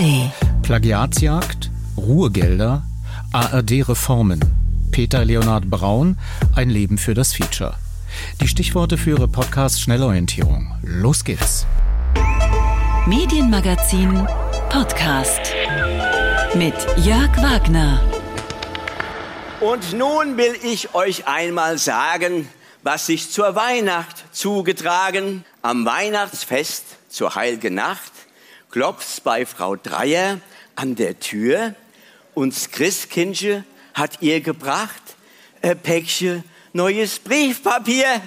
ARD. Plagiatsjagd, Ruhegelder, ARD-Reformen. Peter Leonhard Braun, ein Leben für das Feature. Die Stichworte für Ihre Podcast Schnellorientierung. Los geht's. Medienmagazin Podcast mit Jörg Wagner. Und nun will ich euch einmal sagen, was sich zur Weihnacht zugetragen. Am Weihnachtsfest zur Heiligen Nacht klopft's bei Frau Dreier an der Tür und Christkindche hat ihr gebracht ein Päckchen neues Briefpapier,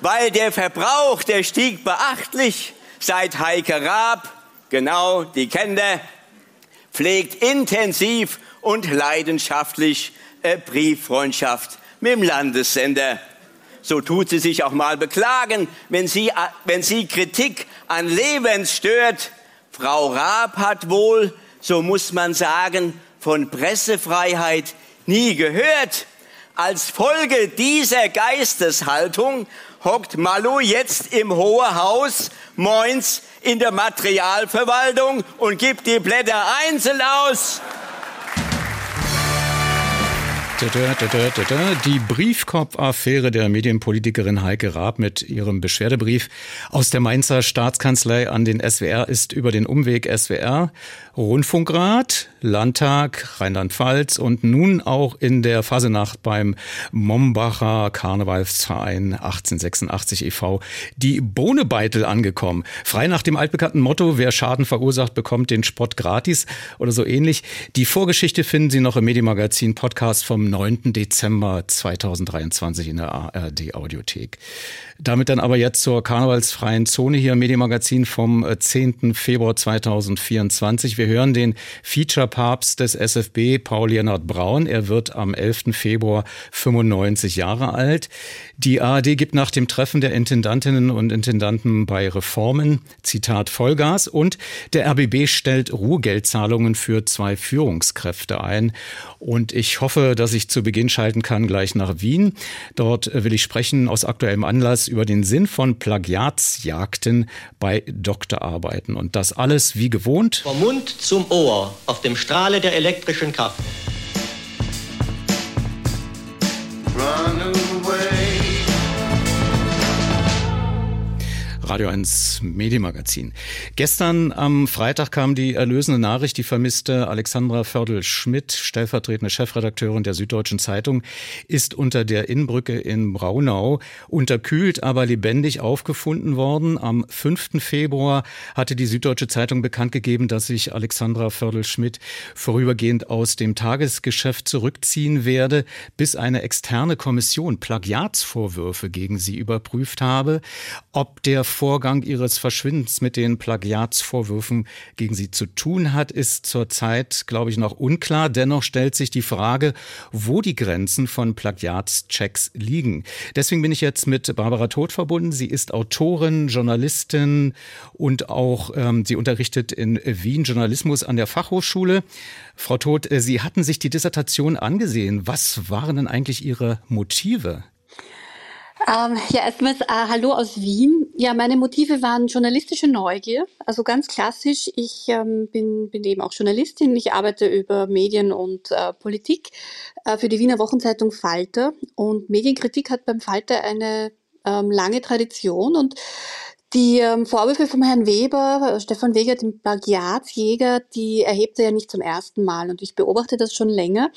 weil der Verbrauch, der stieg beachtlich seit Heike Raab, genau, die kennt er, pflegt intensiv und leidenschaftlich eine Brieffreundschaft mit dem Landessender. So tut sie sich auch mal beklagen, wenn sie, wenn sie Kritik an Lebens stört. Frau Raab hat wohl, so muss man sagen, von Pressefreiheit nie gehört. Als Folge dieser Geisteshaltung hockt Malu jetzt im Hohe Haus, moins in der Materialverwaltung und gibt die Blätter einzeln aus. Die Briefkopf-Affäre der Medienpolitikerin Heike Raab mit ihrem Beschwerdebrief aus der Mainzer Staatskanzlei an den SWR ist über den Umweg SWR, Rundfunkrat, Landtag, Rheinland-Pfalz und nun auch in der Fasenacht beim Mombacher Karnevalsverein 1886 e.V. die Bohnebeitel angekommen. Frei nach dem altbekannten Motto, wer Schaden verursacht, bekommt den Spott gratis oder so ähnlich. Die Vorgeschichte finden Sie noch im Medienmagazin Podcast vom 9. Dezember 2023 in der ARD Audiothek. Damit dann aber jetzt zur karnevalsfreien Zone hier im Medienmagazin vom 10. Äh, Februar 2024. Wir hören den Feature-Papst des SFB, Paul Leonhard Braun. Er wird am 11. Februar 95 Jahre alt. Die ARD gibt nach dem Treffen der Intendantinnen und Intendanten bei Reformen, Zitat Vollgas, und der RBB stellt Ruhegeldzahlungen für zwei Führungskräfte ein. Und ich hoffe, dass ich zu Beginn schalten kann gleich nach Wien. Dort will ich sprechen aus aktuellem Anlass über den Sinn von Plagiatsjagden bei Doktorarbeiten. Und das alles wie gewohnt. Vom Mund zum Ohr auf dem Strahle der elektrischen Kraft. Run away. Radio 1 Medienmagazin. Gestern am Freitag kam die erlösende Nachricht, die vermisste Alexandra Fördel-Schmidt, stellvertretende Chefredakteurin der Süddeutschen Zeitung, ist unter der Innenbrücke in Braunau unterkühlt, aber lebendig aufgefunden worden. Am 5. Februar hatte die Süddeutsche Zeitung bekannt gegeben, dass sich Alexandra Fördel-Schmidt vorübergehend aus dem Tagesgeschäft zurückziehen werde, bis eine externe Kommission Plagiatsvorwürfe gegen sie überprüft habe. Ob der Vorgang ihres Verschwindens mit den Plagiatsvorwürfen gegen sie zu tun hat, ist zurzeit, glaube ich, noch unklar. Dennoch stellt sich die Frage, wo die Grenzen von Plagiatschecks liegen. Deswegen bin ich jetzt mit Barbara Todt verbunden. Sie ist Autorin, Journalistin und auch ähm, sie unterrichtet in Wien Journalismus an der Fachhochschule. Frau Todt, äh, Sie hatten sich die Dissertation angesehen. Was waren denn eigentlich Ihre Motive? Ähm, ja, erstmals äh, Hallo aus Wien. Ja, meine Motive waren journalistische Neugier, also ganz klassisch. Ich ähm, bin, bin eben auch Journalistin. Ich arbeite über Medien und äh, Politik äh, für die Wiener Wochenzeitung Falter. Und Medienkritik hat beim Falter eine ähm, lange Tradition und die ähm, Vorwürfe vom Herrn Weber, äh, Stefan Weger, dem Plagiatsjäger, die erhebt er ja nicht zum ersten Mal. Und ich beobachte das schon länger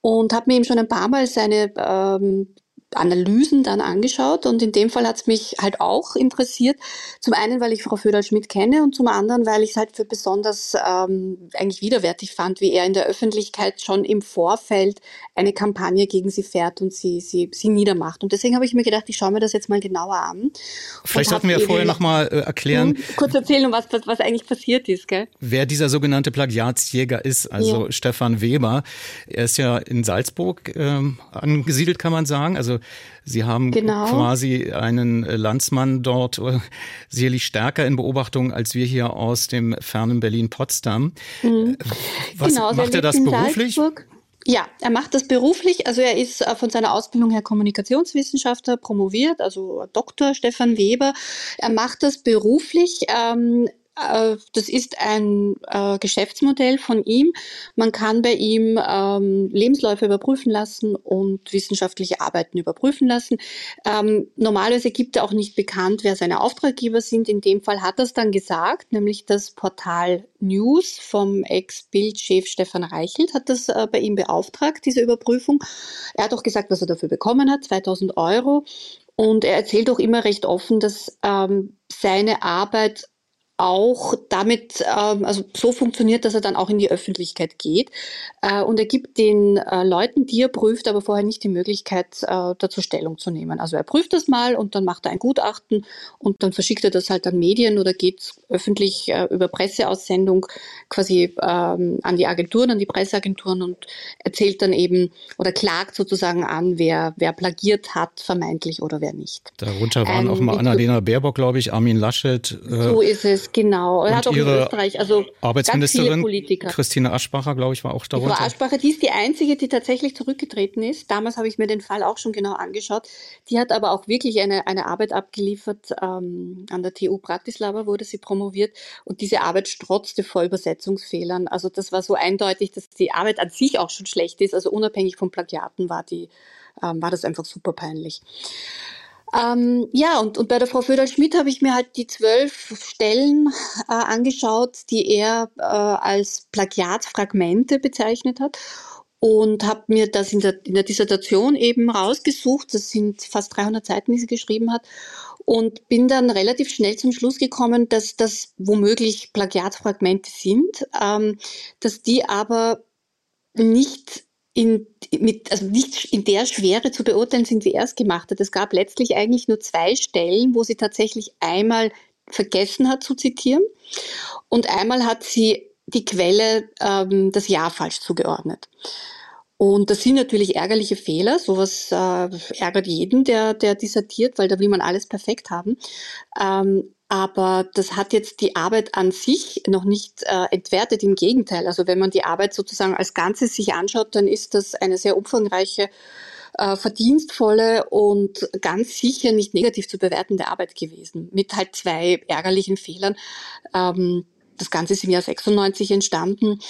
und habe mir eben schon ein paar Mal seine ähm, Analysen dann angeschaut und in dem Fall hat es mich halt auch interessiert. Zum einen, weil ich Frau Föderl-Schmidt kenne und zum anderen, weil ich es halt für besonders ähm, eigentlich widerwärtig fand, wie er in der Öffentlichkeit schon im Vorfeld eine Kampagne gegen sie fährt und sie, sie, sie niedermacht. Und deswegen habe ich mir gedacht, ich schaue mir das jetzt mal genauer an. Vielleicht sollten wir vorher nochmal äh, erklären. Hm, kurz erzählen, was, was, was eigentlich passiert ist. Gell? Wer dieser sogenannte Plagiatsjäger ist, also ja. Stefan Weber. Er ist ja in Salzburg ähm, angesiedelt, kann man sagen. Also Sie haben genau. quasi einen Landsmann dort äh, sicherlich stärker in Beobachtung als wir hier aus dem fernen Berlin-Potsdam. Mhm. Was genau, macht er das beruflich? Salzburg. Ja, er macht das beruflich. Also er ist äh, von seiner Ausbildung her Kommunikationswissenschaftler, promoviert, also Dr. Stefan Weber. Er macht das beruflich. Ähm, äh, das ist ein äh, Geschäftsmodell von ihm. Man kann bei ihm ähm, Lebensläufe überprüfen lassen und wissenschaftliche Arbeiten überprüfen lassen. Ähm, normalerweise gibt er auch nicht bekannt, wer seine Auftraggeber sind. In dem Fall hat er es dann gesagt, nämlich das Portal News vom Ex-Bild-Chef Stefan Reichelt hat das äh, bei ihm beauftragt, diese Überprüfung. Er hat auch gesagt, was er dafür bekommen hat, 2000 Euro. Und er erzählt auch immer recht offen, dass ähm, seine Arbeit auch damit, ähm, also so funktioniert, dass er dann auch in die Öffentlichkeit geht. Äh, und er gibt den äh, Leuten, die er prüft, aber vorher nicht die Möglichkeit, äh, dazu Stellung zu nehmen. Also er prüft das mal und dann macht er ein Gutachten und dann verschickt er das halt an Medien oder geht öffentlich über Presseaussendung quasi ähm, an die Agenturen, an die Presseagenturen und erzählt dann eben oder klagt sozusagen an, wer, wer plagiert hat, vermeintlich oder wer nicht. Darunter waren ähm, auch mal Annalena Baerbock, glaube ich, Armin Laschet. So ist es genau. Er hat auch ihre in Österreich, also Arbeitsministerin Christine Aschbacher, glaube ich, war auch darunter. Frau Aschbacher, die ist die einzige, die tatsächlich zurückgetreten ist. Damals habe ich mir den Fall auch schon genau angeschaut. Die hat aber auch wirklich eine, eine Arbeit abgeliefert. Ähm, an der TU Bratislava wurde sie promoviert und diese Arbeit strotzte vor Übersetzungsfehlern. Also das war so eindeutig, dass die Arbeit an sich auch schon schlecht ist. Also unabhängig von Plagiaten war die, ähm, war das einfach super peinlich. Ähm, ja, und, und bei der Frau Föderl-Schmidt habe ich mir halt die zwölf Stellen äh, angeschaut, die er äh, als Plagiatfragmente bezeichnet hat und habe mir das in der, in der Dissertation eben rausgesucht. Das sind fast 300 Seiten, die sie geschrieben hat. Und bin dann relativ schnell zum Schluss gekommen, dass das womöglich Plagiatfragmente sind, ähm, dass die aber nicht in, mit, also nicht in der Schwere zu beurteilen sind, wie er es gemacht hat. Es gab letztlich eigentlich nur zwei Stellen, wo sie tatsächlich einmal vergessen hat zu zitieren und einmal hat sie die Quelle ähm, das Jahr falsch zugeordnet. Und das sind natürlich ärgerliche Fehler. Sowas äh, ärgert jeden, der, der dissertiert, weil da will man alles perfekt haben. Ähm, aber das hat jetzt die Arbeit an sich noch nicht äh, entwertet. Im Gegenteil. Also wenn man die Arbeit sozusagen als Ganzes sich anschaut, dann ist das eine sehr umfangreiche, äh, verdienstvolle und ganz sicher nicht negativ zu bewertende Arbeit gewesen. Mit halt zwei ärgerlichen Fehlern. Ähm, das Ganze ist im Jahr 96 entstanden.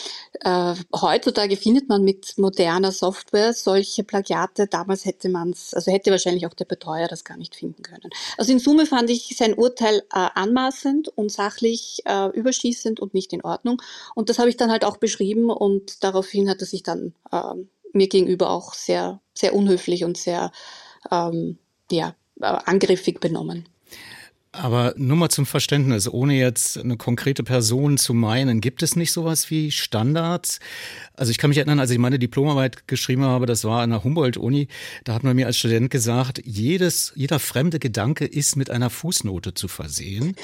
Äh, heutzutage findet man mit moderner Software solche Plagiate. Damals hätte man es, also hätte wahrscheinlich auch der Betreuer das gar nicht finden können. Also in Summe fand ich sein Urteil äh, anmaßend und sachlich äh, überschießend und nicht in Ordnung. Und das habe ich dann halt auch beschrieben und daraufhin hat er sich dann äh, mir gegenüber auch sehr, sehr unhöflich und sehr ähm, ja, äh, angriffig benommen. Aber nur mal zum Verständnis, ohne jetzt eine konkrete Person zu meinen, gibt es nicht sowas wie Standards? Also ich kann mich erinnern, als ich meine Diplomarbeit geschrieben habe, das war an der Humboldt-Uni, da hat man mir als Student gesagt, jedes, jeder fremde Gedanke ist mit einer Fußnote zu versehen.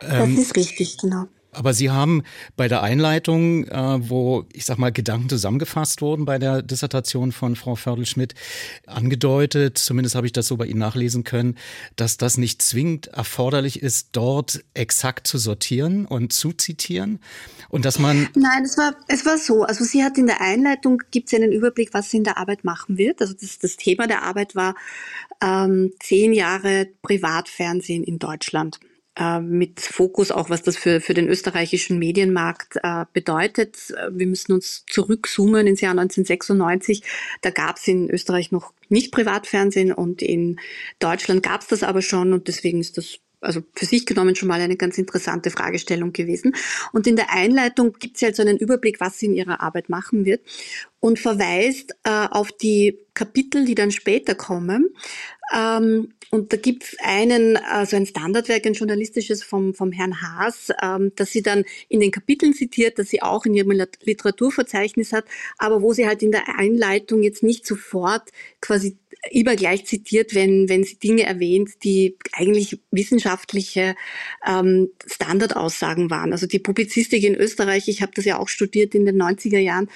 Das ähm, ist richtig, genau. Aber Sie haben bei der Einleitung, äh, wo ich sag mal Gedanken zusammengefasst wurden bei der Dissertation von Frau Fördel-Schmidt, angedeutet, zumindest habe ich das so bei Ihnen nachlesen können, dass das nicht zwingend erforderlich ist, dort exakt zu sortieren und zu zitieren und dass man. Nein, es war es war so. Also sie hat in der Einleitung gibt sie einen Überblick, was sie in der Arbeit machen wird. Also das, das Thema der Arbeit war ähm, zehn Jahre Privatfernsehen in Deutschland. Äh, mit Fokus auch, was das für, für den österreichischen Medienmarkt äh, bedeutet. Wir müssen uns zurückzoomen ins Jahr 1996. Da gab es in Österreich noch nicht Privatfernsehen und in Deutschland gab es das aber schon und deswegen ist das also für sich genommen schon mal eine ganz interessante Fragestellung gewesen. Und in der Einleitung gibt sie also einen Überblick, was sie in ihrer Arbeit machen wird und verweist äh, auf die Kapitel, die dann später kommen. Ähm, und da gibt es einen, also ein Standardwerk, ein journalistisches vom, vom Herrn Haas, ähm, das sie dann in den Kapiteln zitiert, das sie auch in ihrem Literaturverzeichnis hat, aber wo sie halt in der Einleitung jetzt nicht sofort quasi immer gleich zitiert, wenn, wenn sie Dinge erwähnt, die eigentlich wissenschaftliche ähm, Standardaussagen waren. Also die Publizistik in Österreich, ich habe das ja auch studiert in den 90er Jahren,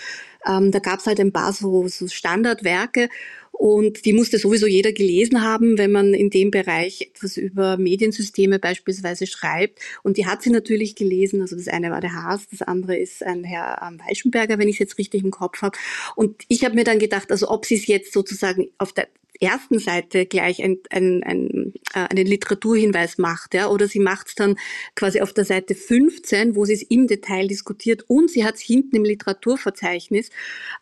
ähm, da gab es halt ein paar so, so Standardwerke und die musste sowieso jeder gelesen haben, wenn man in dem Bereich etwas über Mediensysteme beispielsweise schreibt. Und die hat sie natürlich gelesen. Also das eine war der Haas, das andere ist ein Herr ähm, Weichenberger, wenn ich es jetzt richtig im Kopf habe. Und ich habe mir dann gedacht, also ob sie es jetzt sozusagen auf der ersten Seite gleich ein, ein, ein, äh, einen Literaturhinweis macht, ja, oder sie macht es dann quasi auf der Seite 15, wo sie es im Detail diskutiert und sie hat es hinten im Literaturverzeichnis.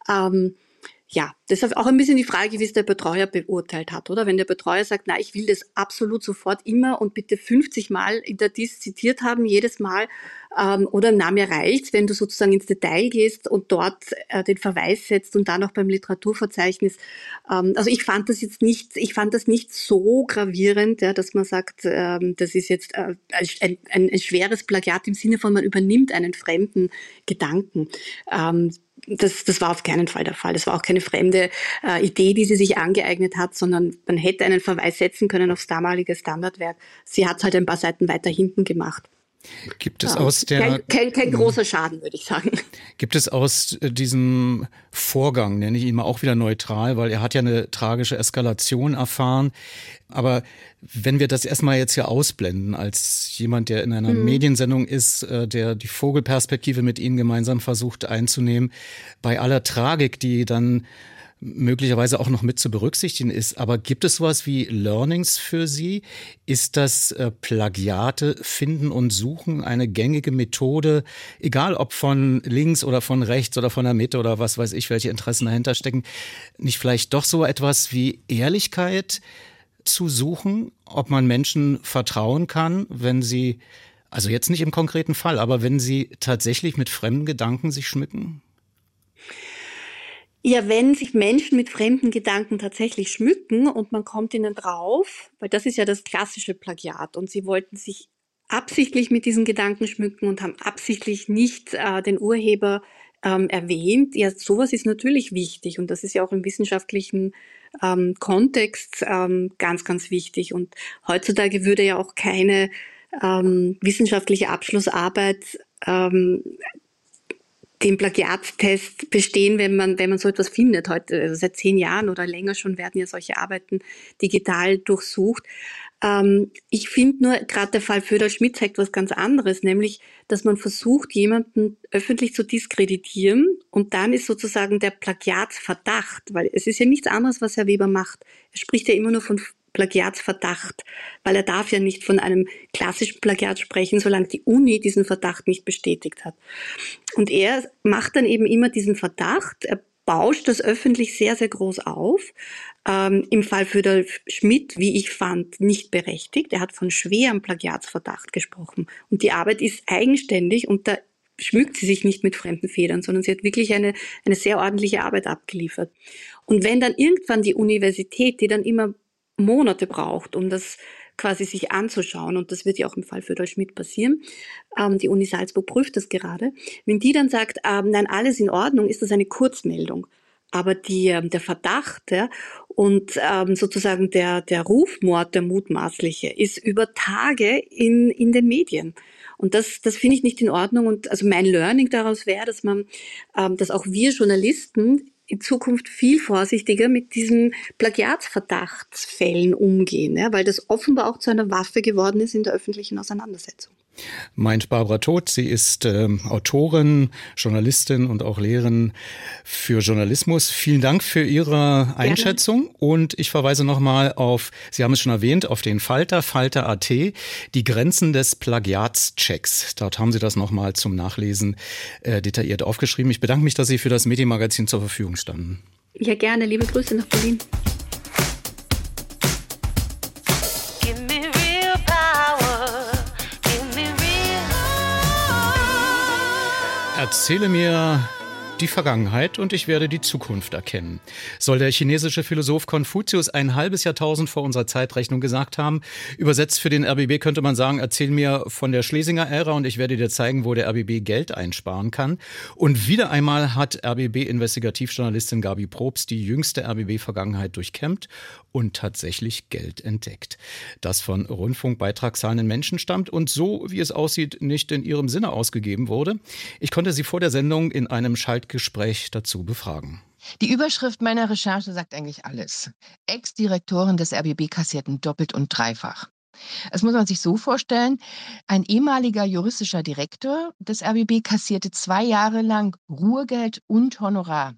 Ähm, ja, deshalb auch ein bisschen die Frage, wie es der Betreuer beurteilt hat, oder? Wenn der Betreuer sagt, na, ich will das absolut sofort immer und bitte 50 Mal in der DIS zitiert haben, jedes Mal, ähm, oder im Namen reicht, wenn du sozusagen ins Detail gehst und dort äh, den Verweis setzt und dann auch beim Literaturverzeichnis. Ähm, also ich fand das jetzt nicht, ich fand das nicht so gravierend, ja, dass man sagt, ähm, das ist jetzt äh, ein, ein, ein schweres Plagiat im Sinne von, man übernimmt einen fremden Gedanken. Ähm, das, das war auf keinen Fall der Fall. Das war auch keine fremde äh, Idee, die sie sich angeeignet hat, sondern man hätte einen Verweis setzen können aufs damalige Standardwerk. Sie hat es halt ein paar Seiten weiter hinten gemacht. Gibt es ja, aus der kein, kein, kein, großer Schaden, würde ich sagen. Gibt es aus äh, diesem Vorgang, nenne ich ihn mal auch wieder neutral, weil er hat ja eine tragische Eskalation erfahren. Aber wenn wir das erstmal jetzt hier ausblenden, als jemand, der in einer mhm. Mediensendung ist, äh, der die Vogelperspektive mit Ihnen gemeinsam versucht einzunehmen, bei aller Tragik, die dann möglicherweise auch noch mit zu berücksichtigen ist. Aber gibt es sowas wie Learnings für Sie? Ist das äh, Plagiate finden und suchen eine gängige Methode, egal ob von links oder von rechts oder von der Mitte oder was weiß ich, welche Interessen dahinter stecken, nicht vielleicht doch so etwas wie Ehrlichkeit zu suchen, ob man Menschen vertrauen kann, wenn sie, also jetzt nicht im konkreten Fall, aber wenn sie tatsächlich mit fremden Gedanken sich schmücken? Ja, wenn sich Menschen mit fremden Gedanken tatsächlich schmücken und man kommt ihnen drauf, weil das ist ja das klassische Plagiat und sie wollten sich absichtlich mit diesen Gedanken schmücken und haben absichtlich nicht äh, den Urheber ähm, erwähnt. Ja, sowas ist natürlich wichtig und das ist ja auch im wissenschaftlichen ähm, Kontext ähm, ganz, ganz wichtig. Und heutzutage würde ja auch keine ähm, wissenschaftliche Abschlussarbeit ähm, den Plagiatstest bestehen, wenn man, wenn man so etwas findet. Heute, also seit zehn Jahren oder länger schon werden ja solche Arbeiten digital durchsucht. Ähm, ich finde nur, gerade der Fall Föder-Schmidt zeigt was ganz anderes, nämlich, dass man versucht, jemanden öffentlich zu diskreditieren und dann ist sozusagen der Plagiatsverdacht, weil es ist ja nichts anderes, was Herr Weber macht. Er spricht ja immer nur von Plagiatsverdacht, weil er darf ja nicht von einem klassischen Plagiat sprechen, solange die Uni diesen Verdacht nicht bestätigt hat. Und er macht dann eben immer diesen Verdacht, er bauscht das öffentlich sehr, sehr groß auf. Ähm, Im Fall Föder Schmidt, wie ich fand, nicht berechtigt. Er hat von schwerem Plagiatsverdacht gesprochen. Und die Arbeit ist eigenständig und da schmückt sie sich nicht mit fremden Federn, sondern sie hat wirklich eine, eine sehr ordentliche Arbeit abgeliefert. Und wenn dann irgendwann die Universität, die dann immer Monate braucht, um das quasi sich anzuschauen, und das wird ja auch im Fall für Schmidt passieren, ähm, die Uni Salzburg prüft das gerade, wenn die dann sagt, ähm, nein, alles in Ordnung, ist das eine Kurzmeldung. Aber die, ähm, der Verdacht ja, und ähm, sozusagen der, der Rufmord, der mutmaßliche, ist über Tage in, in den Medien. Und das, das finde ich nicht in Ordnung. Und also mein Learning daraus wäre, dass man, ähm, dass auch wir Journalisten in Zukunft viel vorsichtiger mit diesen Plagiatsverdachtsfällen umgehen, ja, weil das offenbar auch zu einer Waffe geworden ist in der öffentlichen Auseinandersetzung meint Barbara Todt. Sie ist ähm, Autorin, Journalistin und auch Lehrerin für Journalismus. Vielen Dank für Ihre Einschätzung Gerne. und ich verweise nochmal auf, Sie haben es schon erwähnt, auf den Falter, Falter.at, die Grenzen des Plagiatschecks. Dort haben Sie das nochmal zum Nachlesen äh, detailliert aufgeschrieben. Ich bedanke mich, dass Sie für das Medienmagazin zur Verfügung standen. Ja, gerne. Liebe Grüße nach Berlin. Erzähle mir die Vergangenheit und ich werde die Zukunft erkennen. Soll der chinesische Philosoph Konfuzius ein halbes Jahrtausend vor unserer Zeitrechnung gesagt haben. Übersetzt für den RBB könnte man sagen, erzähl mir von der Schlesinger Ära und ich werde dir zeigen, wo der RBB Geld einsparen kann. Und wieder einmal hat RBB-Investigativjournalistin Gabi Probst die jüngste RBB-Vergangenheit durchkämmt und tatsächlich Geld entdeckt. Das von Rundfunkbeitragszahlenden Menschen stammt und so, wie es aussieht, nicht in ihrem Sinne ausgegeben wurde. Ich konnte sie vor der Sendung in einem Schaltgespräch dazu befragen. Die Überschrift meiner Recherche sagt eigentlich alles. Ex-Direktoren des RBB kassierten doppelt und dreifach. Es muss man sich so vorstellen, ein ehemaliger juristischer Direktor des RBB kassierte zwei Jahre lang Ruhegeld und Honorar.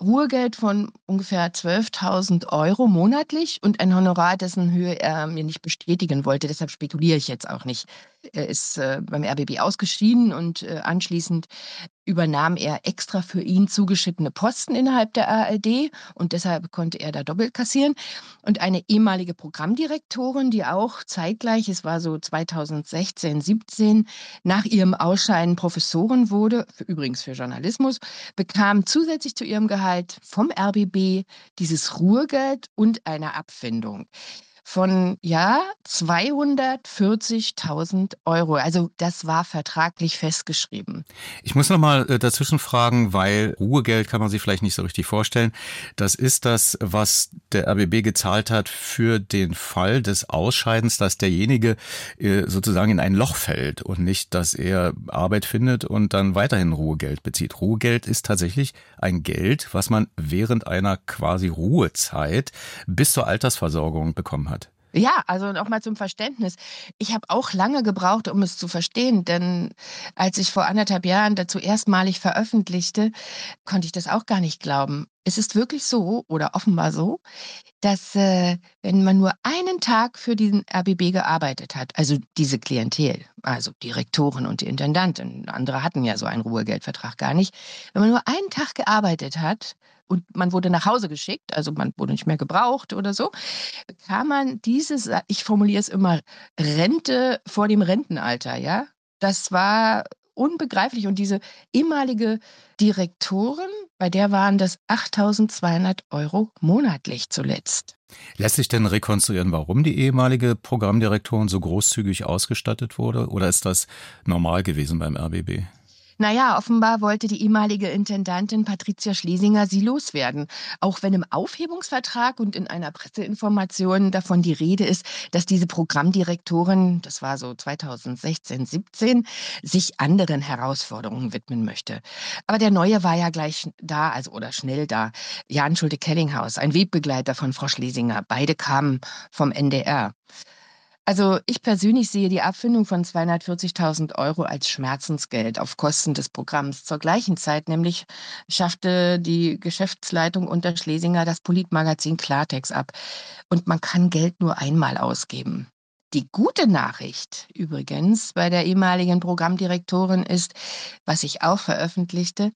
Ruhegeld von ungefähr 12.000 Euro monatlich und ein Honorar, dessen Höhe er mir nicht bestätigen wollte. Deshalb spekuliere ich jetzt auch nicht. Er ist äh, beim RBB ausgeschieden und äh, anschließend übernahm er extra für ihn zugeschittene Posten innerhalb der ARD und deshalb konnte er da doppelt kassieren. Und eine ehemalige Programmdirektorin, die auch zeitgleich, es war so 2016, 17, nach ihrem Ausscheiden Professorin wurde, für, übrigens für Journalismus, bekam zusätzlich zu ihrem Gehalt vom RBB dieses Ruhegeld und eine Abfindung von ja 240.000 Euro. Also das war vertraglich festgeschrieben. Ich muss noch mal äh, dazwischen fragen, weil Ruhegeld kann man sich vielleicht nicht so richtig vorstellen. Das ist das, was der RBB gezahlt hat für den Fall des Ausscheidens, dass derjenige äh, sozusagen in ein Loch fällt und nicht, dass er Arbeit findet und dann weiterhin Ruhegeld bezieht. Ruhegeld ist tatsächlich ein Geld, was man während einer quasi Ruhezeit bis zur Altersversorgung bekommen hat. Ja, also nochmal zum Verständnis. Ich habe auch lange gebraucht, um es zu verstehen, denn als ich vor anderthalb Jahren dazu erstmalig veröffentlichte, konnte ich das auch gar nicht glauben. Es ist wirklich so oder offenbar so, dass äh, wenn man nur einen Tag für diesen RBB gearbeitet hat, also diese Klientel, also Direktoren und die Intendanten, andere hatten ja so einen Ruhegeldvertrag gar nicht, wenn man nur einen Tag gearbeitet hat, und man wurde nach Hause geschickt, also man wurde nicht mehr gebraucht oder so, bekam man dieses, ich formuliere es immer, Rente vor dem Rentenalter, ja. Das war unbegreiflich. Und diese ehemalige Direktorin, bei der waren das 8200 Euro monatlich zuletzt. Lässt sich denn rekonstruieren, warum die ehemalige Programmdirektorin so großzügig ausgestattet wurde? Oder ist das normal gewesen beim RBB? Naja, offenbar wollte die ehemalige Intendantin Patricia Schlesinger sie loswerden. Auch wenn im Aufhebungsvertrag und in einer Presseinformation davon die Rede ist, dass diese Programmdirektorin, das war so 2016, 17, sich anderen Herausforderungen widmen möchte. Aber der Neue war ja gleich da, also oder schnell da. Jan Schulte-Kellinghaus, ein Webbegleiter von Frau Schlesinger. Beide kamen vom NDR. Also ich persönlich sehe die Abfindung von 240.000 Euro als Schmerzensgeld auf Kosten des Programms. Zur gleichen Zeit nämlich schaffte die Geschäftsleitung unter Schlesinger das Politmagazin Klartext ab. Und man kann Geld nur einmal ausgeben. Die gute Nachricht übrigens bei der ehemaligen Programmdirektorin ist, was ich auch veröffentlichte,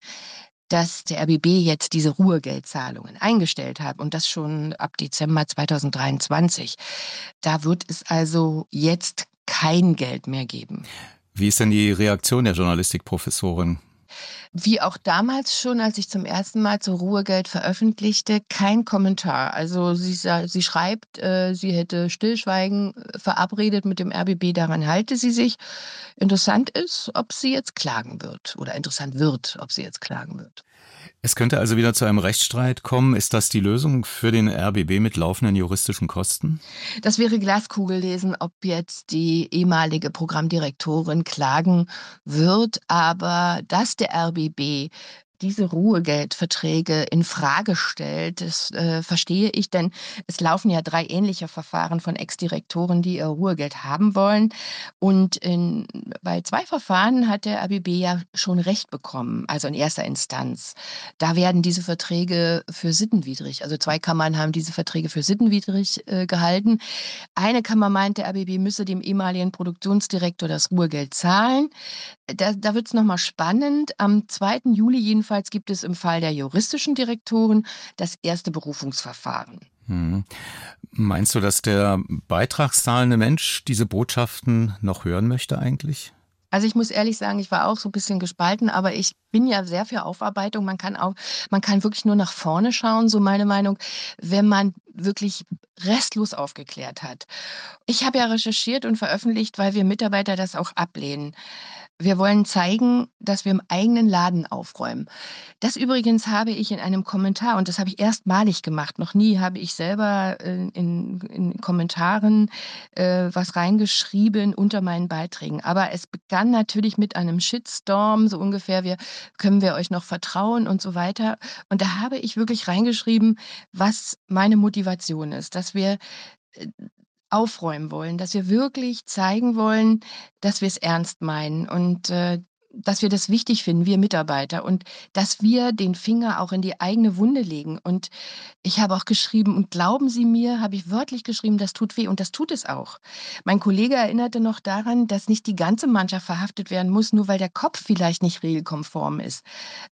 dass der RBB jetzt diese Ruhegeldzahlungen eingestellt hat und das schon ab Dezember 2023. Da wird es also jetzt kein Geld mehr geben. Wie ist denn die Reaktion der Journalistikprofessorin? Wie auch damals schon, als ich zum ersten Mal zu Ruhegeld veröffentlichte, kein Kommentar. Also sie, sie schreibt, äh, sie hätte Stillschweigen äh, verabredet mit dem RBB, daran halte sie sich. Interessant ist, ob sie jetzt klagen wird oder interessant wird, ob sie jetzt klagen wird. Es könnte also wieder zu einem Rechtsstreit kommen. Ist das die Lösung für den RBB mit laufenden juristischen Kosten? Das wäre Glaskugel lesen, ob jetzt die ehemalige Programmdirektorin klagen wird. Aber dass der RBB diese Ruhegeldverträge in Frage stellt. Das äh, verstehe ich, denn es laufen ja drei ähnliche Verfahren von Ex-Direktoren, die ihr Ruhegeld haben wollen. Und in, bei zwei Verfahren hat der ABB ja schon Recht bekommen, also in erster Instanz. Da werden diese Verträge für sittenwidrig, also zwei Kammern haben diese Verträge für sittenwidrig äh, gehalten. Eine Kammer meint, der ABB müsse dem ehemaligen Produktionsdirektor das Ruhegeld zahlen. Da, da wird es nochmal spannend. Am 2. Juli jedenfalls Jedenfalls gibt es im Fall der juristischen Direktoren das erste Berufungsverfahren. Hm. Meinst du, dass der beitragszahlende Mensch diese Botschaften noch hören möchte eigentlich? Also ich muss ehrlich sagen, ich war auch so ein bisschen gespalten, aber ich bin ja sehr für Aufarbeitung. Man kann auch, man kann wirklich nur nach vorne schauen, so meine Meinung, wenn man wirklich restlos aufgeklärt hat. Ich habe ja recherchiert und veröffentlicht, weil wir Mitarbeiter das auch ablehnen. Wir wollen zeigen, dass wir im eigenen Laden aufräumen. Das übrigens habe ich in einem Kommentar, und das habe ich erstmalig gemacht, noch nie habe ich selber äh, in, in Kommentaren äh, was reingeschrieben unter meinen Beiträgen. Aber es begann natürlich mit einem Shitstorm, so ungefähr, wir, können wir euch noch vertrauen und so weiter. Und da habe ich wirklich reingeschrieben, was meine Motivation ist, dass wir äh, aufräumen wollen, dass wir wirklich zeigen wollen, dass wir es ernst meinen. Und äh, dass wir das wichtig finden, wir Mitarbeiter, und dass wir den Finger auch in die eigene Wunde legen. Und ich habe auch geschrieben, und glauben Sie mir, habe ich wörtlich geschrieben, das tut weh, und das tut es auch. Mein Kollege erinnerte noch daran, dass nicht die ganze Mannschaft verhaftet werden muss, nur weil der Kopf vielleicht nicht regelkonform ist.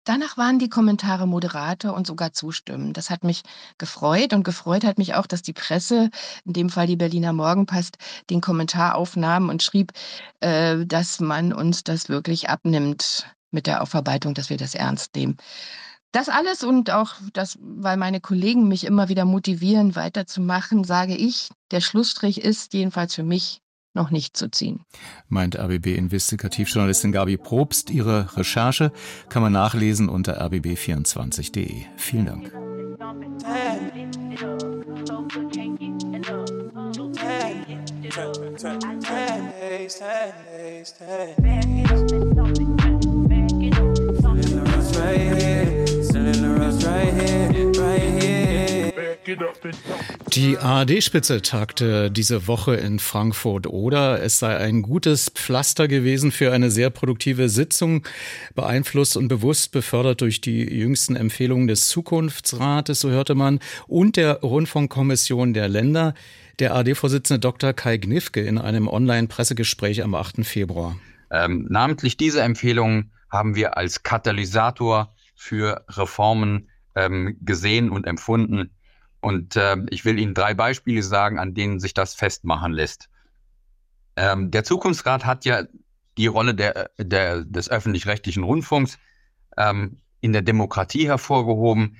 Danach waren die Kommentare moderater und sogar zustimmend. Das hat mich gefreut und gefreut hat mich auch, dass die Presse, in dem Fall die Berliner Morgenpost, den Kommentar aufnahm und schrieb, äh, dass man uns das wirklich abnimmt nimmt mit der Aufarbeitung, dass wir das ernst nehmen. Das alles und auch das, weil meine Kollegen mich immer wieder motivieren, weiterzumachen, sage ich, der Schlussstrich ist jedenfalls für mich noch nicht zu ziehen. Meint RBB-Investigativjournalistin Gabi Probst. Ihre Recherche kann man nachlesen unter rbb24.de. Vielen Dank. Die ARD-Spitze tagte diese Woche in Frankfurt oder es sei ein gutes Pflaster gewesen für eine sehr produktive Sitzung, beeinflusst und bewusst befördert durch die jüngsten Empfehlungen des Zukunftsrates, so hörte man, und der Rundfunkkommission der Länder. Der ARD-Vorsitzende Dr. Kai Gnifke in einem Online-Pressegespräch am 8. Februar. Ähm, namentlich diese Empfehlungen haben wir als Katalysator für Reformen ähm, gesehen und empfunden. Und äh, ich will Ihnen drei Beispiele sagen, an denen sich das festmachen lässt. Ähm, der Zukunftsrat hat ja die Rolle der, der, des öffentlich-rechtlichen Rundfunks ähm, in der Demokratie hervorgehoben.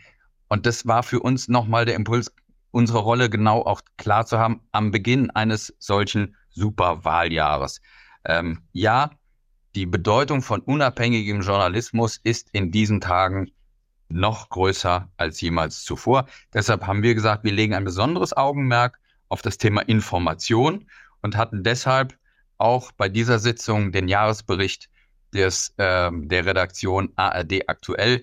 Und das war für uns nochmal der Impuls, unsere Rolle genau auch klar zu haben am Beginn eines solchen Superwahljahres. Ähm, ja, die Bedeutung von unabhängigem Journalismus ist in diesen Tagen noch größer als jemals zuvor. Deshalb haben wir gesagt, wir legen ein besonderes Augenmerk auf das Thema Information und hatten deshalb auch bei dieser Sitzung den Jahresbericht des, äh, der Redaktion ARD aktuell,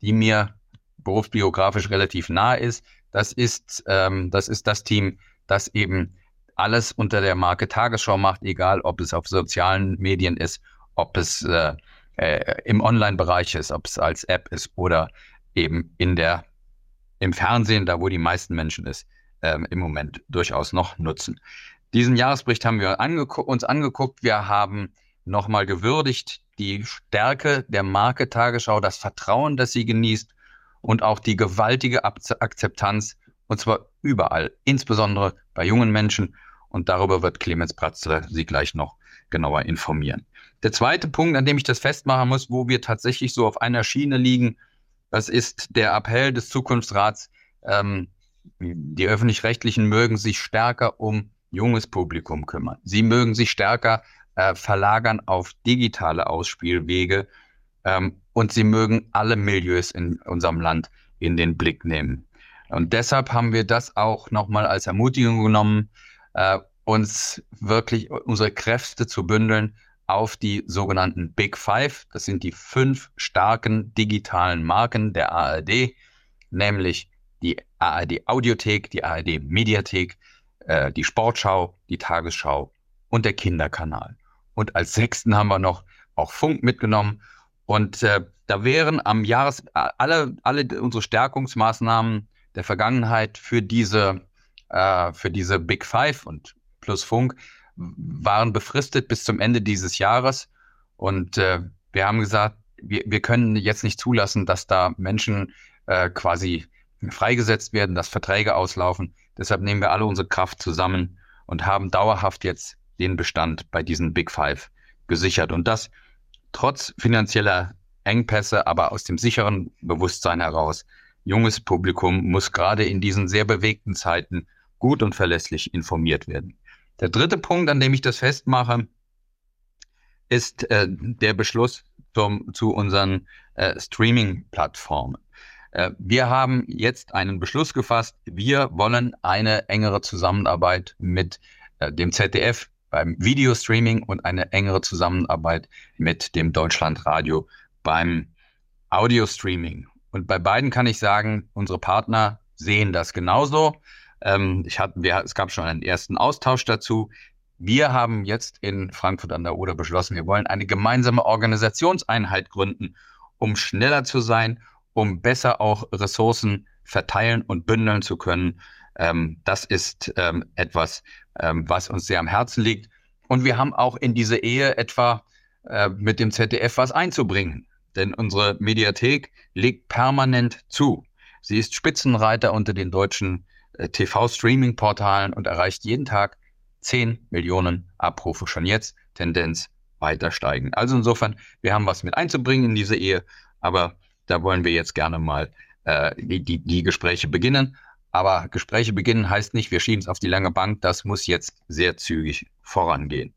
die mir berufsbiografisch relativ nahe ist. Das ist, ähm, das ist das Team, das eben alles unter der Marke Tagesschau macht, egal ob es auf sozialen Medien ist, ob es äh, äh, im Online-Bereich ist, ob es als App ist oder eben in der, im Fernsehen, da wo die meisten Menschen es äh, im Moment durchaus noch nutzen. Diesen Jahresbericht haben wir angeguckt, uns angeguckt. Wir haben nochmal gewürdigt die Stärke der Marke Tagesschau, das Vertrauen, das sie genießt und auch die gewaltige Akzeptanz, und zwar überall, insbesondere bei jungen Menschen. Und darüber wird Clemens Pratzler Sie gleich noch genauer informieren. Der zweite Punkt, an dem ich das festmachen muss, wo wir tatsächlich so auf einer Schiene liegen, das ist der Appell des Zukunftsrats. Ähm, die öffentlich-rechtlichen mögen sich stärker um junges Publikum kümmern. Sie mögen sich stärker äh, verlagern auf digitale Ausspielwege ähm, und sie mögen alle Milieus in unserem Land in den Blick nehmen. Und deshalb haben wir das auch nochmal als Ermutigung genommen, äh, uns wirklich unsere Kräfte zu bündeln auf die sogenannten Big Five. Das sind die fünf starken digitalen Marken der ARD, nämlich die ARD Audiothek, die ARD Mediathek, äh, die Sportschau, die Tagesschau und der Kinderkanal. Und als sechsten haben wir noch auch Funk mitgenommen. Und äh, da wären am Jahres alle, alle unsere Stärkungsmaßnahmen der Vergangenheit für diese, äh, für diese Big Five und plus Funk waren befristet bis zum Ende dieses Jahres. Und äh, wir haben gesagt, wir, wir können jetzt nicht zulassen, dass da Menschen äh, quasi freigesetzt werden, dass Verträge auslaufen. Deshalb nehmen wir alle unsere Kraft zusammen und haben dauerhaft jetzt den Bestand bei diesen Big Five gesichert. Und das trotz finanzieller Engpässe, aber aus dem sicheren Bewusstsein heraus. Junges Publikum muss gerade in diesen sehr bewegten Zeiten gut und verlässlich informiert werden. Der dritte Punkt, an dem ich das festmache, ist äh, der Beschluss zum, zu unseren äh, Streaming-Plattformen. Äh, wir haben jetzt einen Beschluss gefasst. Wir wollen eine engere Zusammenarbeit mit äh, dem ZDF beim Videostreaming und eine engere Zusammenarbeit mit dem Deutschlandradio beim Audio-Streaming. Und bei beiden kann ich sagen, unsere Partner sehen das genauso. Ähm, ich hatte, wir, es gab schon einen ersten Austausch dazu. Wir haben jetzt in Frankfurt an der Oder beschlossen, wir wollen eine gemeinsame Organisationseinheit gründen, um schneller zu sein, um besser auch Ressourcen verteilen und bündeln zu können. Ähm, das ist ähm, etwas, ähm, was uns sehr am Herzen liegt. Und wir haben auch in diese Ehe etwa äh, mit dem ZDF was einzubringen. Denn unsere Mediathek legt permanent zu. Sie ist Spitzenreiter unter den deutschen äh, TV-Streaming-Portalen und erreicht jeden Tag 10 Millionen Abrufe. Schon jetzt Tendenz weiter steigen. Also insofern, wir haben was mit einzubringen in diese Ehe, aber da wollen wir jetzt gerne mal äh, die, die, die Gespräche beginnen. Aber Gespräche beginnen heißt nicht, wir schieben es auf die lange Bank. Das muss jetzt sehr zügig vorangehen.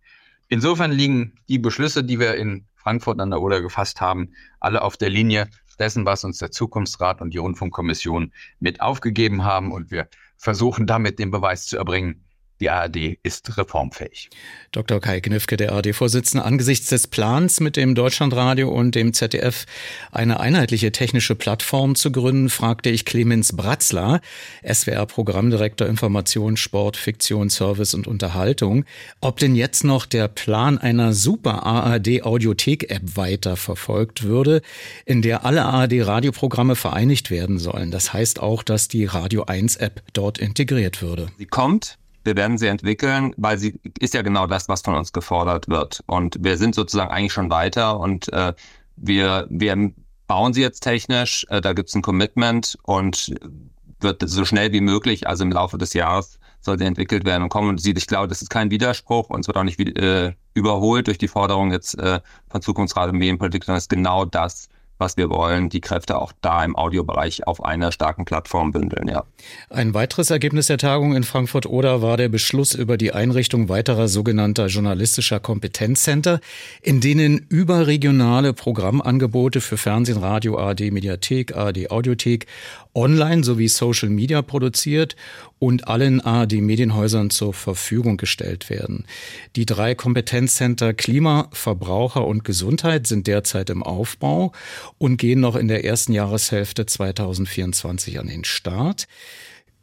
Insofern liegen die Beschlüsse, die wir in Frankfurt an der Oder gefasst haben, alle auf der Linie dessen, was uns der Zukunftsrat und die Rundfunkkommission mit aufgegeben haben. Und wir versuchen damit den Beweis zu erbringen, die ARD ist reformfähig. Dr. Kai Knifke, der ARD-Vorsitzende, angesichts des Plans mit dem Deutschlandradio und dem ZDF eine einheitliche technische Plattform zu gründen, fragte ich Clemens Bratzler, SWR-Programmdirektor Information, Sport, Fiktion, Service und Unterhaltung, ob denn jetzt noch der Plan einer super ARD-Audiothek-App weiter verfolgt würde, in der alle ARD-Radioprogramme vereinigt werden sollen. Das heißt auch, dass die Radio 1-App dort integriert würde. Sie kommt wir werden sie entwickeln, weil sie ist ja genau das, was von uns gefordert wird. Und wir sind sozusagen eigentlich schon weiter und äh, wir, wir bauen sie jetzt technisch, äh, da gibt es ein Commitment und wird so schnell wie möglich, also im Laufe des Jahres, soll sie entwickelt werden und kommen. Und ich glaube, das ist kein Widerspruch und es wird auch nicht äh, überholt durch die Forderung jetzt äh, von Zukunftsrat und Medienpolitik, sondern es ist genau das, was wir wollen, die Kräfte auch da im Audiobereich auf einer starken Plattform bündeln, ja. Ein weiteres Ergebnis der Tagung in Frankfurt-Oder war der Beschluss über die Einrichtung weiterer sogenannter journalistischer Kompetenzcenter, in denen überregionale Programmangebote für Fernsehen, Radio, ARD Mediathek, ARD Audiothek online sowie Social Media produziert und allen ARD-Medienhäusern zur Verfügung gestellt werden. Die drei Kompetenzcenter Klima, Verbraucher und Gesundheit sind derzeit im Aufbau und gehen noch in der ersten Jahreshälfte 2024 an den Start.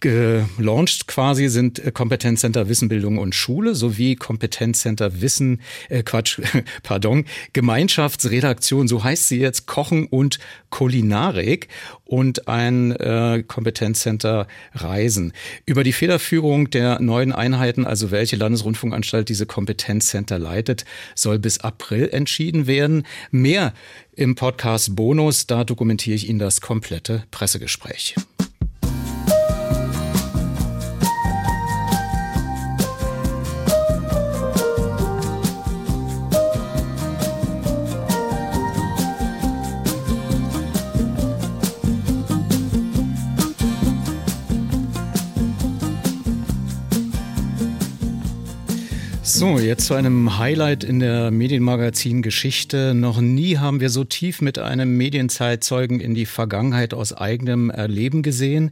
Gelauncht quasi sind äh, Kompetenzcenter Wissen, Bildung und Schule sowie Kompetenzcenter Wissen, äh Quatsch, pardon, Gemeinschaftsredaktion, so heißt sie jetzt, Kochen und Kulinarik und ein äh, Kompetenzcenter Reisen. Über die Federführung der neuen Einheiten, also welche Landesrundfunkanstalt diese Kompetenzcenter leitet, soll bis April entschieden werden. Mehr im Podcast Bonus, da dokumentiere ich Ihnen das komplette Pressegespräch. So, jetzt zu einem Highlight in der Medienmagazin-Geschichte. Noch nie haben wir so tief mit einem Medienzeitzeugen in die Vergangenheit aus eigenem Erleben gesehen.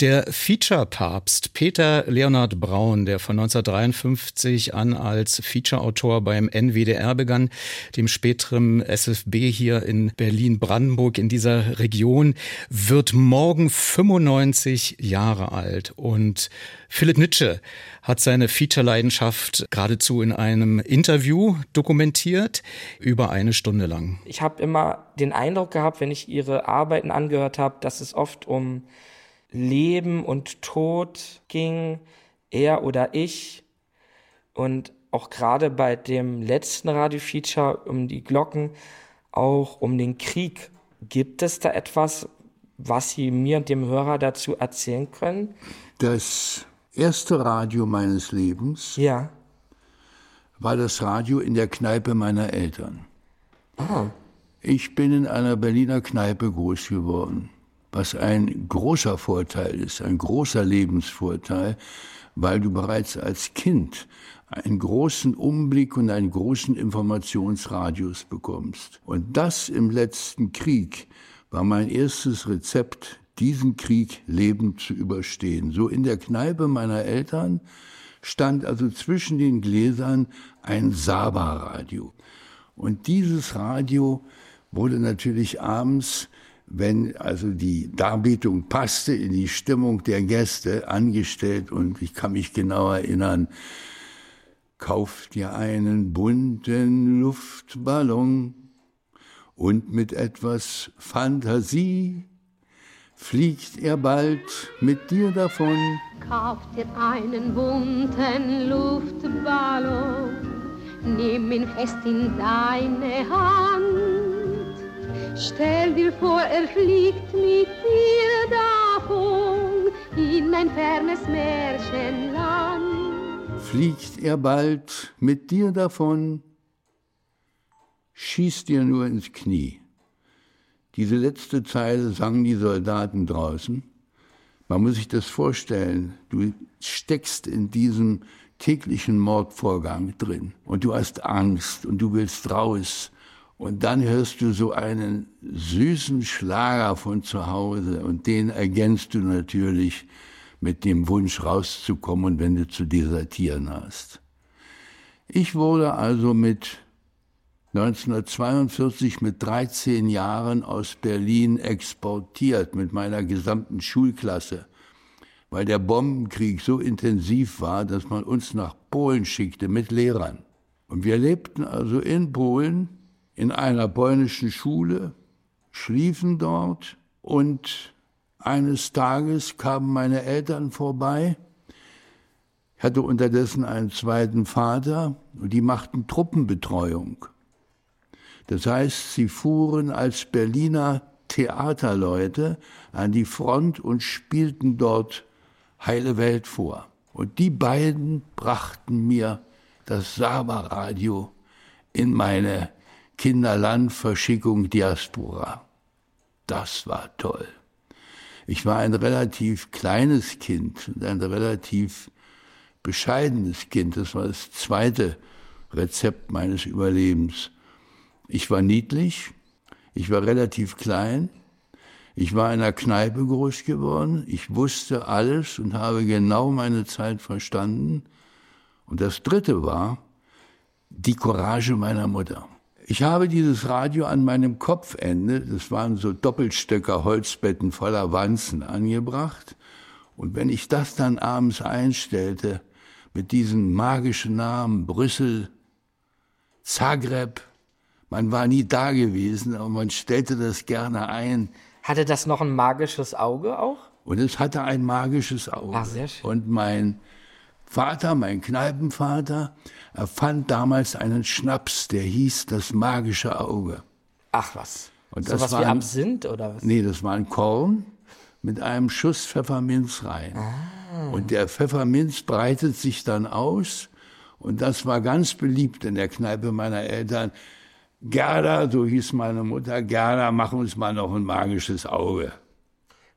Der Feature-Papst Peter Leonhard Braun, der von 1953 an als Feature-Autor beim NWDR begann, dem späteren SFB hier in Berlin-Brandenburg in dieser Region, wird morgen 95 Jahre alt. Und Philipp Nitsche hat seine Feature-Leidenschaft geradezu in einem Interview dokumentiert, über eine Stunde lang. Ich habe immer den Eindruck gehabt, wenn ich ihre Arbeiten angehört habe, dass es oft um Leben und Tod ging, er oder ich. Und auch gerade bei dem letzten Radio-Feature um die Glocken, auch um den Krieg. Gibt es da etwas, was Sie mir und dem Hörer dazu erzählen können? Das erste Radio meines Lebens ja. War das Radio in der Kneipe meiner Eltern. Ah. Ich bin in einer Berliner Kneipe groß geworden, was ein großer Vorteil ist, ein großer Lebensvorteil, weil du bereits als Kind einen großen Umblick und einen großen Informationsradius bekommst. Und das im letzten Krieg war mein erstes Rezept diesen Krieg lebend zu überstehen. So in der Kneipe meiner Eltern stand also zwischen den Gläsern ein Saba-Radio. Und dieses Radio wurde natürlich abends, wenn also die Darbietung passte in die Stimmung der Gäste, angestellt. Und ich kann mich genau erinnern, Kauf dir einen bunten Luftballon und mit etwas Fantasie fliegt er bald mit dir davon. Kauf dir einen bunten Luftballon, nimm ihn fest in deine Hand. Stell dir vor, er fliegt mit dir davon in ein fernes Märchenland. Fliegt er bald mit dir davon, schieß dir nur ins Knie. Diese letzte Zeile sangen die Soldaten draußen. Man muss sich das vorstellen. Du steckst in diesem täglichen Mordvorgang drin und du hast Angst und du willst raus. Und dann hörst du so einen süßen Schlager von zu Hause und den ergänzt du natürlich mit dem Wunsch rauszukommen wenn du zu desertieren hast. Ich wurde also mit 1942 mit 13 Jahren aus Berlin exportiert mit meiner gesamten Schulklasse, weil der Bombenkrieg so intensiv war, dass man uns nach Polen schickte mit Lehrern. Und wir lebten also in Polen in einer polnischen Schule, schliefen dort und eines Tages kamen meine Eltern vorbei. Ich hatte unterdessen einen zweiten Vater und die machten Truppenbetreuung. Das heißt, sie fuhren als Berliner Theaterleute an die Front und spielten dort Heile Welt vor. Und die beiden brachten mir das Saba-Radio in meine Kinderlandverschickung Diaspora. Das war toll. Ich war ein relativ kleines Kind und ein relativ bescheidenes Kind. Das war das zweite Rezept meines Überlebens. Ich war niedlich, ich war relativ klein, ich war in einer Kneipe groß geworden, ich wusste alles und habe genau meine Zeit verstanden. Und das Dritte war die Courage meiner Mutter. Ich habe dieses Radio an meinem Kopfende, das waren so Doppelstöcker Holzbetten voller Wanzen angebracht. Und wenn ich das dann abends einstellte, mit diesen magischen Namen Brüssel, Zagreb, man war nie da gewesen, aber man stellte das gerne ein. Hatte das noch ein magisches Auge auch? Und es hatte ein magisches Auge. Ach, sehr schön. Und mein Vater, mein Kneipenvater, erfand damals einen Schnaps, der hieß das magische Auge. Ach was. Und so das was war wie ein- Absinth oder was? Nee, das war ein Korn mit einem Schuss Pfefferminz rein. Ah. Und der Pfefferminz breitet sich dann aus. Und das war ganz beliebt in der Kneipe meiner Eltern. Gerda, so hieß meine Mutter, Gerda, mach uns mal noch ein magisches Auge.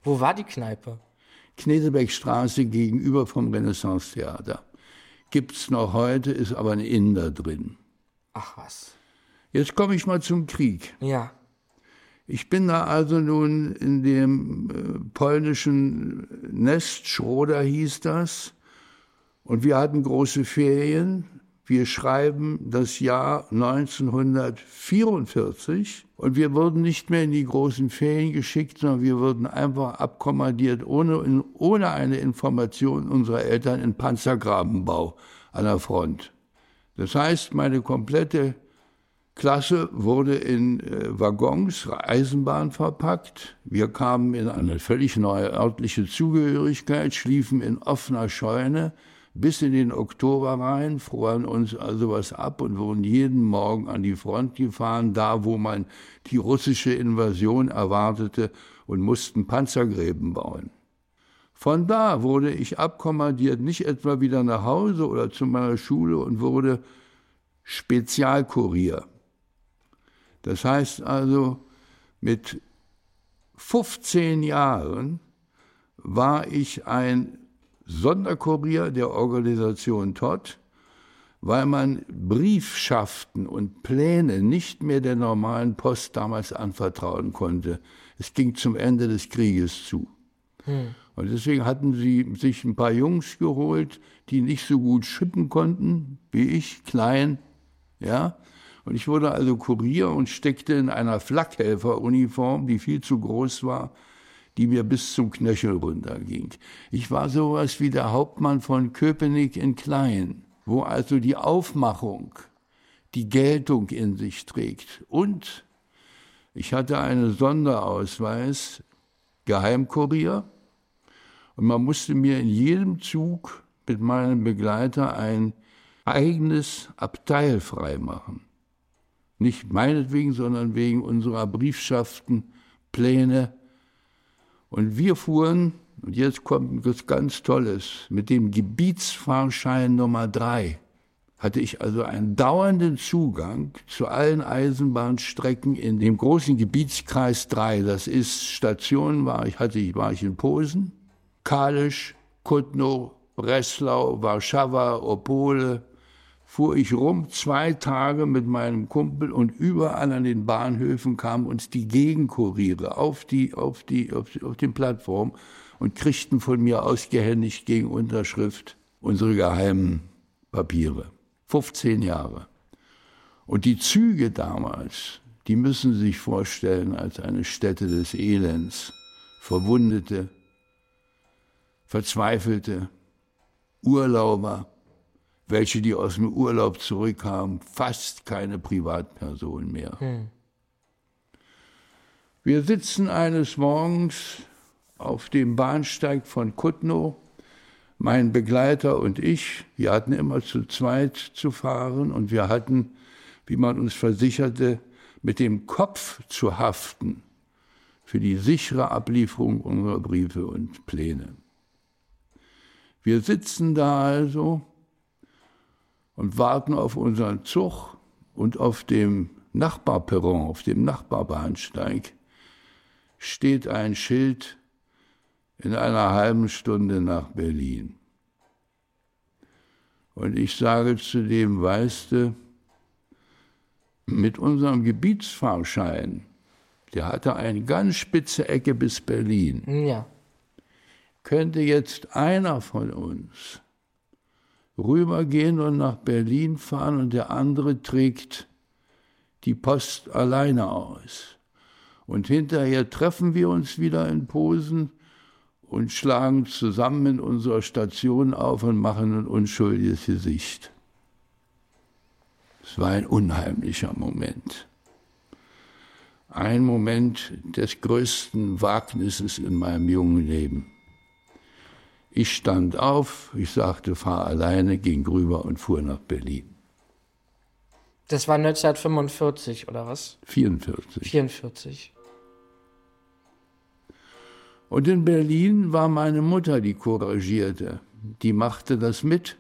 Wo war die Kneipe? Knesebeckstraße gegenüber vom Renaissance-Theater. Gibt's noch heute, ist aber ein Inder drin. Ach was. Jetzt komme ich mal zum Krieg. Ja. Ich bin da also nun in dem äh, polnischen Nest, Schroder hieß das, und wir hatten große Ferien. Wir schreiben das Jahr 1944 und wir wurden nicht mehr in die großen Ferien geschickt, sondern wir wurden einfach abkommandiert, ohne, ohne eine Information unserer Eltern in Panzergrabenbau an der Front. Das heißt, meine komplette Klasse wurde in äh, Waggons, Eisenbahn verpackt. Wir kamen in eine völlig neue örtliche Zugehörigkeit, schliefen in offener Scheune bis in den Oktober rein, froren uns also was ab und wurden jeden Morgen an die Front gefahren, da wo man die russische Invasion erwartete und mussten Panzergräben bauen. Von da wurde ich abkommandiert, nicht etwa wieder nach Hause oder zu meiner Schule und wurde Spezialkurier. Das heißt also, mit 15 Jahren war ich ein Sonderkurier der Organisation Todd, weil man Briefschaften und Pläne nicht mehr der normalen Post damals anvertrauen konnte. Es ging zum Ende des Krieges zu. Hm. Und deswegen hatten sie sich ein paar Jungs geholt, die nicht so gut schippen konnten wie ich, klein, ja. Und ich wurde also Kurier und steckte in einer Flakhelferuniform, die viel zu groß war, die mir bis zum Knöchel runterging. Ich war sowas wie der Hauptmann von Köpenick in Klein. wo also die Aufmachung die Geltung in sich trägt. Und ich hatte einen Sonderausweis, Geheimkurier, und man musste mir in jedem Zug mit meinem Begleiter ein eigenes Abteil freimachen. Nicht meinetwegen, sondern wegen unserer Briefschaften, Pläne. Und wir fuhren, und jetzt kommt etwas ganz Tolles, mit dem Gebietsfahrschein Nummer drei hatte ich also einen dauernden Zugang zu allen Eisenbahnstrecken in dem großen Gebietskreis 3. Das ist Stationen war ich, hatte ich, war ich in Posen, Kalisz, Kutno, Breslau, Warschau, Opole, fuhr ich rum, zwei Tage mit meinem Kumpel und überall an den Bahnhöfen kamen uns die Gegenkuriere auf die, auf die, auf, die, auf den Plattform und kriegten von mir ausgehändigt gegen Unterschrift unsere geheimen Papiere. 15 Jahre. Und die Züge damals, die müssen Sie sich vorstellen als eine Stätte des Elends. Verwundete, Verzweifelte, Urlauber, welche, die aus dem Urlaub zurückkamen, fast keine Privatpersonen mehr. Hm. Wir sitzen eines Morgens auf dem Bahnsteig von Kutno mein Begleiter und ich, wir hatten immer zu zweit zu fahren und wir hatten, wie man uns versicherte, mit dem Kopf zu haften für die sichere Ablieferung unserer Briefe und Pläne. Wir sitzen da also und warten auf unseren Zug und auf dem Nachbarperron, auf dem Nachbarbahnsteig steht ein Schild in einer halben Stunde nach Berlin. Und ich sage zu dem, weißt du, mit unserem Gebietsfahrschein, der hatte eine ganz spitze Ecke bis Berlin. Ja. Könnte jetzt einer von uns rübergehen und nach Berlin fahren und der andere trägt die Post alleine aus. Und hinterher treffen wir uns wieder in Posen und schlagen zusammen in unserer Station auf und machen ein unschuldiges Gesicht. Es war ein unheimlicher Moment. Ein Moment des größten Wagnisses in meinem jungen Leben. Ich stand auf, ich sagte, fahr alleine, ging rüber und fuhr nach Berlin. Das war 1945 oder was? 44. 44. Und in Berlin war meine Mutter die Couragierte. Die machte das mit.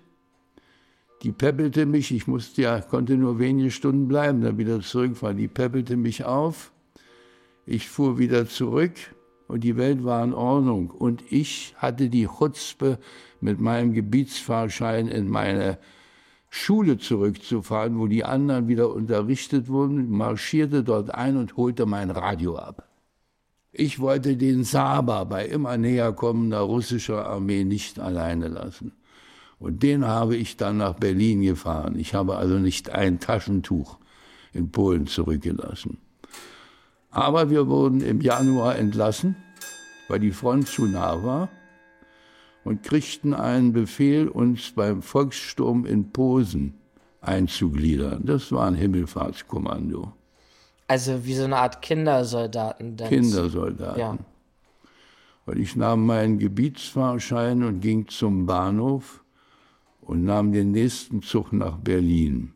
Die peppelte mich, ich musste ja, konnte nur wenige Stunden bleiben, dann wieder zurückfahren. Die peppelte mich auf. Ich fuhr wieder zurück und die Welt war in Ordnung. Und ich hatte die Chutzpe, mit meinem Gebietsfahrschein in meine Schule zurückzufahren, wo die anderen wieder unterrichtet wurden, marschierte dort ein und holte mein Radio ab. Ich wollte den Saba bei immer näher kommender russischer Armee nicht alleine lassen. Und den habe ich dann nach Berlin gefahren. Ich habe also nicht ein Taschentuch in Polen zurückgelassen. Aber wir wurden im Januar entlassen, weil die Front zu nah war und kriegten einen Befehl, uns beim Volkssturm in Posen einzugliedern. Das war ein Himmelfahrtskommando. Also wie so eine Art Kindersoldaten. Kindersoldaten. Ja. Und ich nahm meinen Gebietsfahrschein und ging zum Bahnhof und nahm den nächsten Zug nach Berlin.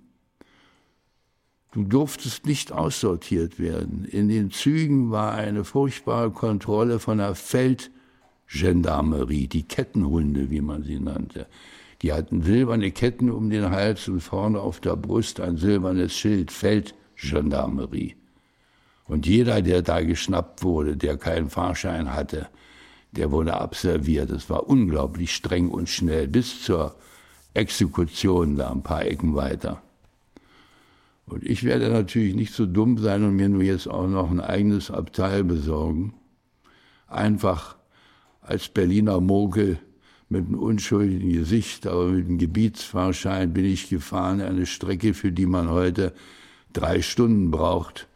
Du durftest nicht aussortiert werden. In den Zügen war eine furchtbare Kontrolle von der Feldgendarmerie, die Kettenhunde, wie man sie nannte. Die hatten silberne Ketten um den Hals und vorne auf der Brust ein silbernes Schild, Feldgendarmerie. Und jeder, der da geschnappt wurde, der keinen Fahrschein hatte, der wurde abserviert. Es war unglaublich streng und schnell, bis zur Exekution da ein paar Ecken weiter. Und ich werde natürlich nicht so dumm sein und mir nur jetzt auch noch ein eigenes Abteil besorgen. Einfach als Berliner Mogel mit einem unschuldigen Gesicht, aber mit einem Gebietsfahrschein bin ich gefahren, eine Strecke, für die man heute drei Stunden braucht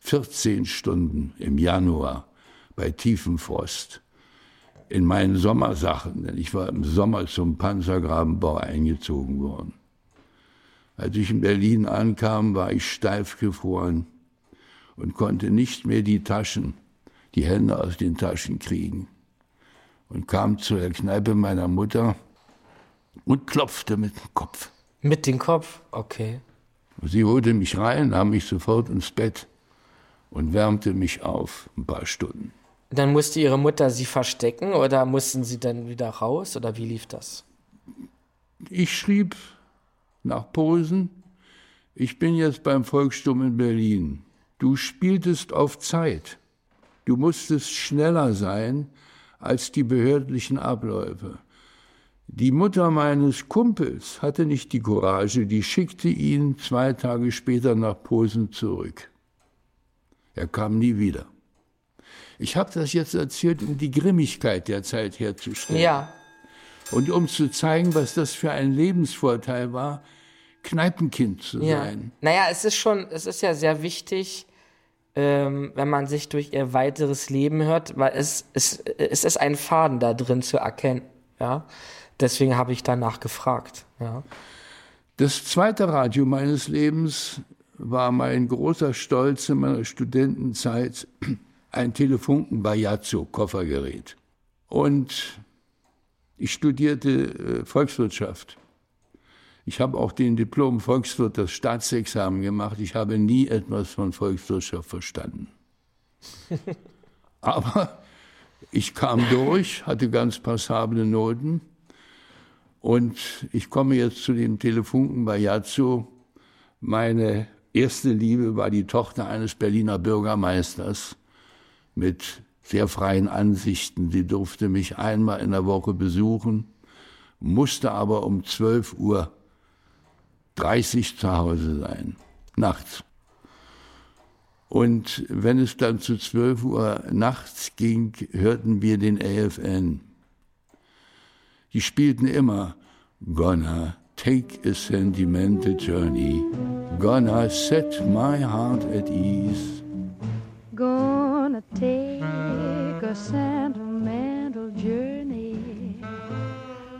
14 Stunden im Januar bei tiefem Frost in meinen Sommersachen, denn ich war im Sommer zum Panzergrabenbau eingezogen worden. Als ich in Berlin ankam, war ich steif gefroren und konnte nicht mehr die Taschen, die Hände aus den Taschen kriegen. Und kam zu der Kneipe meiner Mutter und klopfte mit dem Kopf. Mit dem Kopf? Okay. Sie holte mich rein, nahm mich sofort ins Bett und wärmte mich auf ein paar Stunden. Dann musste Ihre Mutter Sie verstecken oder mussten Sie dann wieder raus oder wie lief das? Ich schrieb nach Posen, ich bin jetzt beim Volkssturm in Berlin. Du spieltest auf Zeit. Du musstest schneller sein als die behördlichen Abläufe. Die Mutter meines Kumpels hatte nicht die Courage, die schickte ihn zwei Tage später nach Posen zurück. Er kam nie wieder. Ich habe das jetzt erzählt, um die Grimmigkeit der Zeit herzustellen. Ja. Und um zu zeigen, was das für ein Lebensvorteil war, Kneipenkind zu ja. sein. Naja, es ist schon, es ist ja sehr wichtig, ähm, wenn man sich durch ihr weiteres Leben hört, weil es, es, es ist ein Faden da drin zu erkennen. Ja. Deswegen habe ich danach gefragt. Ja. Das zweite Radio meines Lebens war mein großer Stolz in meiner Studentenzeit ein Telefunken Bajazzo Koffergerät. Und ich studierte äh, Volkswirtschaft. Ich habe auch den Diplom Volkswirt, das Staatsexamen gemacht. Ich habe nie etwas von Volkswirtschaft verstanden. Aber ich kam durch, hatte ganz passable Noten. Und ich komme jetzt zu dem Telefunken bei Yazzo. Meine erste Liebe war die Tochter eines Berliner Bürgermeisters mit sehr freien Ansichten. Sie durfte mich einmal in der Woche besuchen, musste aber um 12 Uhr 30 zu Hause sein, nachts. Und wenn es dann zu 12 Uhr nachts ging, hörten wir den AFN. Die spielten immer Gonna take a sentimental journey, gonna set my heart at ease. Gonna take a sentimental journey,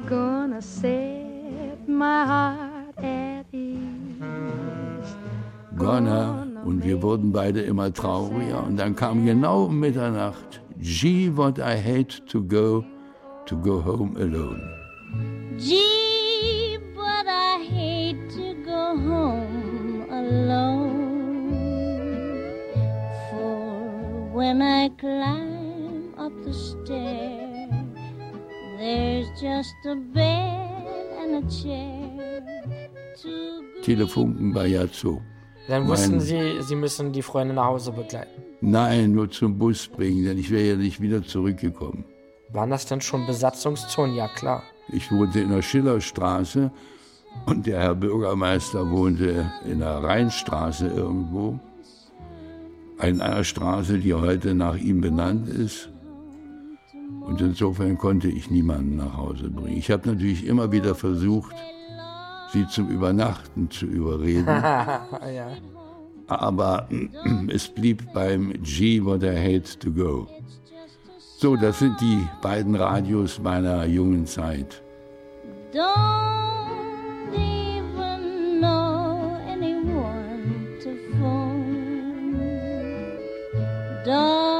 gonna set my heart at ease. Gonna, und wir wurden beide immer trauriger. Und dann kam genau um Mitternacht, Gee, what I hate to go, to go home alone. Gee, but I hate to go home alone. When I climb up the stair, there's just a bed and a chair. To Telefunken bei Yazoo. Dann wussten Mein- Sie, Sie müssen die Freundin nach Hause begleiten. Nein, nur zum Bus bringen, denn ich wäre ja nicht wieder zurückgekommen. Waren das denn schon Besatzungszonen? Ja, klar. Ich wohnte in der Schillerstraße und der Herr Bürgermeister wohnte in der Rheinstraße irgendwo. In einer Straße, die heute nach ihm benannt ist. Und insofern konnte ich niemanden nach Hause bringen. Ich habe natürlich immer wieder versucht, sie zum Übernachten zu überreden. ja. aber es blieb beim G what I hate to go. So, das sind die beiden Radios meiner jungen Zeit. Don't even know No.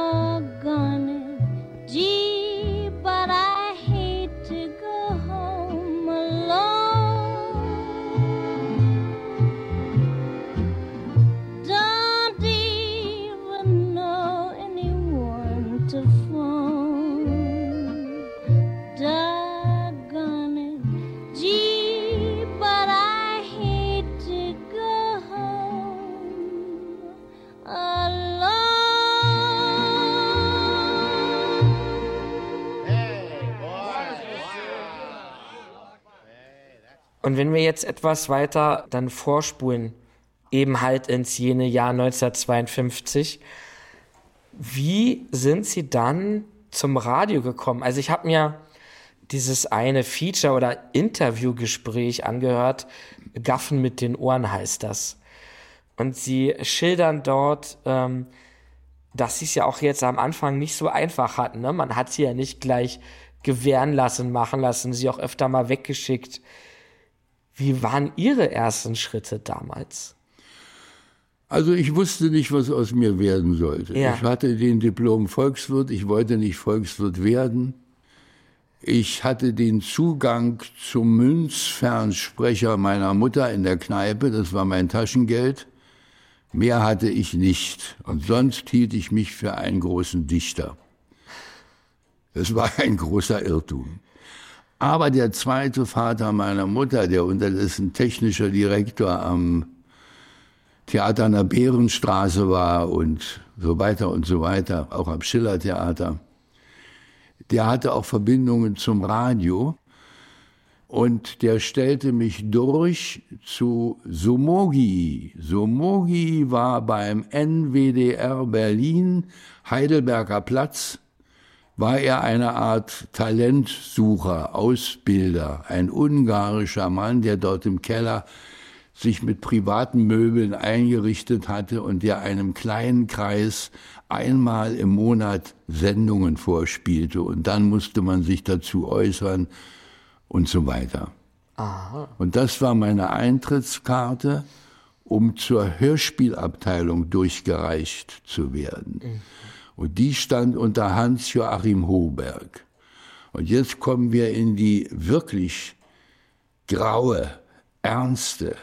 Und wenn wir jetzt etwas weiter dann vorspulen, eben halt ins jene Jahr 1952, wie sind Sie dann zum Radio gekommen? Also ich habe mir dieses eine Feature oder Interviewgespräch angehört, Gaffen mit den Ohren heißt das. Und Sie schildern dort, ähm, dass Sie es ja auch jetzt am Anfang nicht so einfach hatten. Ne? Man hat Sie ja nicht gleich gewähren lassen, machen lassen, Sie auch öfter mal weggeschickt. Wie waren Ihre ersten Schritte damals? Also ich wusste nicht, was aus mir werden sollte. Ja. Ich hatte den Diplom Volkswirt, ich wollte nicht Volkswirt werden. Ich hatte den Zugang zum Münzfernsprecher meiner Mutter in der Kneipe, das war mein Taschengeld. Mehr hatte ich nicht und sonst hielt ich mich für einen großen Dichter. Das war ein großer Irrtum. Aber der zweite Vater meiner Mutter, der unterdessen technischer Direktor am Theater an der Bärenstraße war und so weiter und so weiter, auch am Schillertheater, der hatte auch Verbindungen zum Radio und der stellte mich durch zu Somogi. Somogi war beim NWDR Berlin, Heidelberger Platz, war er eine Art Talentsucher, Ausbilder, ein ungarischer Mann, der dort im Keller sich mit privaten Möbeln eingerichtet hatte und der einem kleinen Kreis einmal im Monat Sendungen vorspielte und dann musste man sich dazu äußern und so weiter. Aha. Und das war meine Eintrittskarte, um zur Hörspielabteilung durchgereicht zu werden. Und die stand unter Hans-Joachim Hoberg. Und jetzt kommen wir in die wirklich graue, ernste,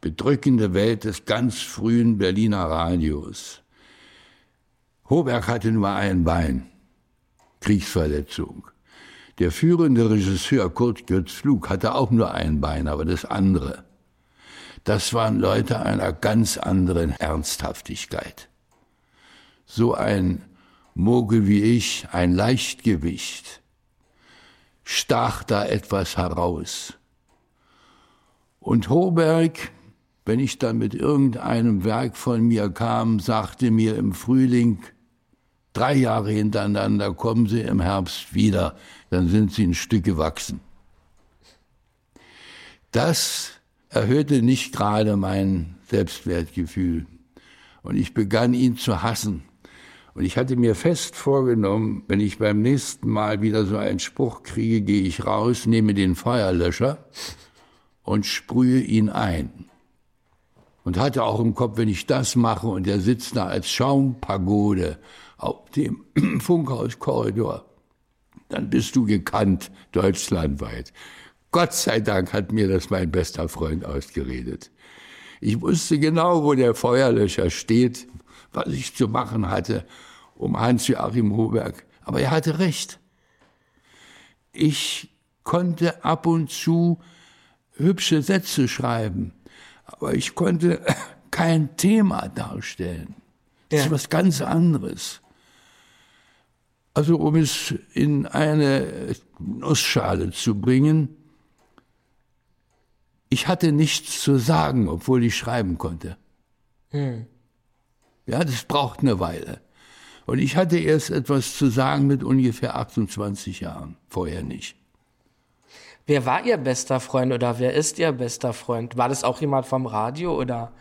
bedrückende Welt des ganz frühen Berliner Radios. Hoberg hatte nur ein Bein, Kriegsverletzung. Der führende Regisseur Kurt Götz Flug hatte auch nur ein Bein, aber das andere. Das waren Leute einer ganz anderen Ernsthaftigkeit. So ein Mogel wie ich, ein Leichtgewicht, stach da etwas heraus. Und Hoberg, wenn ich dann mit irgendeinem Werk von mir kam, sagte mir im Frühling, drei Jahre hintereinander kommen Sie im Herbst wieder, dann sind Sie ein Stück gewachsen. Das erhöhte nicht gerade mein Selbstwertgefühl. Und ich begann ihn zu hassen. Und ich hatte mir fest vorgenommen, wenn ich beim nächsten Mal wieder so einen Spruch kriege, gehe ich raus, nehme den Feuerlöscher und sprühe ihn ein. Und hatte auch im Kopf, wenn ich das mache und er sitzt da als Schaumpagode auf dem Funkhauskorridor, dann bist du gekannt deutschlandweit. Gott sei Dank hat mir das mein bester Freund ausgeredet. Ich wusste genau, wo der Feuerlöscher steht, was ich zu machen hatte, um Hans-Joachim Hoberg. Aber er hatte recht. Ich konnte ab und zu hübsche Sätze schreiben, aber ich konnte kein Thema darstellen. Das ist was ganz anderes. Also um es in eine Nussschale zu bringen, ich hatte nichts zu sagen, obwohl ich schreiben konnte. Hm. Ja, das braucht eine Weile. Und ich hatte erst etwas zu sagen mit ungefähr 28 Jahren, vorher nicht. Wer war Ihr bester Freund oder wer ist Ihr bester Freund? War das auch jemand vom Radio oder?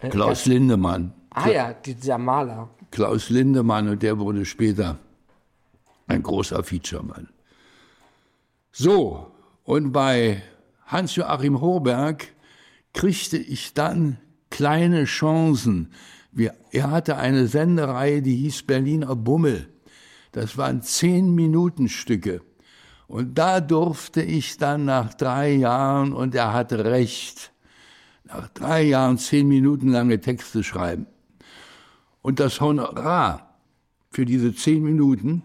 äh, Klaus ja. Lindemann. Ah ja, dieser Maler. Klaus Lindemann und der wurde später ein großer Featuremann. So, und bei Hans-Joachim Hoberg kriegte ich dann kleine Chancen. Wir, er hatte eine Sendereihe, die hieß Berliner Bummel. Das waren zehn Minuten Stücke. Und da durfte ich dann nach drei Jahren, und er hatte recht, nach drei Jahren zehn Minuten lange Texte schreiben. Und das Honorar für diese zehn Minuten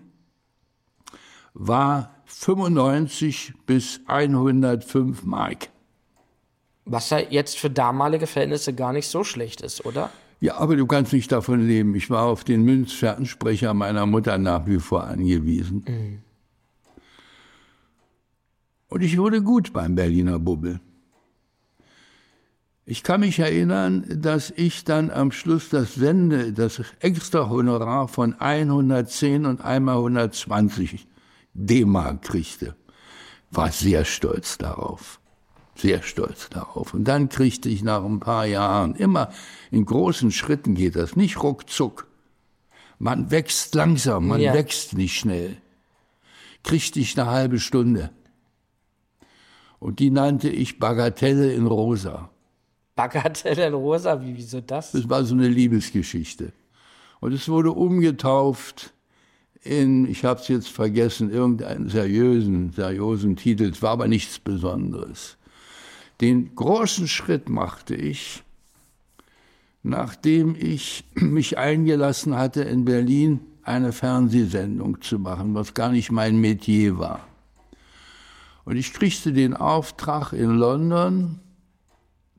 war 95 bis 105 Mark. Was ja jetzt für damalige Verhältnisse gar nicht so schlecht ist, oder? Ja, aber du kannst nicht davon leben. Ich war auf den Münzfernsprecher meiner Mutter nach wie vor angewiesen. Mhm. Und ich wurde gut beim Berliner Bubbel. Ich kann mich erinnern, dass ich dann am Schluss das Sende, das extra Honorar von 110 und einmal 120 D-Mark kriegte. War sehr stolz darauf. Sehr stolz darauf. Und dann kriegte ich nach ein paar Jahren, immer in großen Schritten geht das, nicht ruckzuck. Man wächst langsam, man Ja. wächst nicht schnell. Kriegte ich eine halbe Stunde. Und die nannte ich Bagatelle in Rosa. Bagatelle in Rosa, wie, wieso das? Das war so eine Liebesgeschichte. Und es wurde umgetauft in, ich habe es jetzt vergessen, irgendeinen seriösen, seriösen Titel. Es war aber nichts Besonderes. Den großen Schritt machte ich, nachdem ich mich eingelassen hatte, in Berlin eine Fernsehsendung zu machen, was gar nicht mein Metier war. Und ich kriegte den Auftrag in London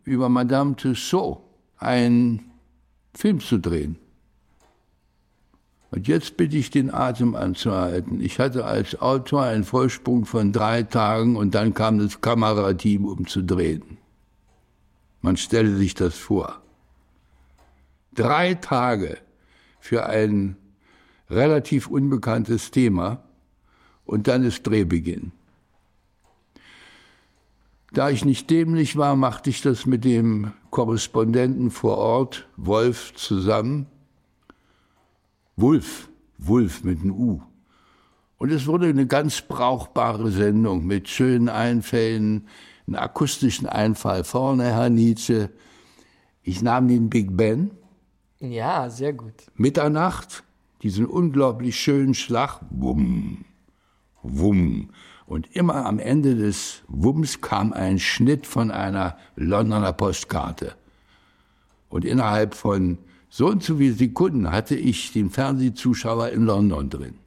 über Madame Tussaud einen Film zu drehen. Und jetzt bitte ich den Atem anzuhalten. Ich hatte als Autor einen Vollsprung von drei Tagen und dann kam das Kamerateam, um zu drehen. Man stelle sich das vor. Drei Tage für ein relativ unbekanntes Thema und dann ist Drehbeginn. Da ich nicht dämlich war, machte ich das mit dem Korrespondenten vor Ort, Wolf, zusammen. Wulf, Wulf mit einem U. Und es wurde eine ganz brauchbare Sendung mit schönen Einfällen, einem akustischen Einfall vorne, Herr Nietzsche. Ich nahm den Big Ben. Ja, sehr gut. Mitternacht, diesen unglaublich schönen Schlag, wumm, wumm. Und immer am Ende des Wumms kam ein Schnitt von einer Londoner Postkarte. Und innerhalb von so und so viele Sekunden hatte ich den Fernsehzuschauer in London drin.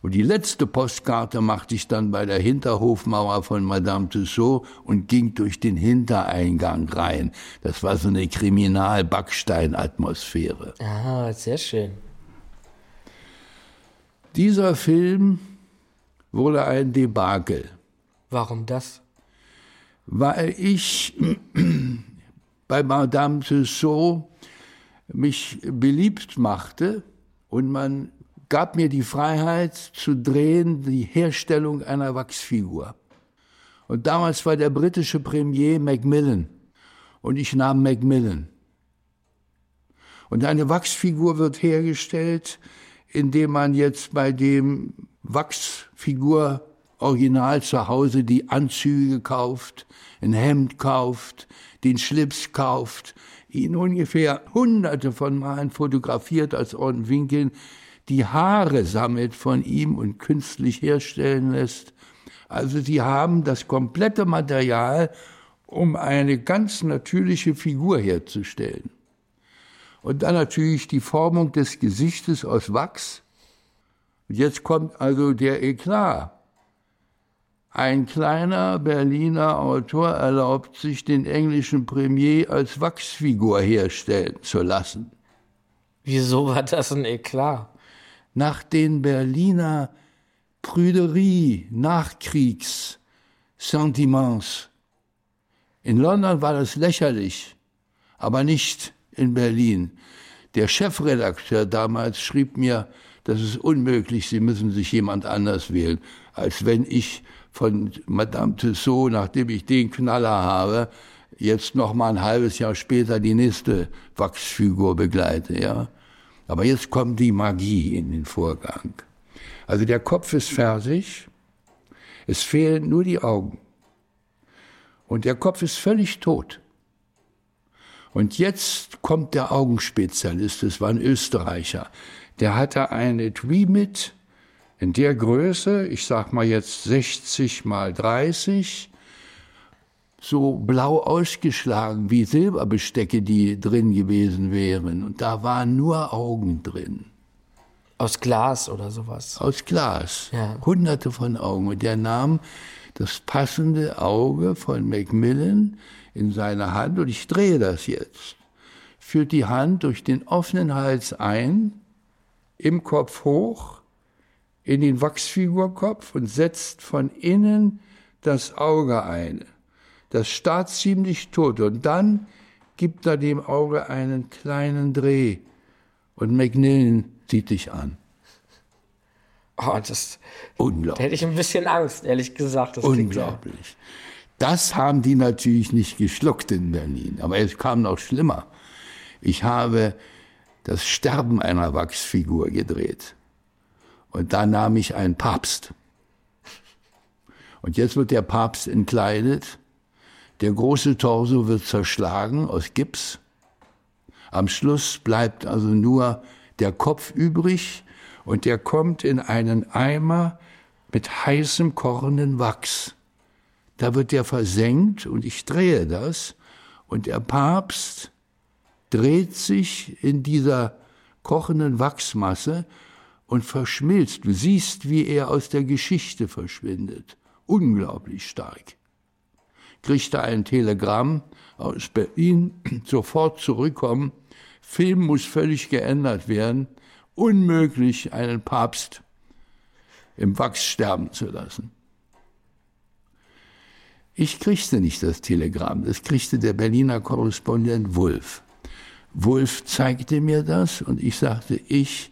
Und die letzte Postkarte machte ich dann bei der Hinterhofmauer von Madame Tussaud und ging durch den Hintereingang rein. Das war so eine Kriminal-Backstein-Atmosphäre. Ah, sehr schön. Dieser Film wurde ein Debakel. Warum das? Weil ich bei Madame Tussaud mich beliebt machte und man gab mir die Freiheit zu drehen die Herstellung einer Wachsfigur. Und damals war der britische Premier Macmillan und ich nahm Macmillan. Und eine Wachsfigur wird hergestellt, indem man jetzt bei dem Wachsfigur Original zu Hause die Anzüge kauft, ein Hemd kauft, den Schlips kauft, ihn ungefähr hunderte von Malen fotografiert als Orden Winkeln, die Haare sammelt von ihm und künstlich herstellen lässt. Also sie haben das komplette Material, um eine ganz natürliche Figur herzustellen. Und dann natürlich die Formung des Gesichtes aus Wachs. Und jetzt kommt also der Eklat. Ein kleiner Berliner Autor erlaubt sich, den englischen Premier als Wachsfigur herstellen zu lassen. Wieso war das ein Eklat? Nach den Berliner Prüderie, Nachkriegs, Sentiments. In London war das lächerlich, aber nicht in Berlin. Der Chefredakteur damals schrieb mir, das ist unmöglich, Sie müssen sich jemand anders wählen, als wenn ich von Madame Tussaud, nachdem ich den Knaller habe, jetzt noch mal ein halbes Jahr später die nächste Wachsfigur begleite, ja. Aber jetzt kommt die Magie in den Vorgang. Also der Kopf ist fertig, es fehlen nur die Augen. Und der Kopf ist völlig tot. Und jetzt kommt der Augenspezialist, das war ein Österreicher. Der hatte eine Tweemit in der Größe, ich sag mal jetzt 60 mal 30, so blau ausgeschlagen wie Silberbestecke, die drin gewesen wären. Und da waren nur Augen drin. Aus Glas oder sowas? Aus Glas. Ja. Hunderte von Augen. Und der nahm das passende Auge von Macmillan in seine Hand und ich drehe das jetzt. Führt die Hand durch den offenen Hals ein, im Kopf hoch, in den Wachsfigurkopf und setzt von innen das Auge ein. Das starrt ziemlich tot und dann gibt er dem Auge einen kleinen Dreh und McNillan sieht dich an. Oh, das, Unglaublich. da hätte ich ein bisschen Angst, ehrlich gesagt. Das Unglaublich. Das haben die natürlich nicht geschluckt in Berlin. Aber es kam noch schlimmer. Ich habe das Sterben einer Wachsfigur gedreht. Und da nahm ich einen Papst. Und jetzt wird der Papst entkleidet. Der große Torso wird zerschlagen aus Gips. Am Schluss bleibt also nur der Kopf übrig und der kommt in einen Eimer mit heißem kochenden Wachs. Da wird der versenkt und ich drehe das und der Papst dreht sich in dieser kochenden Wachsmasse und verschmilzt. Du siehst, wie er aus der Geschichte verschwindet. Unglaublich stark. Kriegt er ein Telegramm aus Berlin, sofort zurückkommen. Film muss völlig geändert werden. Unmöglich, einen Papst im Wachs sterben zu lassen. Ich kriegte nicht das Telegramm, das kriegte der Berliner Korrespondent Wulff. Wulff zeigte mir das und ich sagte, ich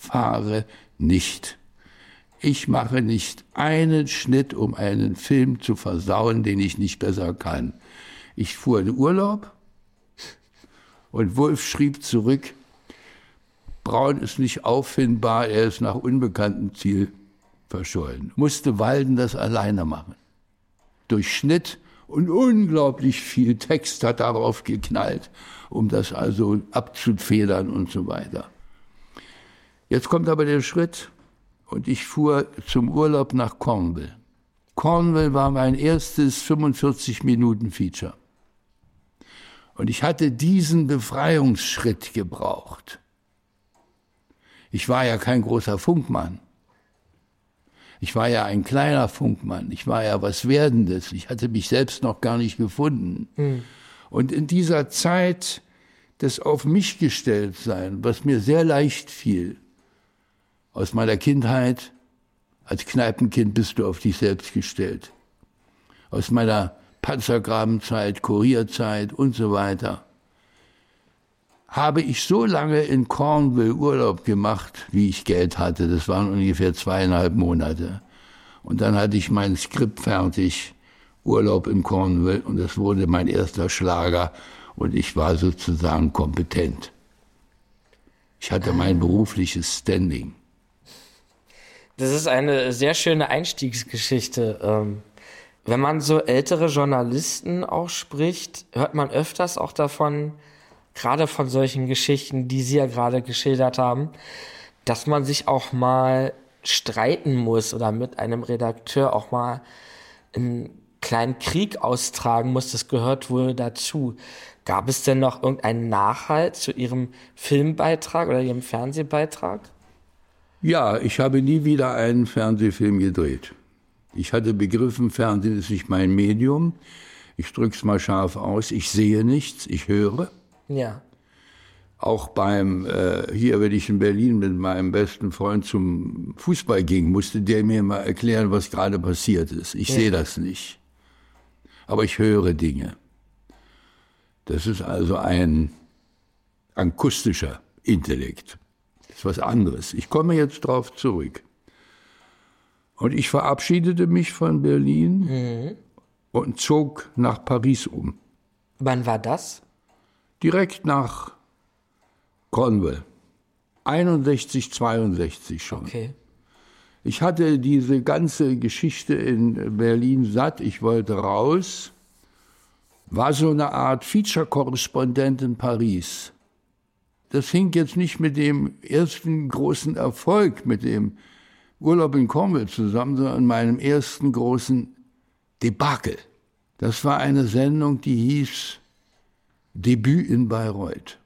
fahre nicht. Ich mache nicht einen Schnitt, um einen Film zu versauen, den ich nicht besser kann. Ich fuhr in Urlaub und Wulff schrieb zurück, Braun ist nicht auffindbar, er ist nach unbekanntem Ziel verschollen. Musste Walden das alleine machen. Durch Schnitt und unglaublich viel Text hat darauf geknallt, um das also abzufedern und so weiter. Jetzt kommt aber der Schritt und ich fuhr zum Urlaub nach Cornwall. Cornwall war mein erstes 45 Minuten Feature. Und ich hatte diesen Befreiungsschritt gebraucht. Ich war ja kein großer Funkmann. Ich war ja ein kleiner Funkmann. Ich war ja was Werdendes. Ich hatte mich selbst noch gar nicht gefunden. Mhm. Und in dieser Zeit des Auf mich gestellt sein, was mir sehr leicht fiel, aus meiner Kindheit, als Kneipenkind bist du auf dich selbst gestellt. Aus meiner Panzergrabenzeit, Kurierzeit und so weiter habe ich so lange in Cornwall Urlaub gemacht, wie ich Geld hatte. Das waren ungefähr zweieinhalb Monate. Und dann hatte ich mein Skript fertig, Urlaub in Cornwall, und das wurde mein erster Schlager. Und ich war sozusagen kompetent. Ich hatte mein berufliches Standing. Das ist eine sehr schöne Einstiegsgeschichte. Ähm, wenn man so ältere Journalisten auch spricht, hört man öfters auch davon, gerade von solchen Geschichten, die Sie ja gerade geschildert haben, dass man sich auch mal streiten muss oder mit einem Redakteur auch mal einen kleinen Krieg austragen muss. Das gehört wohl dazu. Gab es denn noch irgendeinen Nachhalt zu Ihrem Filmbeitrag oder Ihrem Fernsehbeitrag? Ja, ich habe nie wieder einen Fernsehfilm gedreht. Ich hatte begriffen, Fernsehen ist nicht mein Medium. Ich drück's mal scharf aus. Ich sehe nichts, ich höre. Ja. Auch beim, äh, hier, wenn ich in Berlin mit meinem besten Freund zum Fußball ging, musste der mir mal erklären, was gerade passiert ist. Ich ja. sehe das nicht. Aber ich höre Dinge. Das ist also ein akustischer Intellekt. Ist was anderes. Ich komme jetzt darauf zurück. Und ich verabschiedete mich von Berlin mhm. und zog nach Paris um. Wann war das? direkt nach Cornwall. 61, 62 schon. Okay. Ich hatte diese ganze Geschichte in Berlin satt. Ich wollte raus. War so eine Art Feature-Korrespondent in Paris. Das hing jetzt nicht mit dem ersten großen Erfolg, mit dem Urlaub in Cornwall zusammen, sondern meinem ersten großen Debakel. Das war eine Sendung, die hieß Debüt in Bayreuth.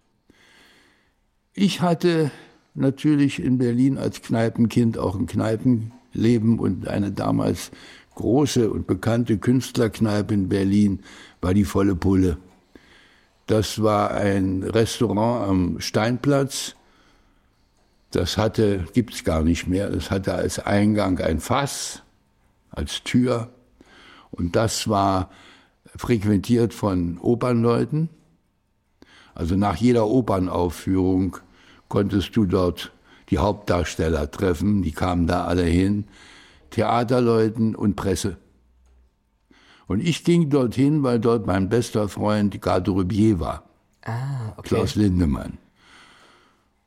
Ich hatte natürlich in Berlin als Kneipenkind auch ein Kneipenleben und eine damals große und bekannte Künstlerkneipe in Berlin war die Volle Pulle. Das war ein Restaurant am Steinplatz. Das hatte, gibt's gar nicht mehr. Das hatte als Eingang ein Fass, als Tür. Und das war frequentiert von Opernleuten. Also nach jeder Opernaufführung konntest du dort die Hauptdarsteller treffen, die kamen da alle hin, Theaterleuten und Presse. Und ich ging dorthin, weil dort mein bester Freund Garde war. Ah, okay. Klaus Lindemann.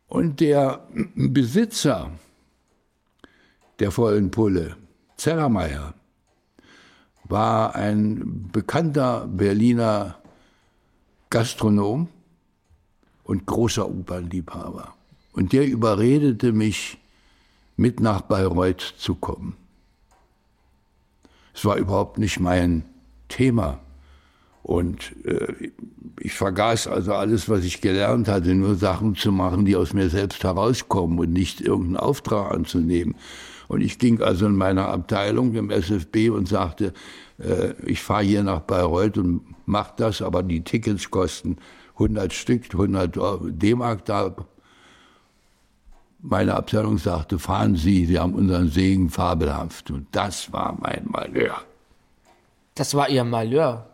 Und der Besitzer der vollen Pulle, Zerrmeier, war ein bekannter Berliner Gastronom und großer Opernliebhaber. Und der überredete mich, mit nach Bayreuth zu kommen. Es war überhaupt nicht mein Thema. Und äh, ich vergaß also alles, was ich gelernt hatte, nur Sachen zu machen, die aus mir selbst herauskommen und nicht irgendeinen Auftrag anzunehmen. Und ich ging also in meiner Abteilung im SFB und sagte, äh, ich fahre hier nach Bayreuth und mach das, aber die Tickets kosten 100 Stück, 100 D-Mark da. Meine Abteilung sagte, fahren Sie, Sie haben unseren Segen fabelhaft. Und das war mein Malheur. Das war Ihr Malheur?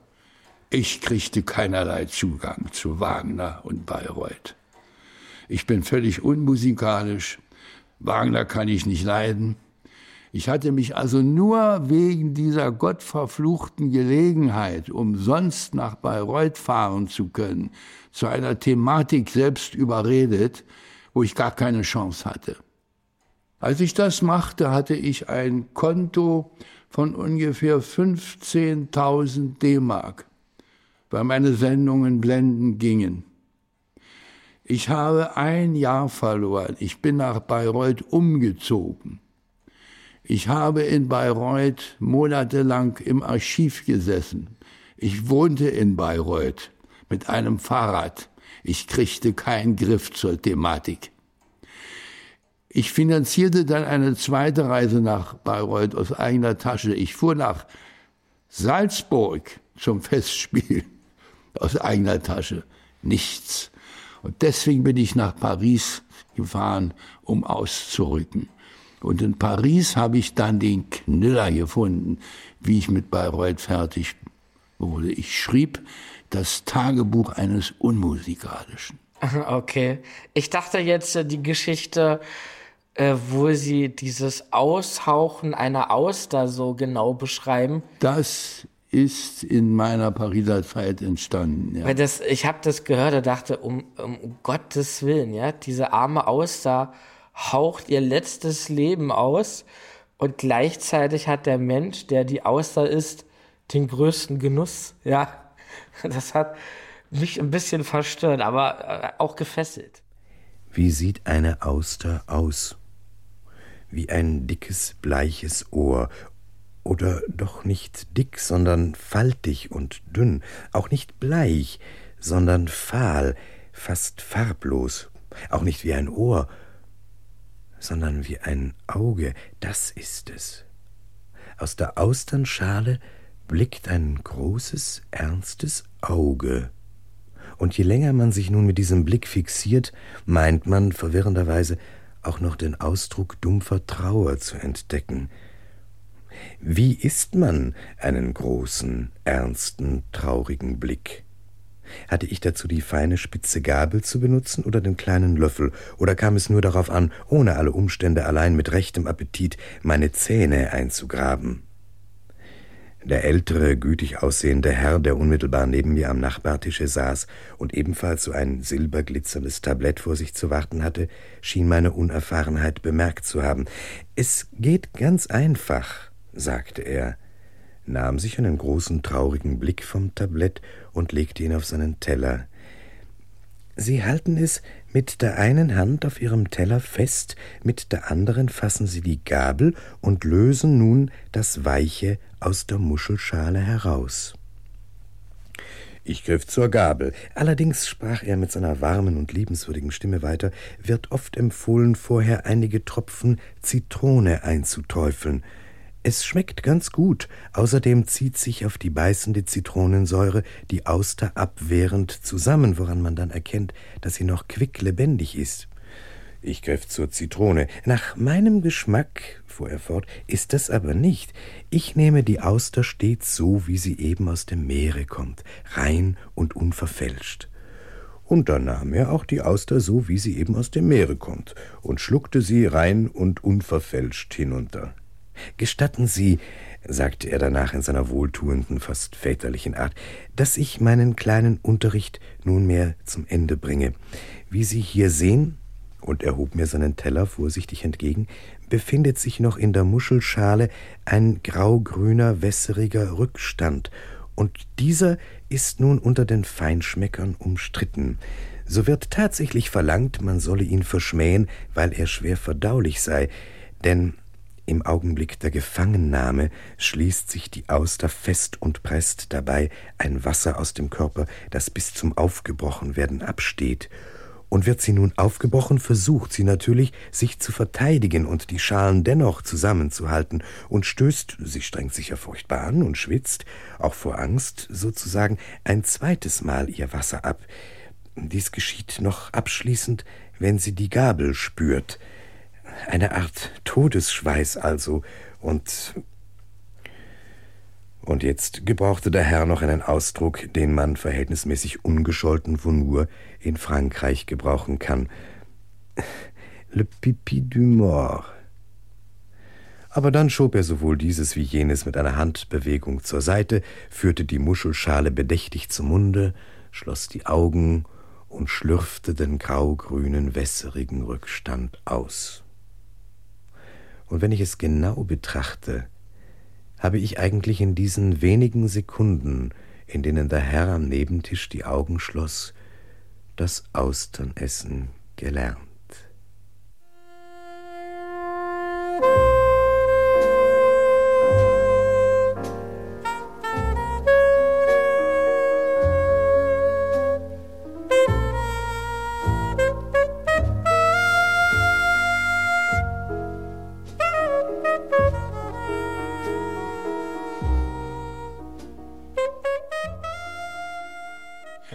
Ich kriegte keinerlei Zugang zu Wagner und Bayreuth. Ich bin völlig unmusikalisch. Wagner kann ich nicht leiden. Ich hatte mich also nur wegen dieser gottverfluchten Gelegenheit, umsonst nach Bayreuth fahren zu können, zu einer Thematik selbst überredet, wo ich gar keine Chance hatte. Als ich das machte, hatte ich ein Konto von ungefähr 15.000 D-Mark, weil meine Sendungen blenden gingen. Ich habe ein Jahr verloren. Ich bin nach Bayreuth umgezogen. Ich habe in Bayreuth monatelang im Archiv gesessen. Ich wohnte in Bayreuth mit einem Fahrrad. Ich kriegte keinen Griff zur Thematik. Ich finanzierte dann eine zweite Reise nach Bayreuth aus eigener Tasche. Ich fuhr nach Salzburg zum Festspiel aus eigener Tasche. Nichts. Und deswegen bin ich nach Paris gefahren, um auszurücken. Und in Paris habe ich dann den Knüller gefunden, wie ich mit Bayreuth fertig wurde. Ich schrieb das Tagebuch eines Unmusikalischen. Okay. Ich dachte jetzt äh, die Geschichte, äh, wo Sie dieses Aushauchen einer Auster so genau beschreiben. Das ist in meiner Pariser Zeit entstanden. Ja. Weil das, ich habe das gehört und dachte, um, um Gottes Willen, ja, diese arme Auster haucht ihr letztes Leben aus und gleichzeitig hat der Mensch, der die Auster ist, den größten Genuss. Ja, das hat mich ein bisschen verstört, aber äh, auch gefesselt. Wie sieht eine Auster aus? Wie ein dickes, bleiches Ohr. Oder doch nicht dick, sondern faltig und dünn. Auch nicht bleich, sondern fahl, fast farblos. Auch nicht wie ein Ohr, sondern wie ein Auge, das ist es. Aus der Austernschale blickt ein großes, ernstes Auge. Und je länger man sich nun mit diesem Blick fixiert, meint man verwirrenderweise auch noch den Ausdruck dumpfer Trauer zu entdecken. Wie ist man einen großen, ernsten, traurigen Blick? Hatte ich dazu die feine spitze Gabel zu benutzen oder den kleinen Löffel, oder kam es nur darauf an, ohne alle Umstände allein mit rechtem Appetit meine Zähne einzugraben? Der ältere, gütig aussehende Herr, der unmittelbar neben mir am Nachbartische saß und ebenfalls so ein silberglitzerndes Tablett vor sich zu warten hatte, schien meine Unerfahrenheit bemerkt zu haben. Es geht ganz einfach, sagte er nahm sich einen großen traurigen Blick vom Tablett und legte ihn auf seinen Teller. Sie halten es mit der einen Hand auf Ihrem Teller fest, mit der anderen fassen Sie die Gabel und lösen nun das Weiche aus der Muschelschale heraus. Ich griff zur Gabel. Allerdings, sprach er mit seiner warmen und liebenswürdigen Stimme weiter, wird oft empfohlen, vorher einige Tropfen Zitrone einzuträufeln. Es schmeckt ganz gut. Außerdem zieht sich auf die beißende Zitronensäure die Auster abwehrend zusammen, woran man dann erkennt, dass sie noch quicklebendig ist. Ich griff zur Zitrone. Nach meinem Geschmack, fuhr er fort, ist das aber nicht. Ich nehme die Auster stets so, wie sie eben aus dem Meere kommt, rein und unverfälscht. Und dann nahm er auch die Auster so, wie sie eben aus dem Meere kommt, und schluckte sie rein und unverfälscht hinunter. Gestatten Sie, sagte er danach in seiner wohltuenden, fast väterlichen Art, dass ich meinen kleinen Unterricht nunmehr zum Ende bringe. Wie Sie hier sehen, und er hob mir seinen Teller vorsichtig entgegen, befindet sich noch in der Muschelschale ein graugrüner, wässeriger Rückstand, und dieser ist nun unter den Feinschmeckern umstritten. So wird tatsächlich verlangt, man solle ihn verschmähen, weil er schwer verdaulich sei, denn im Augenblick der Gefangennahme schließt sich die Auster fest und presst dabei ein Wasser aus dem Körper, das bis zum Aufgebrochenwerden absteht, und wird sie nun aufgebrochen, versucht sie natürlich, sich zu verteidigen und die Schalen dennoch zusammenzuhalten und stößt, sie strengt sich ja furchtbar an und schwitzt, auch vor Angst sozusagen, ein zweites Mal ihr Wasser ab. Dies geschieht noch abschließend, wenn sie die Gabel spürt. Eine Art Todesschweiß also, und und jetzt gebrauchte der Herr noch einen Ausdruck, den man verhältnismäßig ungescholten von nur in Frankreich gebrauchen kann. Le pipi du mort. Aber dann schob er sowohl dieses wie jenes mit einer Handbewegung zur Seite, führte die Muschelschale bedächtig zum Munde, schloss die Augen und schlürfte den graugrünen, wässerigen Rückstand aus. Und wenn ich es genau betrachte, habe ich eigentlich in diesen wenigen Sekunden, in denen der Herr am Nebentisch die Augen schloss, das Austernessen gelernt.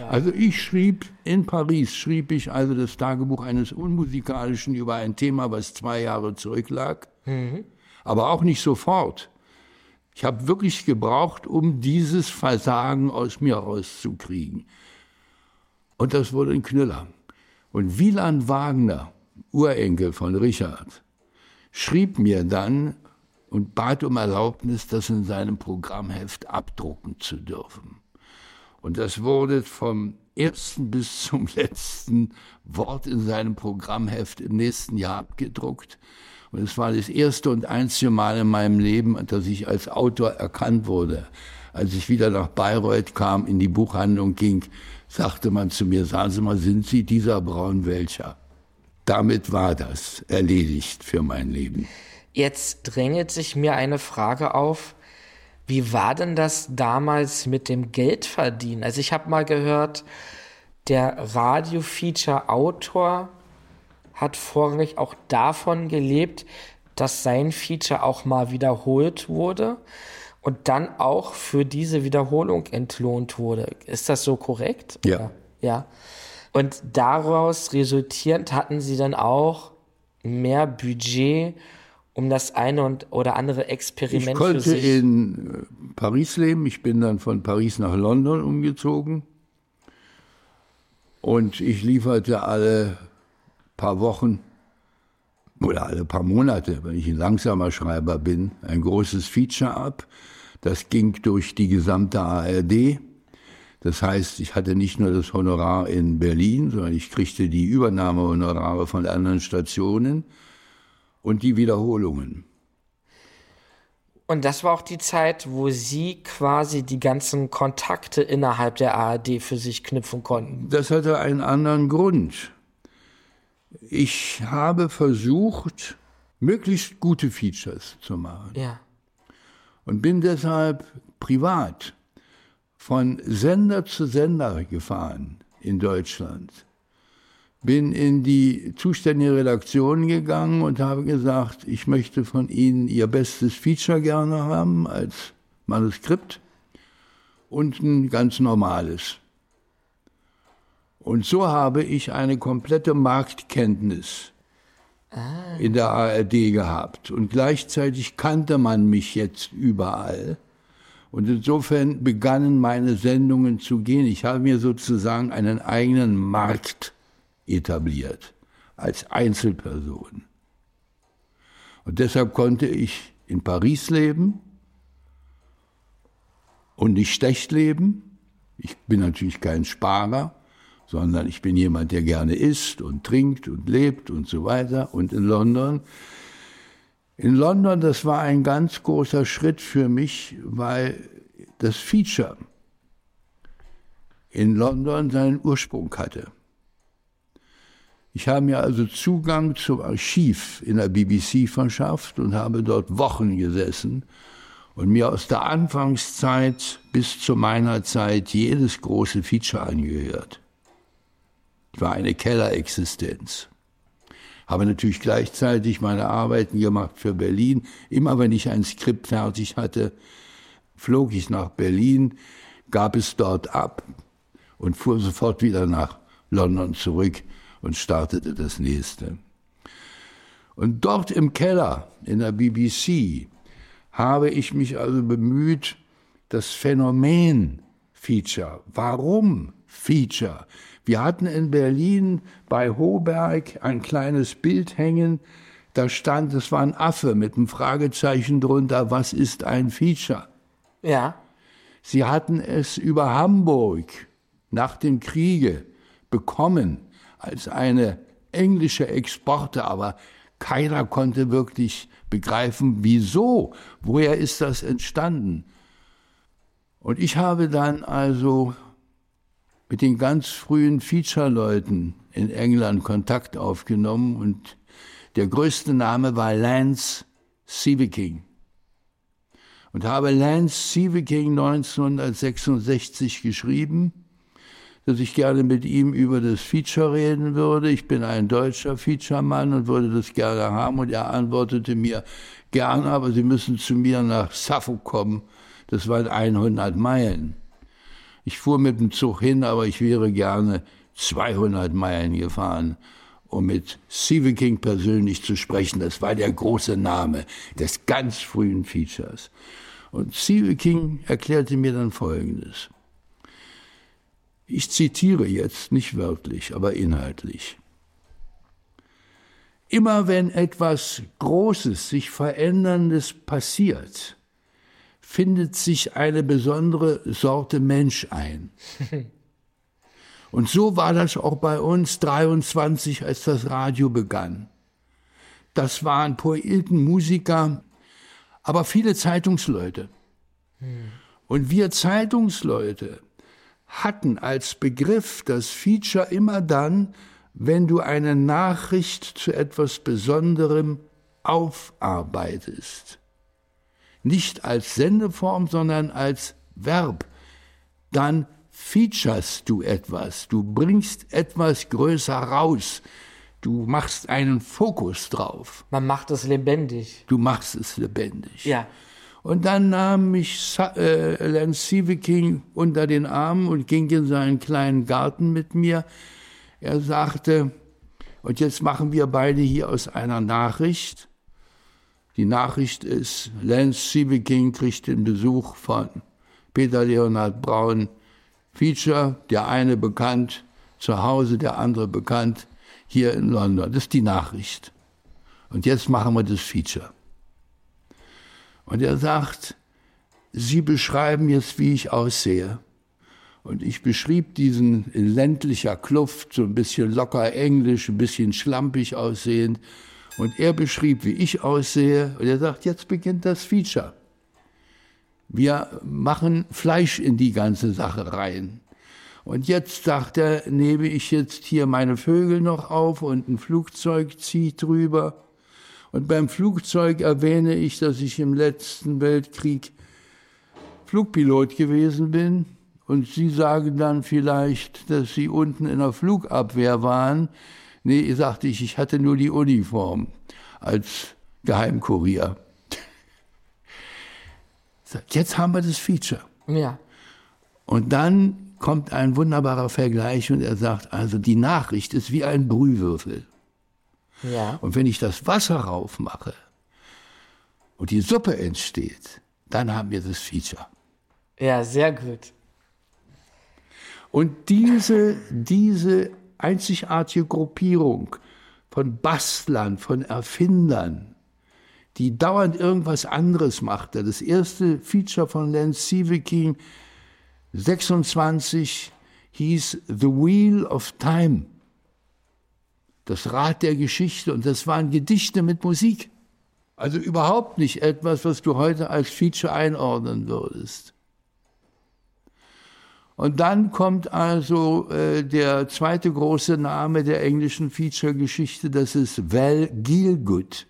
Also ich schrieb in Paris, schrieb ich also das Tagebuch eines Unmusikalischen über ein Thema, was zwei Jahre zurücklag, mhm. aber auch nicht sofort. Ich habe wirklich gebraucht, um dieses Versagen aus mir rauszukriegen. Und das wurde ein Knüller. Und Wieland Wagner, Urenkel von Richard, schrieb mir dann und bat um Erlaubnis, das in seinem Programmheft abdrucken zu dürfen. Und das wurde vom ersten bis zum letzten Wort in seinem Programmheft im nächsten Jahr abgedruckt. Und es war das erste und einzige Mal in meinem Leben, dass ich als Autor erkannt wurde. Als ich wieder nach Bayreuth kam, in die Buchhandlung ging, sagte man zu mir, sagen Sie mal, sind Sie dieser Braunwelcher? Damit war das erledigt für mein Leben. Jetzt drängelt sich mir eine Frage auf, wie war denn das damals mit dem Geldverdienen? Also ich habe mal gehört, der Radio-Feature-Autor hat vorrangig auch davon gelebt, dass sein Feature auch mal wiederholt wurde und dann auch für diese Wiederholung entlohnt wurde. Ist das so korrekt? Ja. Ja. Und daraus resultierend hatten sie dann auch mehr Budget um das eine und oder andere Experiment ich konnte in äh, Paris leben. Ich bin dann von Paris nach London umgezogen. Und ich lieferte alle paar Wochen oder alle paar Monate, wenn ich ein langsamer Schreiber bin, ein großes Feature ab. Das ging durch die gesamte ARD. Das heißt, ich hatte nicht nur das Honorar in Berlin, sondern ich kriegte die Übernahmehonorare von anderen Stationen und die Wiederholungen. Und das war auch die Zeit, wo Sie quasi die ganzen Kontakte innerhalb der ARD für sich knüpfen konnten. Das hatte einen anderen Grund. Ich habe versucht, möglichst gute Features zu machen. Ja. Und bin deshalb privat von Sender zu Sender gefahren in Deutschland bin in die zuständige Redaktion gegangen und habe gesagt, ich möchte von Ihnen Ihr bestes Feature gerne haben als Manuskript und ein ganz normales. Und so habe ich eine komplette Marktkenntnis ah. in der ARD gehabt. Und gleichzeitig kannte man mich jetzt überall. Und insofern begannen meine Sendungen zu gehen. Ich habe mir sozusagen einen eigenen Markt etabliert, als Einzelperson. Und deshalb konnte ich in Paris leben und nicht schlecht leben. Ich bin natürlich kein Sparer, sondern ich bin jemand, der gerne isst und trinkt und lebt und so weiter. Und in London, in London, das war ein ganz großer Schritt für mich, weil das Feature in London seinen Ursprung hatte. Ich habe mir also Zugang zum Archiv in der BBC verschafft und habe dort Wochen gesessen und mir aus der Anfangszeit bis zu meiner Zeit jedes große Feature angehört. Ich war eine Kellerexistenz. Habe natürlich gleichzeitig meine Arbeiten gemacht für Berlin. Immer wenn ich ein Skript fertig hatte, flog ich nach Berlin, gab es dort ab und fuhr sofort wieder nach London zurück und startete das nächste. Und dort im Keller in der BBC habe ich mich also bemüht, das Phänomen Feature, warum Feature? Wir hatten in Berlin bei Hoberg ein kleines Bild hängen, da stand, es war ein Affe mit einem Fragezeichen drunter, was ist ein Feature? Ja. Sie hatten es über Hamburg nach dem Kriege bekommen als eine englische Exporte, aber keiner konnte wirklich begreifen, wieso, woher ist das entstanden. Und ich habe dann also mit den ganz frühen Feature-Leuten in England Kontakt aufgenommen und der größte Name war Lance Sieveking. Und habe Lance Sieveking 1966 geschrieben dass ich gerne mit ihm über das Feature reden würde. Ich bin ein deutscher Feature-Mann und würde das gerne haben. Und er antwortete mir, gerne, aber Sie müssen zu mir nach Suffolk kommen. Das waren 100 Meilen. Ich fuhr mit dem Zug hin, aber ich wäre gerne 200 Meilen gefahren, um mit Stephen King persönlich zu sprechen. Das war der große Name des ganz frühen Features. Und Stephen King erklärte mir dann Folgendes. Ich zitiere jetzt nicht wörtlich, aber inhaltlich. Immer wenn etwas Großes, sich Veränderndes passiert, findet sich eine besondere Sorte Mensch ein. Und so war das auch bei uns 23, als das Radio begann. Das waren Poeten, Musiker, aber viele Zeitungsleute. Hm. Und wir Zeitungsleute, hatten als Begriff das Feature immer dann, wenn du eine Nachricht zu etwas Besonderem aufarbeitest. Nicht als Sendeform, sondern als Verb. Dann featurest du etwas, du bringst etwas größer raus, du machst einen Fokus drauf. Man macht es lebendig. Du machst es lebendig. Ja. Und dann nahm mich äh, Lance Sieveking unter den Arm und ging in seinen kleinen Garten mit mir. Er sagte, und jetzt machen wir beide hier aus einer Nachricht. Die Nachricht ist, Lance Sieveking kriegt den Besuch von Peter Leonhard Braun. Feature, der eine bekannt zu Hause, der andere bekannt hier in London. Das ist die Nachricht. Und jetzt machen wir das Feature. Und er sagt, Sie beschreiben jetzt, wie ich aussehe. Und ich beschrieb diesen in ländlicher Kluft, so ein bisschen locker englisch, ein bisschen schlampig aussehend. Und er beschrieb, wie ich aussehe. Und er sagt, jetzt beginnt das Feature. Wir machen Fleisch in die ganze Sache rein. Und jetzt sagt er, nehme ich jetzt hier meine Vögel noch auf und ein Flugzeug zieht drüber. Und beim Flugzeug erwähne ich, dass ich im letzten Weltkrieg Flugpilot gewesen bin. Und Sie sagen dann vielleicht, dass Sie unten in der Flugabwehr waren. Nee, sagte ich, ich hatte nur die Uniform als Geheimkurier. Jetzt haben wir das Feature. Ja. Und dann kommt ein wunderbarer Vergleich und er sagt, also die Nachricht ist wie ein Brühwürfel. Ja. Und wenn ich das Wasser raufmache und die Suppe entsteht, dann haben wir das Feature. Ja, sehr gut. Und diese, diese einzigartige Gruppierung von Bastlern, von Erfindern, die dauernd irgendwas anderes machte. Das erste Feature von Lance Sieveking, 26, hieß The Wheel of Time. Das Rad der Geschichte. Und das waren Gedichte mit Musik. Also überhaupt nicht etwas, was du heute als Feature einordnen würdest. Und dann kommt also äh, der zweite große Name der englischen Feature-Geschichte, das ist Val Gielgud.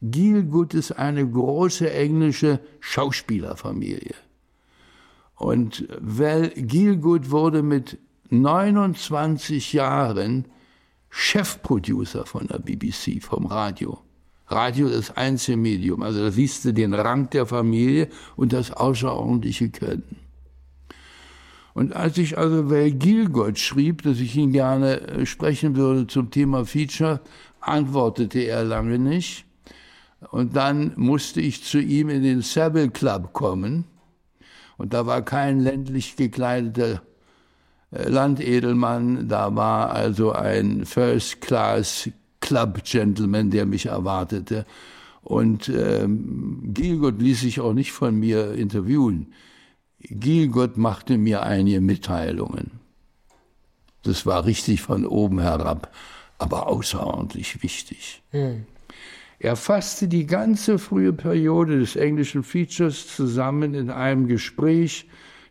Gielgud ist eine große englische Schauspielerfamilie. Und Val Gielgud wurde mit 29 Jahren Chefproducer von der BBC, vom Radio. Radio ist das einzige Medium. Also da siehst du den Rang der Familie und das außerordentliche Können. Und als ich also Val Gilgott schrieb, dass ich ihn gerne äh, sprechen würde zum Thema Feature, antwortete er lange nicht. Und dann musste ich zu ihm in den Savile Club kommen. Und da war kein ländlich gekleideter Landedelmann, da war also ein First Class Club Gentleman, der mich erwartete. Und ähm, Gilgott ließ sich auch nicht von mir interviewen. Gilgott machte mir einige Mitteilungen. Das war richtig von oben herab, aber außerordentlich wichtig. Hm. Er fasste die ganze frühe Periode des englischen Features zusammen in einem Gespräch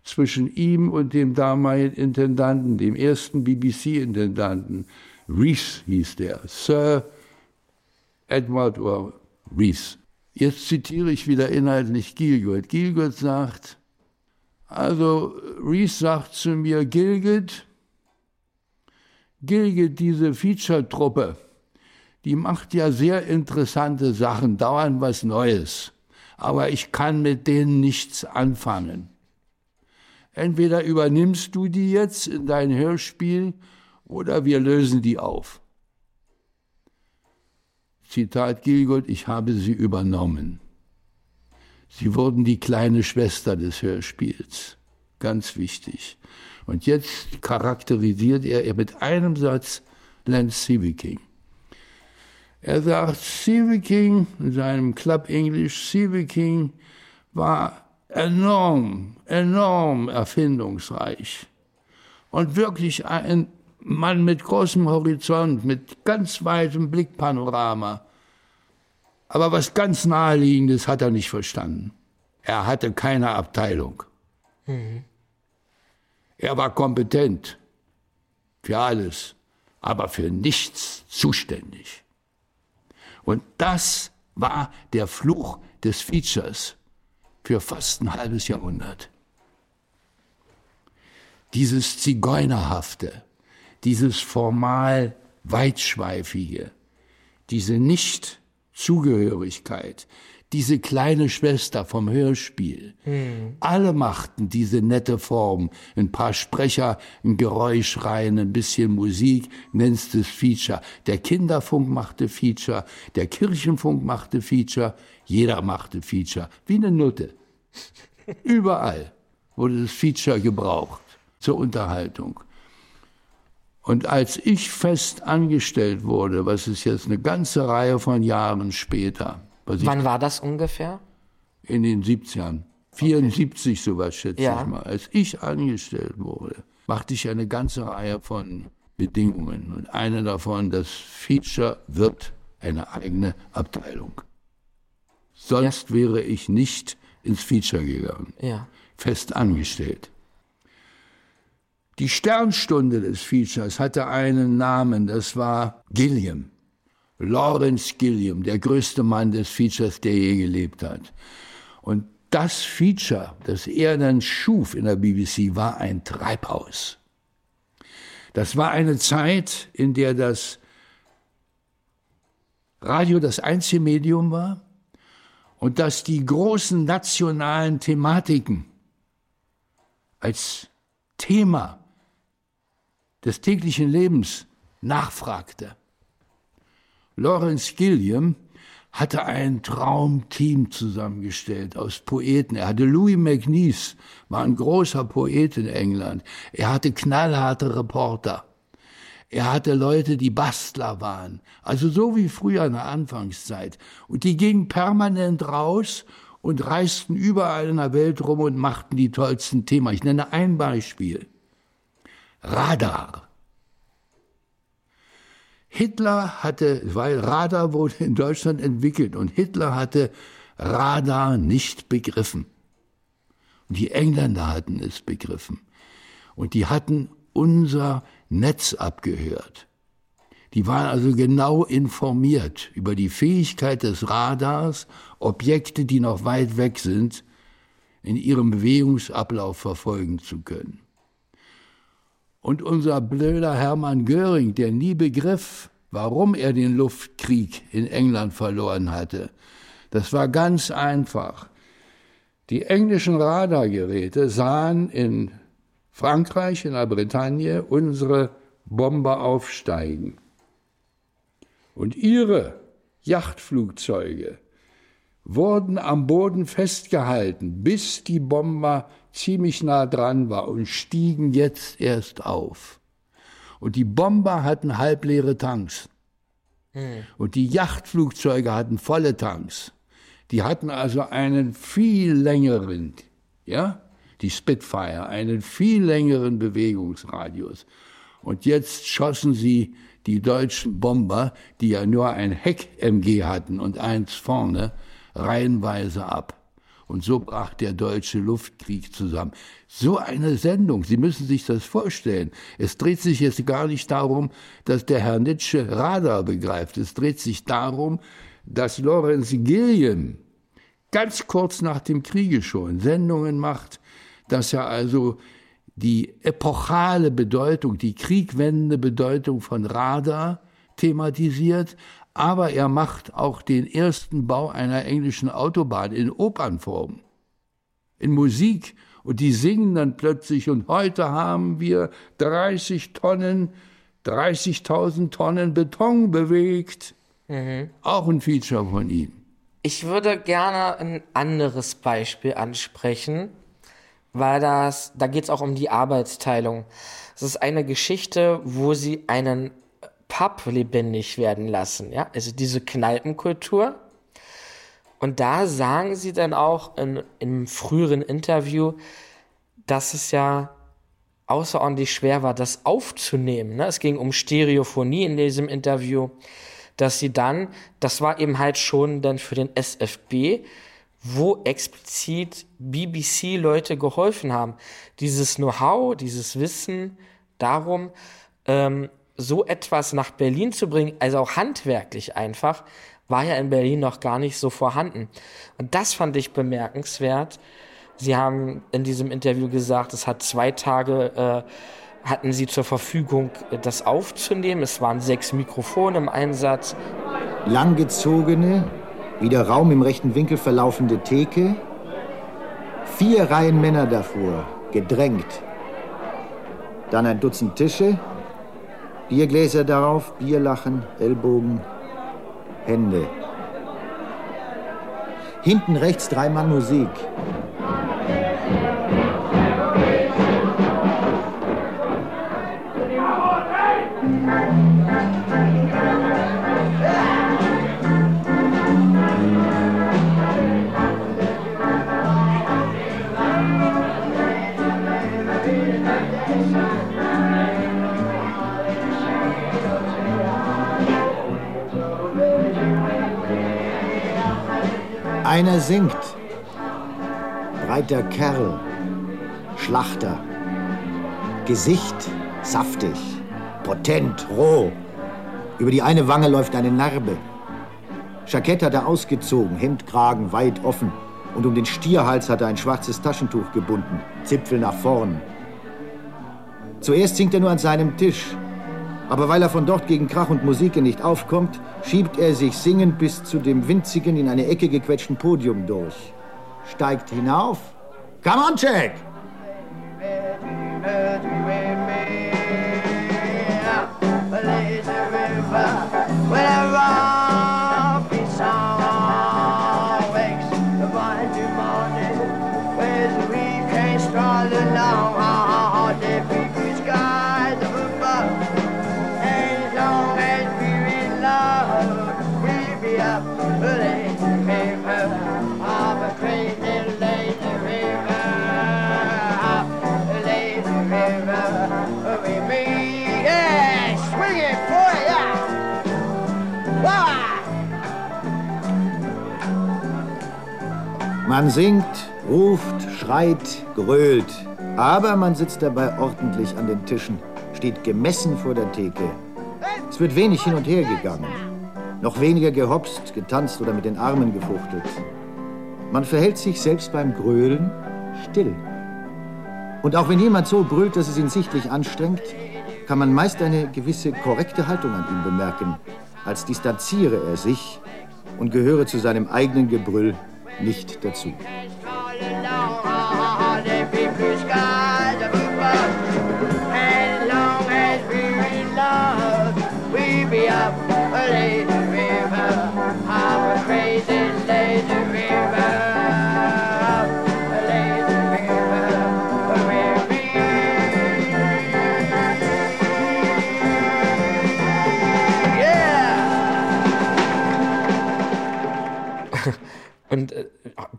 zwischen ihm und dem damaligen Intendanten, dem ersten BBC-Intendanten. Rees hieß der, Sir Edward Rees. Jetzt zitiere ich wieder inhaltlich Gilgott. Gilgott sagt, also Reese sagt zu mir, Gilgit, Gilgit, diese Feature-Truppe, die macht ja sehr interessante Sachen, dauernd was Neues. Aber ich kann mit denen nichts anfangen. Entweder übernimmst du die jetzt in dein Hörspiel oder wir lösen die auf. Zitat Gilgott, ich habe sie übernommen. Sie wurden die kleine Schwester des Hörspiels. Ganz wichtig. Und jetzt charakterisiert er mit einem Satz Lance Sieveking. Er sagt, Sieveking in seinem Club English, Sieveking war enorm, enorm erfindungsreich und wirklich ein Mann mit großem Horizont, mit ganz weitem Blickpanorama. Aber was ganz naheliegendes hat er nicht verstanden. Er hatte keine Abteilung. Mhm. Er war kompetent für alles, aber für nichts zuständig. Und das war der Fluch des Features für fast ein halbes Jahrhundert. Dieses Zigeunerhafte, dieses formal weitschweifige, diese nicht Zugehörigkeit, diese kleine Schwester vom Hörspiel. Hm. Alle machten diese nette Form. Ein paar Sprecher, ein Geräusch rein, ein bisschen Musik, nennst es Feature. Der Kinderfunk machte Feature, der Kirchenfunk machte Feature, jeder machte Feature. Wie eine Nutte. Überall wurde das Feature gebraucht zur Unterhaltung. Und als ich fest angestellt wurde, was ist jetzt eine ganze Reihe von Jahren später. Wann war das ungefähr? In den 70ern. 74 okay. sowas schätze ja. ich mal. Als ich angestellt wurde, machte ich eine ganze Reihe von Bedingungen. Und eine davon, das Feature wird eine eigene Abteilung. Sonst ja. wäre ich nicht ins Feature gegangen. Ja. Fest angestellt. Die Sternstunde des Features hatte einen Namen, das war Gilliam. Lawrence Gilliam, der größte Mann des Features, der je gelebt hat. Und das Feature, das er dann schuf in der BBC, war ein Treibhaus. Das war eine Zeit, in der das Radio das einzige Medium war und dass die großen nationalen Thematiken als Thema des täglichen Lebens nachfragte. Lawrence Gilliam hatte ein Traumteam zusammengestellt aus Poeten. Er hatte Louis McNeice, war ein großer Poet in England. Er hatte knallharte Reporter. Er hatte Leute, die Bastler waren. Also so wie früher in der Anfangszeit. Und die gingen permanent raus und reisten überall in der Welt rum und machten die tollsten Themen. Ich nenne ein Beispiel. Radar. Hitler hatte, weil Radar wurde in Deutschland entwickelt und Hitler hatte Radar nicht begriffen. Und die Engländer hatten es begriffen. Und die hatten unser Netz abgehört. Die waren also genau informiert über die Fähigkeit des Radars, Objekte, die noch weit weg sind, in ihrem Bewegungsablauf verfolgen zu können. Und unser blöder Hermann Göring, der nie begriff, warum er den Luftkrieg in England verloren hatte, das war ganz einfach. Die englischen Radargeräte sahen in Frankreich, in der Bretagne, unsere Bomber aufsteigen. Und ihre Yachtflugzeuge wurden am Boden festgehalten, bis die Bomber ziemlich nah dran war und stiegen jetzt erst auf. Und die Bomber hatten halbleere Tanks. Hm. Und die Yachtflugzeuge hatten volle Tanks. Die hatten also einen viel längeren, ja, die Spitfire, einen viel längeren Bewegungsradius. Und jetzt schossen sie die deutschen Bomber, die ja nur ein Heck-MG hatten und eins vorne, reihenweise ab. Und so brach der deutsche Luftkrieg zusammen. So eine Sendung, Sie müssen sich das vorstellen. Es dreht sich jetzt gar nicht darum, dass der Herr Nietzsche Radar begreift. Es dreht sich darum, dass Lorenz Gilliam ganz kurz nach dem Kriege schon Sendungen macht, dass er also die epochale Bedeutung, die kriegwendende Bedeutung von Radar thematisiert, aber er macht auch den ersten Bau einer englischen Autobahn in Opernform, in Musik. Und die singen dann plötzlich, und heute haben wir 30 Tonnen, 30.000 Tonnen Beton bewegt. Mhm. Auch ein Feature von ihm. Ich würde gerne ein anderes Beispiel ansprechen, weil das, da geht es auch um die Arbeitsteilung. Es ist eine Geschichte, wo sie einen Pub lebendig werden lassen, ja, also diese Kneipenkultur. Und da sagen sie dann auch in, im früheren Interview, dass es ja außerordentlich schwer war, das aufzunehmen. Ne? Es ging um Stereophonie in diesem Interview, dass sie dann, das war eben halt schon dann für den SFB, wo explizit BBC-Leute geholfen haben. Dieses Know-how, dieses Wissen darum, ähm, so etwas nach Berlin zu bringen, also auch handwerklich einfach, war ja in Berlin noch gar nicht so vorhanden. Und das fand ich bemerkenswert. Sie haben in diesem Interview gesagt, es hat zwei Tage, äh, hatten sie zur Verfügung, das aufzunehmen. Es waren sechs Mikrofone im Einsatz. Langgezogene, wieder Raum im rechten Winkel verlaufende Theke, vier Reihen Männer davor, gedrängt. Dann ein Dutzend Tische, Biergläser darauf, Bierlachen, Ellbogen, Hände. Hinten rechts drei Mann Musik. Einer singt. Breiter Kerl. Schlachter. Gesicht saftig. Potent, roh. Über die eine Wange läuft eine Narbe. Jackett hat er ausgezogen, Hemdkragen weit offen. Und um den Stierhals hat er ein schwarzes Taschentuch gebunden, Zipfel nach vorn. Zuerst singt er nur an seinem Tisch. Aber weil er von dort gegen Krach und Musik nicht aufkommt, schiebt er sich singend bis zu dem winzigen, in eine Ecke gequetschten Podium durch. Steigt hinauf. Come on, Jack! Man singt, ruft, schreit, grölt. Aber man sitzt dabei ordentlich an den Tischen, steht gemessen vor der Theke. Es wird wenig hin und her gegangen. Noch weniger gehopst, getanzt oder mit den Armen gefuchtelt. Man verhält sich selbst beim Grölen still. Und auch wenn jemand so brüllt, dass es ihn sichtlich anstrengt, kann man meist eine gewisse korrekte Haltung an ihm bemerken, als distanziere er sich und gehöre zu seinem eigenen Gebrüll nicht dazu.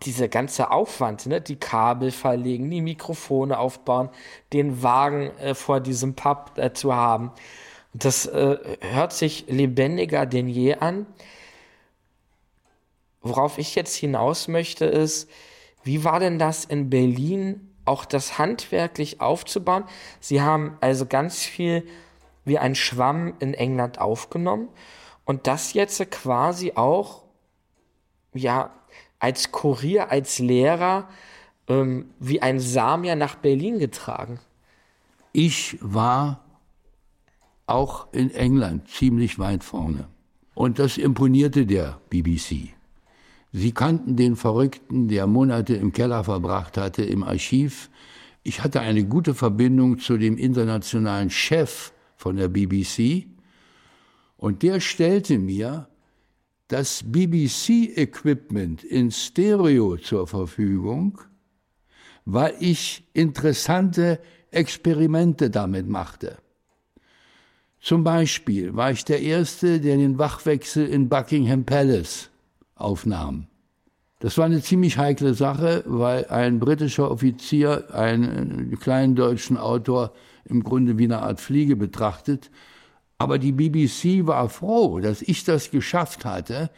Dieser ganze Aufwand, ne? die Kabel verlegen, die Mikrofone aufbauen, den Wagen äh, vor diesem Pub äh, zu haben, das äh, hört sich lebendiger denn je an. Worauf ich jetzt hinaus möchte, ist, wie war denn das in Berlin, auch das handwerklich aufzubauen? Sie haben also ganz viel wie ein Schwamm in England aufgenommen und das jetzt quasi auch, ja, als Kurier, als Lehrer ähm, wie ein Samier nach Berlin getragen. Ich war auch in England ziemlich weit vorne. Und das imponierte der BBC. Sie kannten den Verrückten, der Monate im Keller verbracht hatte, im Archiv. Ich hatte eine gute Verbindung zu dem internationalen Chef von der BBC. Und der stellte mir das BBC-Equipment in Stereo zur Verfügung, weil ich interessante Experimente damit machte. Zum Beispiel war ich der Erste, der den Wachwechsel in Buckingham Palace aufnahm. Das war eine ziemlich heikle Sache, weil ein britischer Offizier einen kleinen deutschen Autor im Grunde wie eine Art Fliege betrachtet aber die BBC war froh, dass ich das geschafft hatte,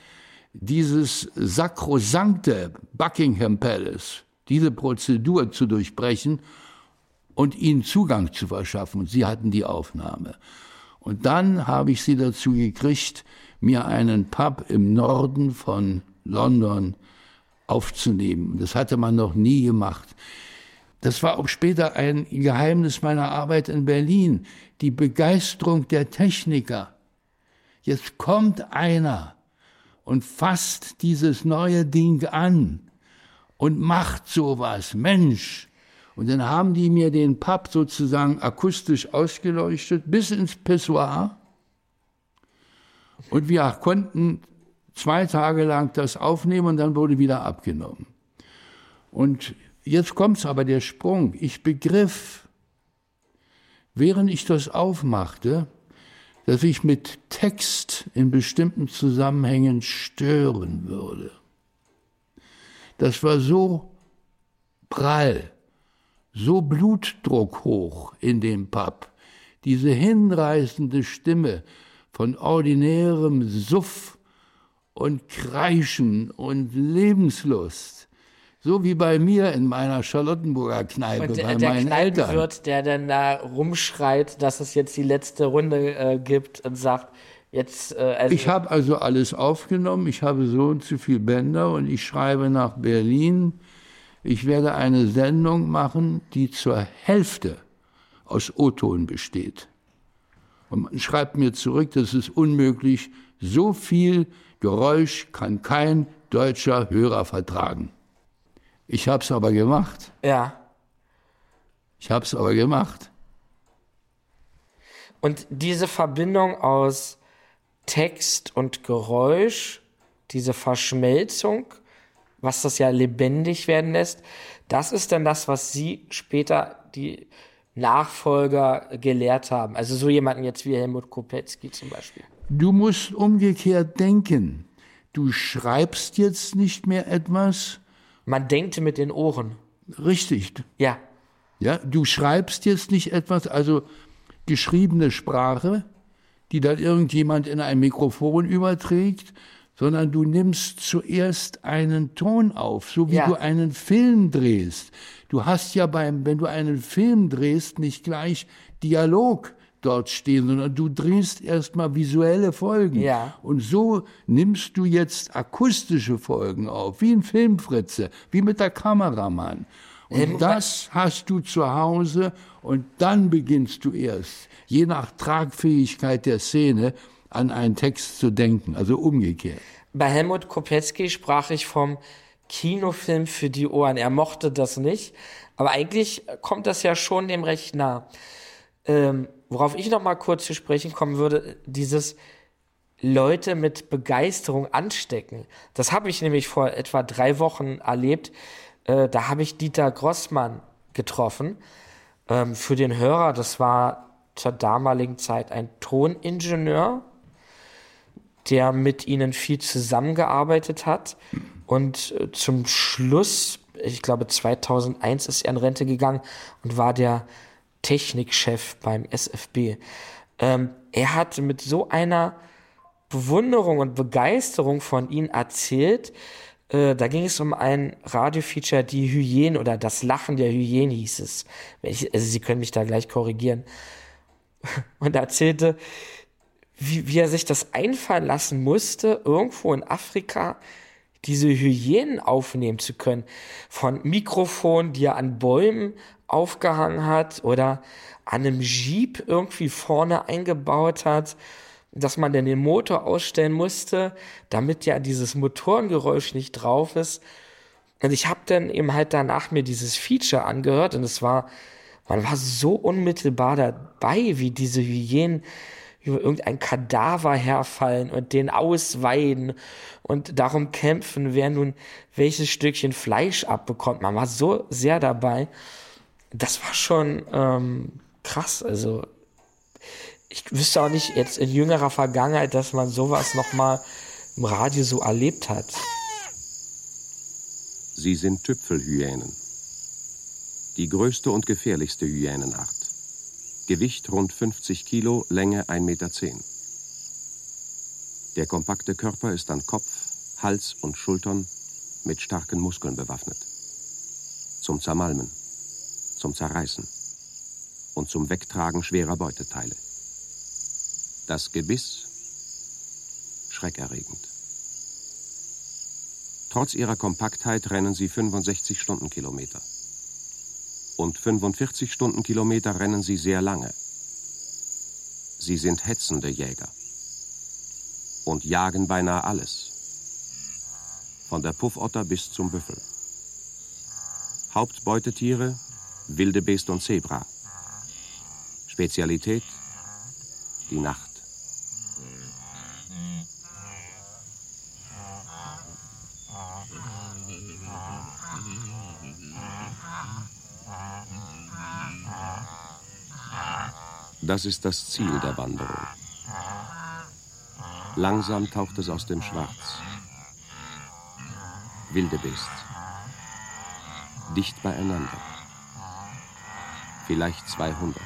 dieses sakrosankte Buckingham Palace, diese Prozedur zu durchbrechen und ihnen Zugang zu verschaffen. Und sie hatten die Aufnahme. Und dann habe ich sie dazu gekriegt, mir einen Pub im Norden von London aufzunehmen. Das hatte man noch nie gemacht. Das war auch später ein Geheimnis meiner Arbeit in Berlin, die Begeisterung der Techniker. Jetzt kommt einer und fasst dieses neue Ding an und macht sowas, Mensch. Und dann haben die mir den Pub sozusagen akustisch ausgeleuchtet bis ins Pissoir. Und wir konnten zwei Tage lang das aufnehmen und dann wurde wieder abgenommen. Und Jetzt kommt's aber der Sprung. Ich begriff, während ich das aufmachte, dass ich mit Text in bestimmten Zusammenhängen stören würde. Das war so prall, so Blutdruck hoch in dem Pub, diese hinreißende Stimme von ordinärem Suff und Kreischen und Lebenslust so wie bei mir in meiner Charlottenburger Kneipe, und bei der meinen Eltern. Wird, der dann da rumschreit, dass es jetzt die letzte Runde äh, gibt und sagt, jetzt. Äh, also ich habe also alles aufgenommen, ich habe so und so viele Bänder und ich schreibe nach Berlin. Ich werde eine Sendung machen, die zur Hälfte aus O-Ton besteht. Und man schreibt mir zurück, das ist unmöglich. So viel Geräusch kann kein deutscher Hörer vertragen. Ich habe es aber gemacht. Ja. Ich habe es aber gemacht. Und diese Verbindung aus Text und Geräusch, diese Verschmelzung, was das ja lebendig werden lässt, das ist dann das, was Sie später die Nachfolger gelehrt haben. Also so jemanden jetzt wie Helmut Kopetzky zum Beispiel. Du musst umgekehrt denken. Du schreibst jetzt nicht mehr etwas, man denkt mit den Ohren. Richtig. Ja. Ja, du schreibst jetzt nicht etwas, also geschriebene Sprache, die dann irgendjemand in ein Mikrofon überträgt, sondern du nimmst zuerst einen Ton auf, so wie Ja. du einen Film drehst. Du hast ja beim, wenn du einen Film drehst, nicht gleich Dialog dort stehen, sondern du drehst erstmal visuelle Folgen. Ja. Und so nimmst du jetzt akustische Folgen auf, wie ein Filmfritze, wie mit der Kameramann. Und Helmut, das hast du zu Hause und dann beginnst du erst, je nach Tragfähigkeit der Szene, an einen Text zu denken, also umgekehrt. Bei Helmut Kopetzky sprach ich vom Kinofilm für die Ohren. Er mochte das nicht, aber eigentlich kommt das ja schon dem recht nah. Ähm, worauf ich noch mal kurz zu sprechen kommen würde, dieses Leute mit Begeisterung anstecken. Das habe ich nämlich vor etwa drei Wochen erlebt. Äh, da habe ich Dieter Grossmann getroffen. Ähm, für den Hörer, das war zur damaligen Zeit ein Toningenieur, der mit ihnen viel zusammengearbeitet hat. Und äh, zum Schluss, ich glaube 2001 ist er in Rente gegangen und war der Technikchef beim SFB. Ähm, er hat mit so einer Bewunderung und Begeisterung von ihnen erzählt. Äh, da ging es um ein Radiofeature, die Hyänen oder das Lachen der Hyänen hieß es. Also Sie können mich da gleich korrigieren. Und er erzählte, wie, wie er sich das einfallen lassen musste, irgendwo in Afrika diese Hyänen aufnehmen zu können. Von Mikrofonen, die er an Bäumen aufgehangen hat oder an einem Jeep irgendwie vorne eingebaut hat, dass man dann den Motor ausstellen musste, damit ja dieses Motorengeräusch nicht drauf ist. Und ich habe dann eben halt danach mir dieses Feature angehört und es war, man war so unmittelbar dabei, wie diese Hyänen über irgendein Kadaver herfallen und den ausweiden und darum kämpfen, wer nun welches Stückchen Fleisch abbekommt. Man war so sehr dabei. Das war schon ähm, krass. Also ich wüsste auch nicht jetzt in jüngerer Vergangenheit, dass man sowas noch mal im Radio so erlebt hat. Sie sind Tüpfelhyänen. Die größte und gefährlichste Hyänenart. Gewicht rund 50 Kilo, Länge 1,10 Meter. Der kompakte Körper ist an Kopf, Hals und Schultern mit starken Muskeln bewaffnet. Zum Zermalmen, zum Zerreißen und zum Wegtragen schwerer Beuteteile. Das Gebiss schreckerregend. Trotz ihrer Kompaktheit rennen sie 65 Stundenkilometer. Und 45 Stundenkilometer rennen sie sehr lange. Sie sind hetzende Jäger und jagen beinahe alles. Von der Puffotter bis zum Büffel. Hauptbeutetiere Wildebeest und Zebra. Spezialität die Nacht. Das ist das Ziel der Wanderung. Langsam taucht es aus dem Schwarz. Wildebeest. Dicht beieinander. Vielleicht 200.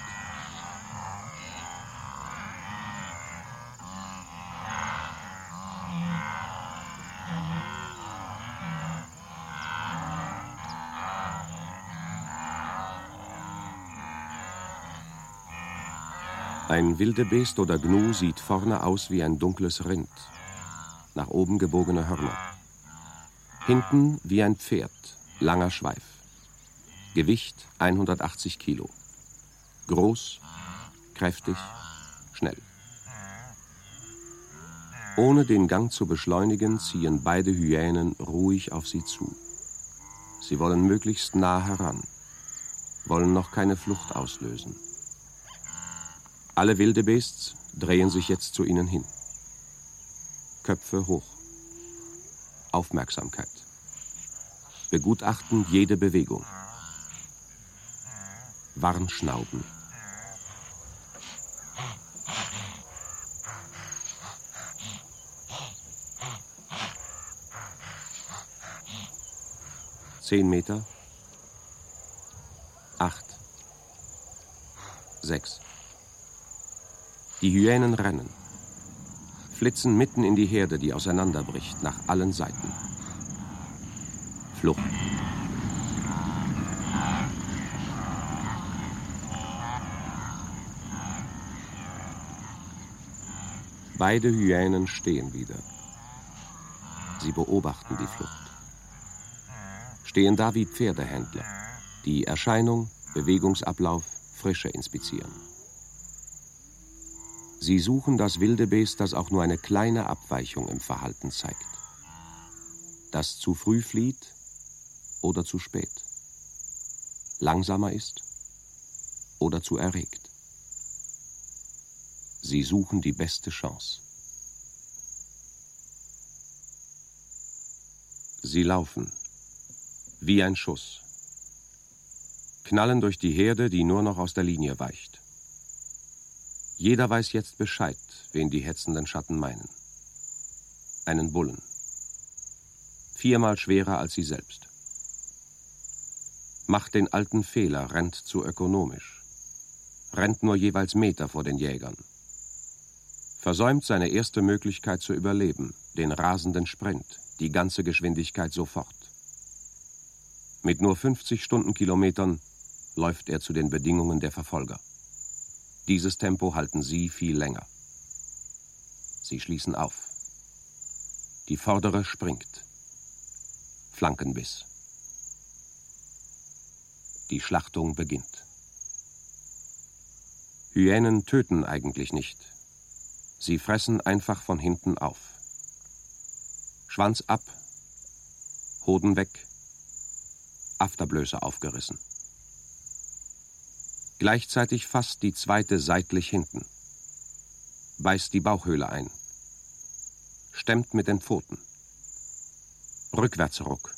Ein Wildebeest oder Gnu sieht vorne aus wie ein dunkles Rind. Nach oben gebogene Hörner. Hinten wie ein Pferd, langer Schweif. Gewicht 180 Kilo. Groß, kräftig, schnell. Ohne den Gang zu beschleunigen, ziehen beide Hyänen ruhig auf sie zu. Sie wollen möglichst nah heran, wollen noch keine Flucht auslösen. Alle Wildebeests drehen sich jetzt zu ihnen hin. Köpfe hoch. Aufmerksamkeit. Begutachten jede Bewegung. Warnschnauben. Zehn Meter. Acht. Sechs. Die Hyänen rennen. flitzen mitten in die Herde, die auseinanderbricht, nach allen Seiten. Flucht. Beide Hyänen stehen wieder. Sie beobachten die Flucht. Stehen da wie Pferdehändler, die Erscheinung, Bewegungsablauf, Frische inspizieren. Sie suchen das Wildebest, das auch nur eine kleine Abweichung im Verhalten zeigt. Das zu früh flieht oder zu spät. Langsamer ist oder zu erregt. Sie suchen die beste Chance. Sie laufen wie ein Schuss, knallen durch die Herde, die nur noch aus der Linie weicht. Jeder weiß jetzt Bescheid, wen die hetzenden Schatten meinen. Einen Bullen. Viermal schwerer als sie selbst. Macht den alten Fehler, rennt zu ökonomisch. Rennt nur jeweils Meter vor den Jägern. Versäumt seine erste Möglichkeit zu überleben, den rasenden Sprint, die ganze Geschwindigkeit sofort. Mit nur 50 Stundenkilometern läuft er zu den Bedingungen der Verfolger. Dieses Tempo halten sie viel länger. Sie schließen auf. Die vordere springt. Flankenbiss. Die Schlachtung beginnt. Hyänen töten eigentlich nicht. Sie fressen einfach von hinten auf. Schwanz ab, Hoden weg, Afterblöße aufgerissen. Gleichzeitig fasst die zweite seitlich hinten, beißt die Bauchhöhle ein, stemmt mit den Pfoten. Rückwärtsruck.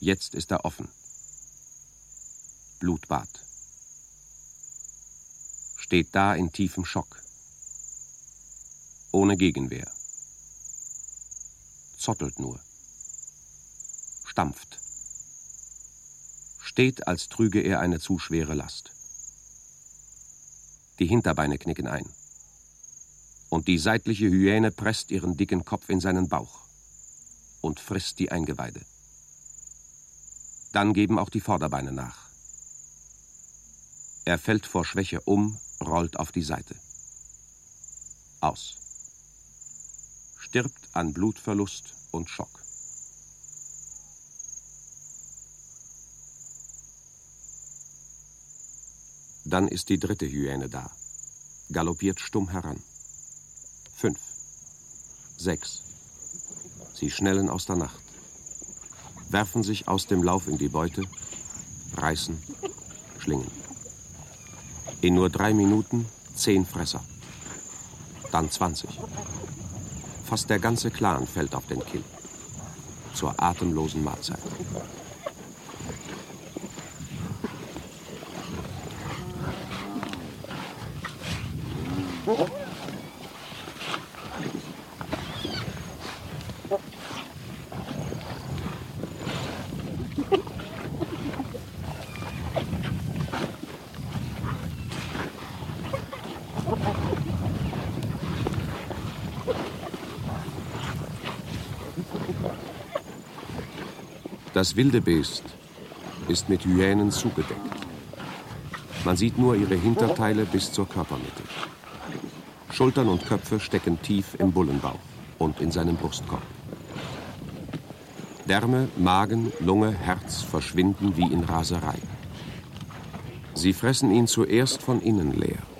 Jetzt ist er offen. Blutbad. Steht da in tiefem Schock. Ohne Gegenwehr. Zottelt nur. Stampft steht, als trüge er eine zu schwere Last. Die Hinterbeine knicken ein. Und die seitliche Hyäne presst ihren dicken Kopf in seinen Bauch und frisst die Eingeweide. Dann geben auch die Vorderbeine nach. Er fällt vor Schwäche um, rollt auf die Seite. Aus. Stirbt an Blutverlust und Schock. Dann ist die dritte Hyäne da, galoppiert stumm heran. Fünf. Sechs. Sie schnellen aus der Nacht, werfen sich aus dem Lauf in die Beute, reißen, schlingen. In nur drei Minuten zehn Fresser. Dann 20. Fast der ganze Clan fällt auf den Kill. Zur atemlosen Mahlzeit. Das wilde Beest ist mit Hyänen zugedeckt. Man sieht nur ihre Hinterteile bis zur Körpermitte. Schultern und Köpfe stecken tief im Bullenbauch und in seinem Brustkorb. Därme, Magen, Lunge, Herz verschwinden wie in Raserei. Sie fressen ihn zuerst von innen leer.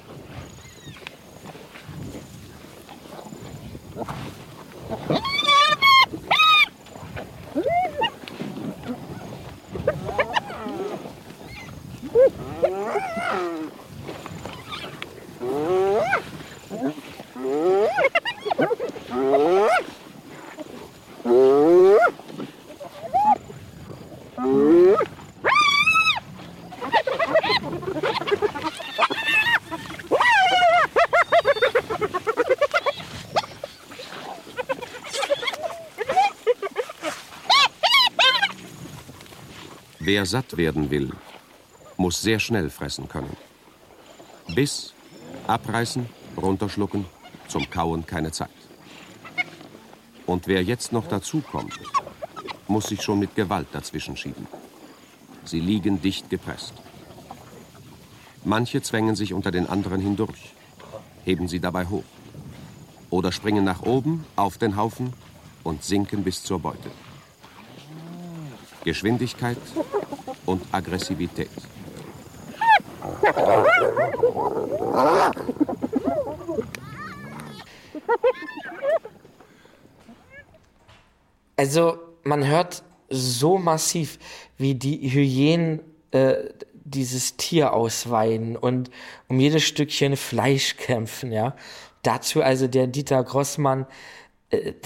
Wer satt werden will, muss sehr schnell fressen können. Biss, abreißen, runterschlucken, zum Kauen keine Zeit. Und wer jetzt noch dazukommt, muss sich schon mit Gewalt dazwischen schieben. Sie liegen dicht gepresst. Manche zwängen sich unter den anderen hindurch, heben sie dabei hoch. Oder springen nach oben auf den Haufen und sinken bis zur Beute. Geschwindigkeit und Aggressivität. Also man hört so massiv, wie die Hyänen äh, dieses Tier ausweiden und um jedes Stückchen Fleisch kämpfen, ja. Dazu also der Dieter Grossmann,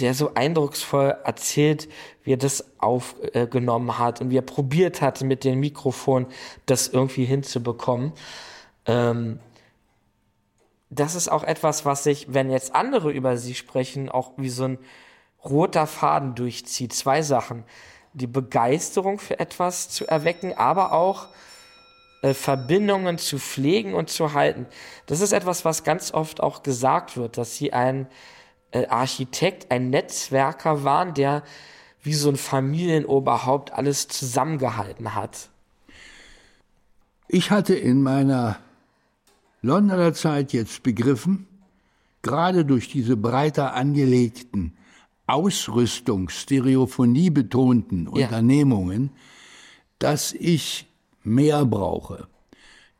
der so eindrucksvoll erzählt, wie er das aufgenommen hat und wie er probiert hat, mit dem Mikrofon das irgendwie hinzubekommen. Ähm, das ist auch etwas, was sich, wenn jetzt andere über sie sprechen, auch wie so ein roter Faden durchzieht. Zwei Sachen. Die Begeisterung für etwas zu erwecken, aber auch äh, Verbindungen zu pflegen und zu halten. Das ist etwas, was ganz oft auch gesagt wird, dass sie ein äh, Architekt, ein Netzwerker waren, der wie so ein Familienoberhaupt alles zusammengehalten hat. Ich hatte in meiner Londoner Zeit jetzt begriffen, gerade durch diese breiter angelegten Ausrüstung, Stereophonie betonten ja. Unternehmungen, dass ich mehr brauche.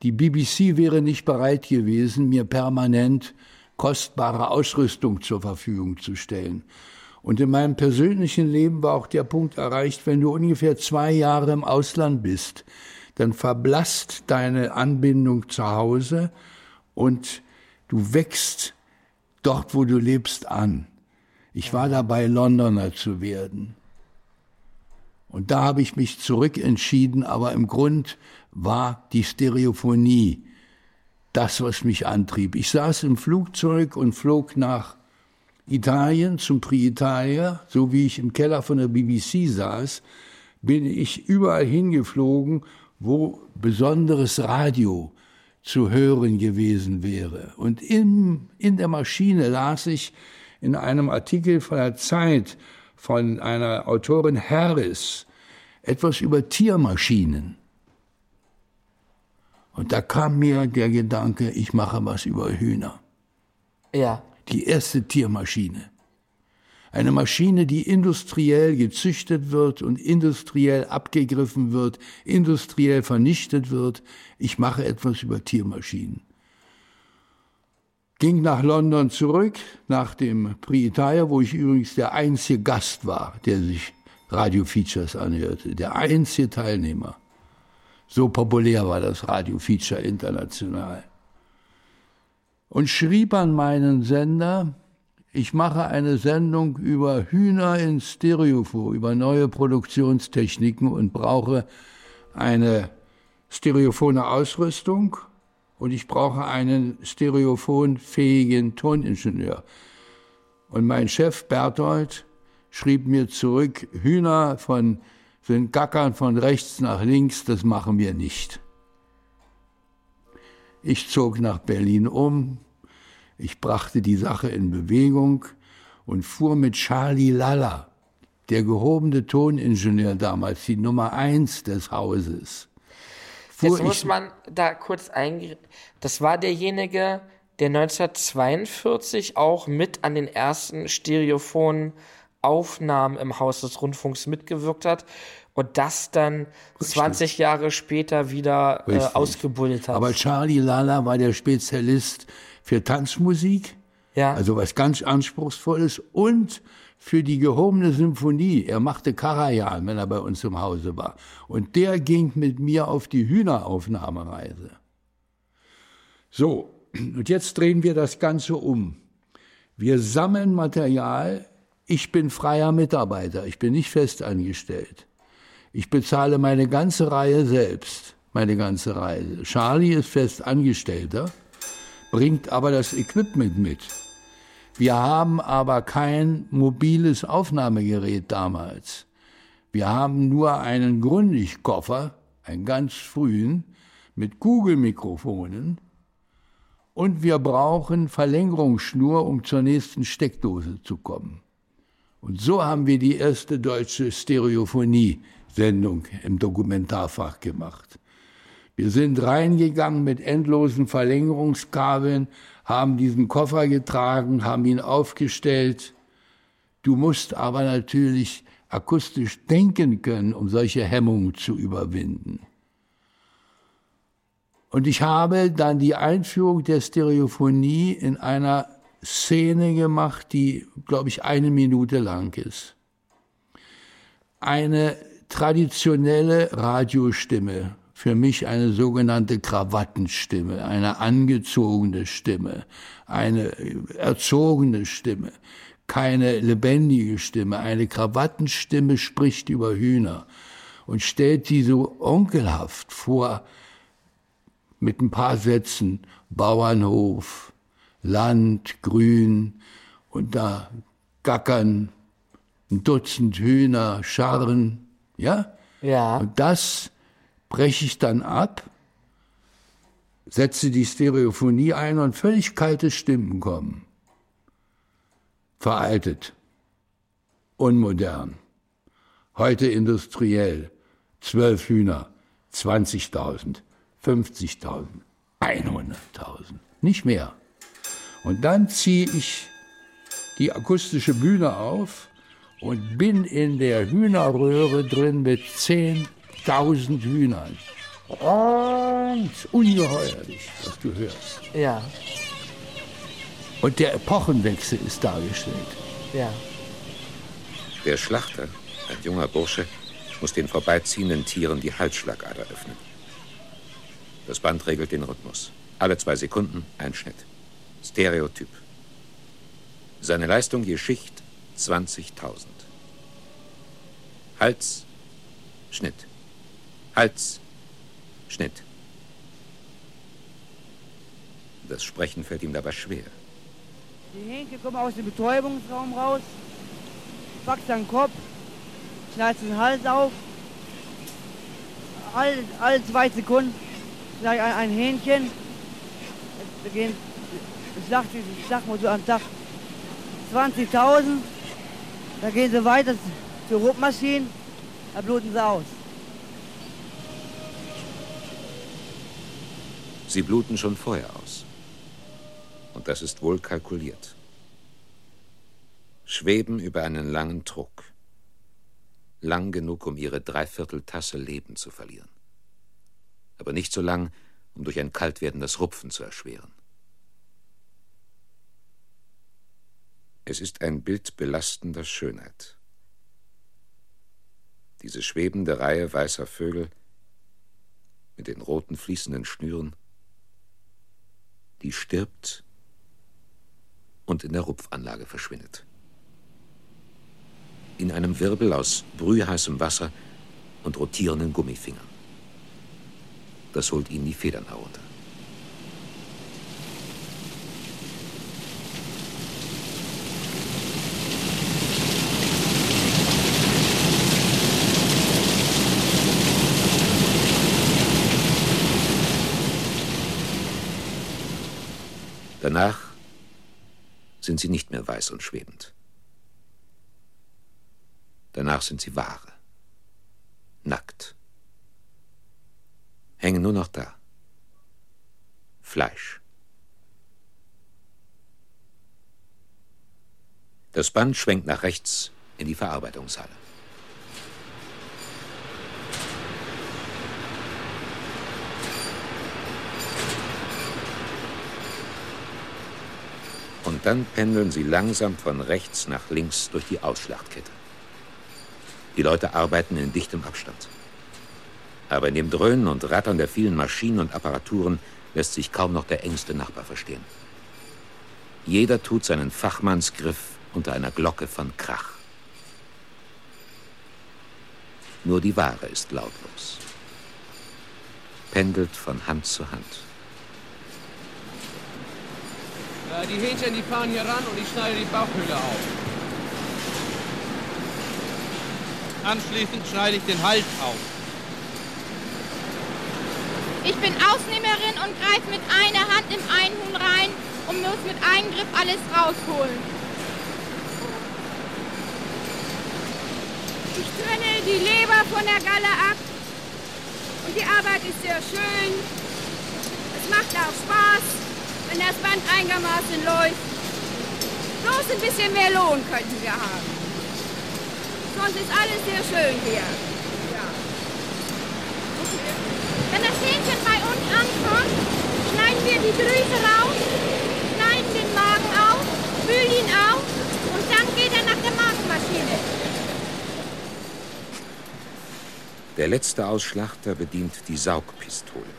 Die BBC wäre nicht bereit gewesen, mir permanent kostbare Ausrüstung zur Verfügung zu stellen. Und in meinem persönlichen Leben war auch der Punkt erreicht, wenn du ungefähr zwei Jahre im Ausland bist, dann verblasst deine Anbindung zu Hause und du wächst dort, wo du lebst, an. Ich war dabei, Londoner zu werden. Und da habe ich mich zurückentschieden, aber im Grund war die Stereophonie das, was mich antrieb. Ich saß im Flugzeug und flog nach Italien zum Prix Italia, so wie ich im Keller von der BBC saß, bin ich überall hingeflogen, wo besonderes Radio zu hören gewesen wäre. Und in, in der Maschine las ich in einem Artikel von der Zeit von einer Autorin Harris etwas über Tiermaschinen. Und da kam mir der Gedanke, ich mache was über Hühner. Ja. Die erste Tiermaschine. Eine Maschine, die industriell gezüchtet wird und industriell abgegriffen wird, industriell vernichtet wird. Ich mache etwas über Tiermaschinen. Ging nach London zurück, nach dem Prix Italia, wo ich übrigens der einzige Gast war, der sich Radio-Features anhörte. Der einzige Teilnehmer. So populär war das Radio-Feature international. Und schrieb an meinen Sender, ich mache eine Sendung über Hühner in Stereophon, über neue Produktionstechniken und brauche eine stereophone Ausrüstung und ich brauche einen stereophonfähigen Toningenieur. Und mein Chef Berthold schrieb mir zurück, Hühner von, sind Gackern von rechts nach links, das machen wir nicht. Ich zog nach Berlin um, ich brachte die Sache in Bewegung und fuhr mit Charlie Lalla, der gehobene Toningenieur damals, die Nummer eins des Hauses, Jetzt muss man da kurz eingehen. Das war derjenige, der 1942 auch mit an den ersten stereophonen Aufnahmen im Haus des Rundfunks mitgewirkt hat und das dann Richtig. 20 Jahre später wieder äh, ausgebildet hat. Aber Charlie Lala war der Spezialist für Tanzmusik, ja. also was ganz Anspruchsvolles und für die gehobene Symphonie. Er machte Karajan, wenn er bei uns im Hause war. Und der ging mit mir auf die Hühneraufnahmereise. So, und jetzt drehen wir das Ganze um. Wir sammeln Material. Ich bin freier Mitarbeiter. Ich bin nicht festangestellt. Ich bezahle meine ganze Reihe selbst, meine ganze Reise. Charlie ist festangestellter, bringt aber das Equipment mit. Wir haben aber kein mobiles Aufnahmegerät damals. Wir haben nur einen Grundig-Koffer, einen ganz frühen, mit Kugelmikrofonen und wir brauchen Verlängerungsschnur, um zur nächsten Steckdose zu kommen. Und so haben wir die erste deutsche Stereophonie-Sendung im Dokumentarfach gemacht. Wir sind reingegangen mit endlosen Verlängerungskabeln, haben diesen Koffer getragen, haben ihn aufgestellt. Du musst aber natürlich akustisch denken können, um solche Hemmungen zu überwinden. Und ich habe dann die Einführung der Stereophonie in einer Szene gemacht, die, glaube ich, eine Minute lang ist. Eine traditionelle Radiostimme, für mich eine sogenannte Krawattenstimme, eine angezogene Stimme, eine erzogene Stimme, keine lebendige Stimme. Eine Krawattenstimme spricht über Hühner und stellt die so onkelhaft vor, mit ein paar Sätzen, Bauernhof, Land, Grün, und da gackern ein Dutzend Hühner, Scharren, ja? Ja. Und das breche ich dann ab, setze die Stereophonie ein und völlig kalte Stimmen kommen. Veraltet, unmodern, heute industriell, zwölf Hühner, 20.000, 50.000, 100.000, nicht mehr. Und dann ziehe ich die akustische Bühne auf und bin in der Hühnerröhre drin mit 10.000 Hühnern. Ganz ungeheuerlich, was du hörst. Ja. Und der Epochenwechsel ist dargestellt. Ja. Der Schlachter, ein junger Bursche, muss den vorbeiziehenden Tieren die Halsschlagader öffnen. Das Band regelt den Rhythmus. Alle zwei Sekunden ein Schnitt. Stereotyp. Seine Leistung je Schicht 20.000. Hals, Schnitt. Hals, Schnitt. Das Sprechen fällt ihm dabei schwer. Die Hähnchen kommen aus dem Betäubungsraum raus, packt seinen Kopf, schneidet den Hals auf. Alle, alle zwei Sekunden schneidet ein, ein Hähnchen. Wir gehen, ich sag, ich sag mal so am Tag 20.000. Da gehen sie weiter zur Ruppmaschinen, da bluten sie aus. Sie bluten schon vorher aus. Und das ist wohl kalkuliert. Schweben über einen langen Druck. Lang genug, um ihre Dreivierteltasse Leben zu verlieren. Aber nicht so lang, um durch ein Kaltwerden das Rupfen zu erschweren. Es ist ein Bild belastender Schönheit. Diese schwebende Reihe weißer Vögel mit den roten fließenden Schnüren, die stirbt und in der Rupfanlage verschwindet. In einem Wirbel aus brühheißem Wasser und rotierenden Gummifingern. Das holt ihnen die Federn herunter. Danach sind sie nicht mehr weiß und schwebend. Danach sind sie Ware, nackt, hängen nur noch da. Fleisch. Das Band schwenkt nach rechts in die Verarbeitungshalle. Dann pendeln sie langsam von rechts nach links durch die Ausschlachtkette. Die Leute arbeiten in dichtem Abstand. Aber in dem Dröhnen und Rattern der vielen Maschinen und Apparaturen lässt sich kaum noch der engste Nachbar verstehen. Jeder tut seinen Fachmannsgriff unter einer Glocke von Krach. Nur die Ware ist lautlos. Pendelt von Hand zu Hand. Äh, die Hähnchen, die fahren hier ran und ich schneide die Bauchhöhle auf. Anschließend schneide ich den Hals auf. Ich bin Ausnehmerin und greife mit einer Hand in einen Huhn rein und muss mit einem Griff alles rausholen. Ich trenne die Leber von der Galle ab und die Arbeit ist sehr schön. Es macht auch Spaß, wenn das Band einigermaßen läuft. Bloß ein bisschen mehr Lohn könnten wir haben. Sonst ist alles sehr schön hier. Ja. Okay. Wenn das Hähnchen bei uns ankommt, schneiden wir die Drüse raus, schneiden den Magen auf, fühlen ihn auf und dann geht er nach der Magenmaschine. Der letzte Ausschlachter bedient die Saugpistole,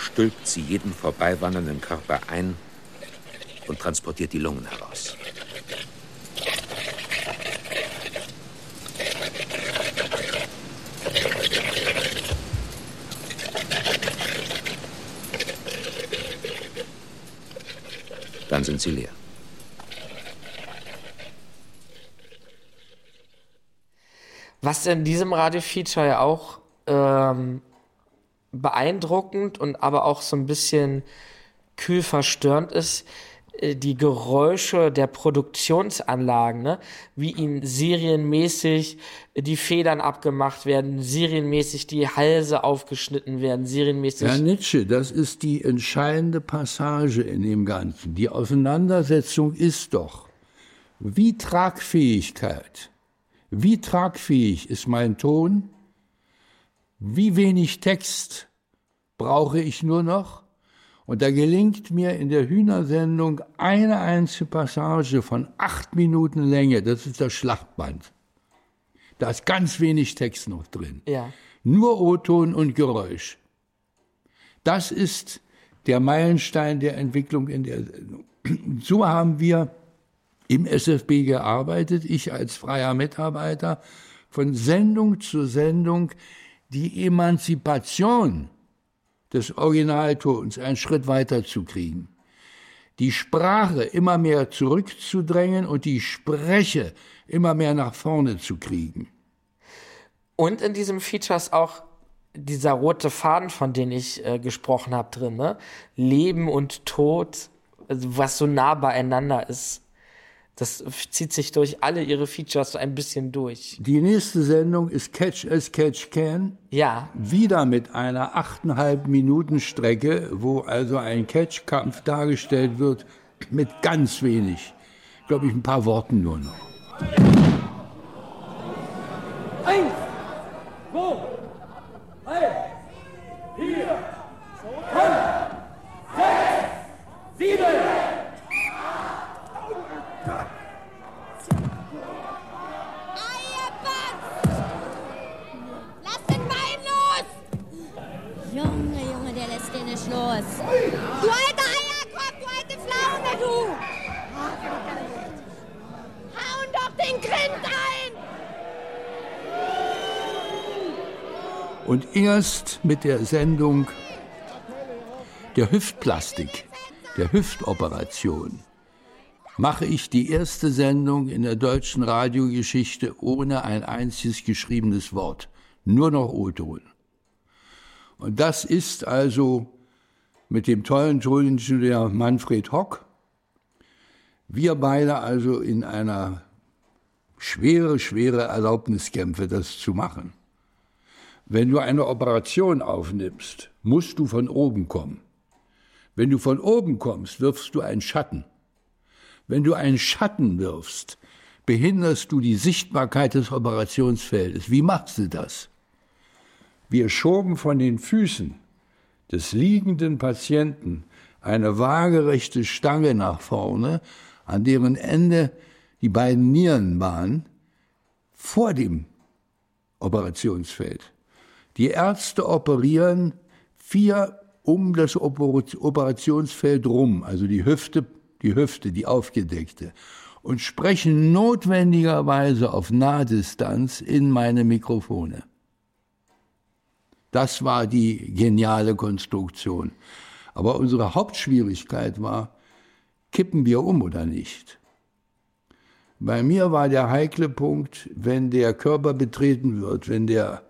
stülpt sie jedem vorbeiwandernden Körper ein und transportiert die Lungen heraus. Dann sind sie leer. Was in diesem Radiofeature ja auch ähm, beeindruckend und aber auch so ein bisschen kühl verstörend ist, äh, die Geräusche der Produktionsanlagen, ne? wie ihnen serienmäßig die Federn abgemacht werden, serienmäßig die Halse aufgeschnitten werden, serienmäßig. Herr Nietzsche, das ist die entscheidende Passage in dem Ganzen. Die Auseinandersetzung ist doch, wie Tragfähigkeit, wie tragfähig ist mein Ton, wie wenig Text brauche ich nur noch, und da gelingt mir in der Hühnersendung eine einzige Passage von acht Minuten Länge. Das ist das Schlachtband. Da ist ganz wenig Text noch drin. Ja. Nur O-Ton und Geräusch. Das ist der Meilenstein der Entwicklung in der Sendung. So haben wir im SFB gearbeitet, ich als freier Mitarbeiter, von Sendung zu Sendung die Emanzipation des Originaltons einen Schritt weiter zu kriegen. Die Sprache immer mehr zurückzudrängen und die Spreche immer mehr nach vorne zu kriegen. Und in diesem Feature ist auch dieser rote Faden, von dem ich äh, gesprochen habe, drin. Ne? Leben und Tod, also was so nah beieinander ist. Das zieht sich durch alle ihre Features so ein bisschen durch. Die nächste Sendung ist Catch as Catch Can. Ja. Wieder mit einer achteinhalb Minuten Strecke, wo also ein Catch-Kampf dargestellt wird mit ganz wenig, glaube ich, ein paar Worten nur noch. Eins, zwei, drei, vier, fünf, sechs, sieben. Los. Du alter Eierkopf, du alte Pflaume, du! Hauen doch den Grind ein! Und erst mit der Sendung der Hüftplastik, der Hüftoperation, mache ich die erste Sendung in der deutschen Radiogeschichte ohne ein einziges geschriebenes Wort. Nur noch O-Ton. Und das ist also mit dem tollen Toningenieur Manfred Hock. Wir beide also in einer schwere, schwere Erlaubniskämpfe, das zu machen. Wenn du eine Operation aufnimmst, musst du von oben kommen. Wenn du von oben kommst, wirfst du einen Schatten. Wenn du einen Schatten wirfst, behinderst du die Sichtbarkeit des Operationsfeldes. Wie machst du das? Wir schoben von den Füßen des liegenden Patienten eine waagerechte Stange nach vorne, an deren Ende die beiden Nieren waren, vor dem Operationsfeld. Die Ärzte operieren vier um das Operationsfeld rum, also die Hüfte, die Hüfte, die aufgedeckte, und sprechen notwendigerweise auf Nahdistanz in meine Mikrofone. Das war die geniale Konstruktion. Aber unsere Hauptschwierigkeit war, kippen wir um oder nicht? Bei mir war der heikle Punkt, wenn der Körper betreten wird, wenn der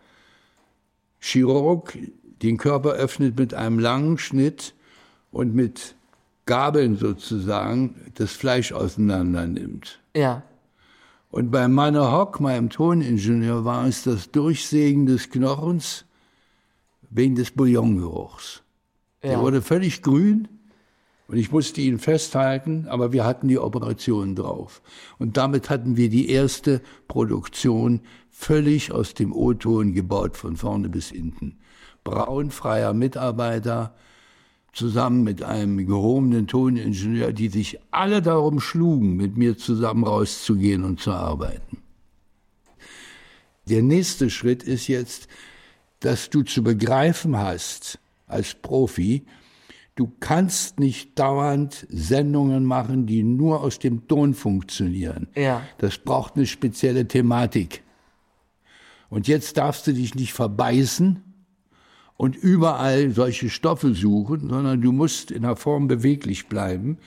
Chirurg den Körper öffnet mit einem langen Schnitt und mit Gabeln sozusagen das Fleisch auseinander nimmt. Ja. Und bei Manne Hock, meinem Toningenieur, war es das Durchsägen des Knochens wegen des Bouillongeruchs. Ja. Er wurde völlig grün und ich musste ihn festhalten, aber wir hatten die Operation drauf. Und damit hatten wir die erste Produktion völlig aus dem O-Ton gebaut, von vorne bis hinten. Braunfreier Mitarbeiter, zusammen mit einem gehobenen Toningenieur, die sich alle darum schlugen, mit mir zusammen rauszugehen und zu arbeiten. Der nächste Schritt ist jetzt, dass du zu begreifen hast als Profi, du kannst nicht dauernd Sendungen machen, die nur aus dem Ton funktionieren. Ja. Das braucht eine spezielle Thematik. Und jetzt darfst du dich nicht verbeißen und überall solche Stoffe suchen, sondern du musst in der Form beweglich bleiben.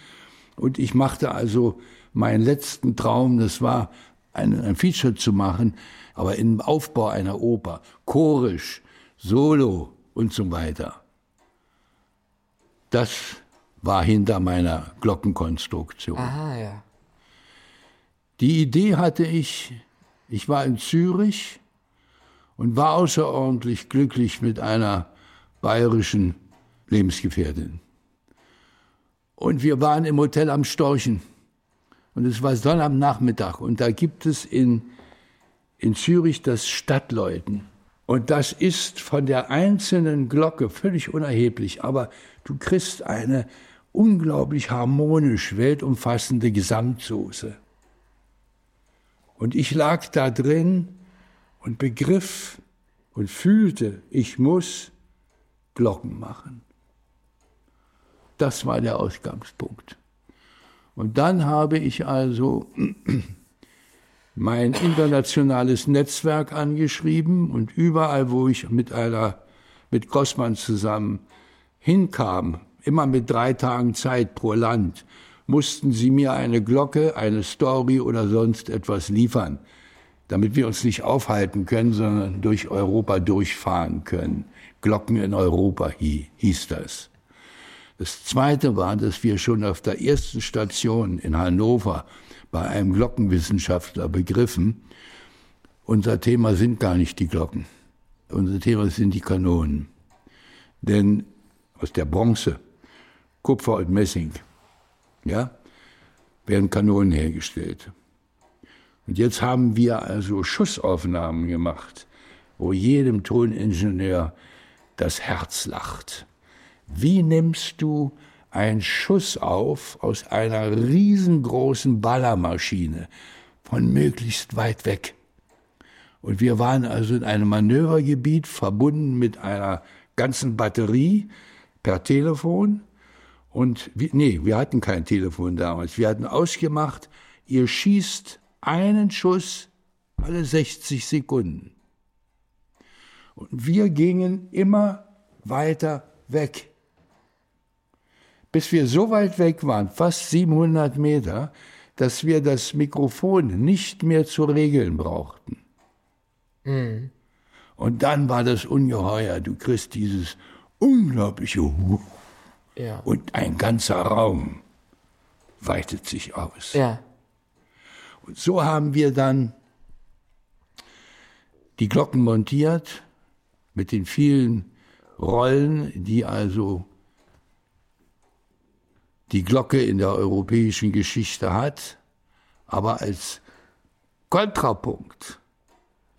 Und ich machte also meinen letzten Traum, das war ein, ein Feature zu machen, aber im Aufbau einer Oper, chorisch, solo und so weiter. Das war hinter meiner Glockenkonstruktion. Aha, ja. Die Idee hatte ich, ich war in Zürich und war außerordentlich glücklich mit einer bayerischen Lebensgefährtin. Und wir waren im Hotel am Storchen. Und es war Sonnabendnachmittag. Und da gibt es in, in Zürich das Stadtläuten. Und das ist von der einzelnen Glocke völlig unerheblich. Aber du kriegst eine unglaublich harmonisch weltumfassende Gesamtsoße. Und ich lag da drin und begriff und fühlte, ich muss Glocken machen. Das war der Ausgangspunkt. Und dann habe ich also mein internationales Netzwerk angeschrieben und überall, wo ich mit einer, mit Grossmann zusammen hinkam, immer mit drei Tagen Zeit pro Land, mussten sie mir eine Glocke, eine Story oder sonst etwas liefern, damit wir uns nicht aufhalten können, sondern durch Europa durchfahren können. Glocken in Europa hieß das. Das Zweite war, dass wir schon auf der ersten Station in Hannover bei einem Glockenwissenschaftler begriffen, unser Thema sind gar nicht die Glocken, unser Thema sind die Kanonen. Denn aus der Bronze, Kupfer und Messing, ja, werden Kanonen hergestellt. Und jetzt haben wir also Schussaufnahmen gemacht, wo jedem Toningenieur das Herz lacht. Wie nimmst du einen Schuss auf aus einer riesengroßen Ballermaschine von möglichst weit weg? Und wir waren also in einem Manövergebiet verbunden mit einer ganzen Batterie per Telefon. Und wir, nee, wir hatten kein Telefon damals. Wir hatten ausgemacht, ihr schießt einen Schuss alle 60 Sekunden. Und wir gingen immer weiter weg. Bis wir so weit weg waren, fast 700 Meter, dass wir das Mikrofon nicht mehr zu regeln brauchten. Mhm. Und dann war das ungeheuer. Du kriegst dieses unglaubliche Hu Ja. und ein ganzer Raum weitet sich aus. Ja. Und so haben wir dann die Glocken montiert mit den vielen Rollen, die also die Glocke in der europäischen Geschichte hat, aber als Kontrapunkt,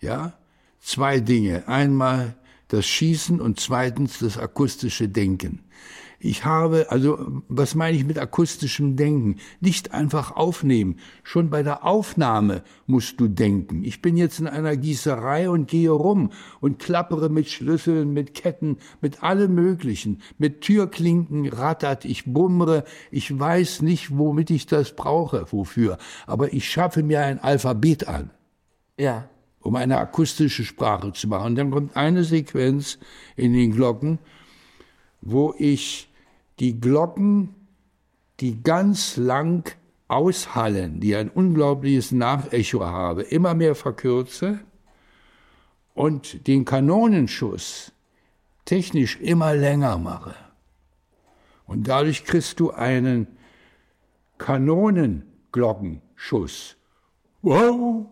ja, zwei Dinge. Einmal das Schießen und zweitens das akustische Denken. Ich habe, also was meine ich mit akustischem Denken? Nicht einfach aufnehmen. Schon bei der Aufnahme musst du denken. Ich bin jetzt in einer Gießerei und gehe rum und klappere mit Schlüsseln, mit Ketten, mit allem Möglichen. Mit Türklinken rattert, ich bummere. Ich weiß nicht, womit ich das brauche, wofür. Aber ich schaffe mir ein Alphabet an Ja. um eine akustische Sprache zu machen. Und dann kommt eine Sequenz in den Glocken, wo ich die Glocken, die ganz lang aushallen, die ein unglaubliches Nachecho habe, immer mehr verkürze und den Kanonenschuss technisch immer länger mache. Und dadurch kriegst du einen Kanonenglockenschuss. Wow!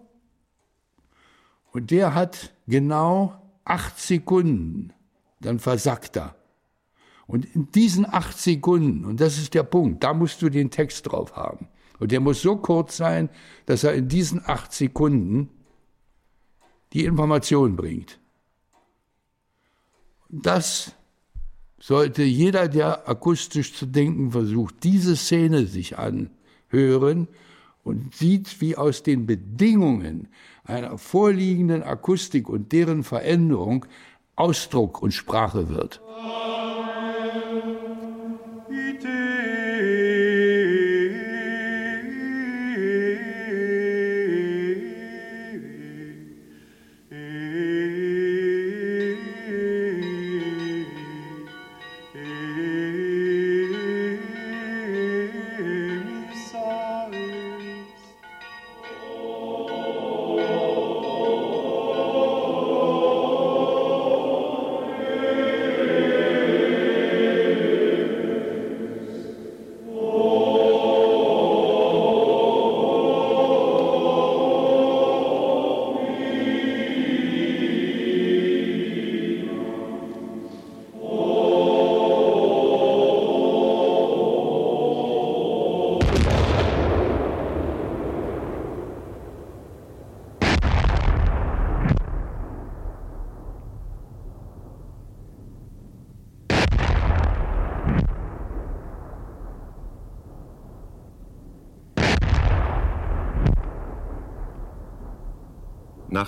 Und der hat genau acht Sekunden. Dann versackt er. Und in diesen acht Sekunden, und das ist der Punkt, da musst du den Text drauf haben. Und der muss so kurz sein, dass er in diesen acht Sekunden die Information bringt. Das sollte jeder, der akustisch zu denken versucht, diese Szene sich anhören und sieht, wie aus den Bedingungen einer vorliegenden Akustik und deren Veränderung Ausdruck und Sprache wird.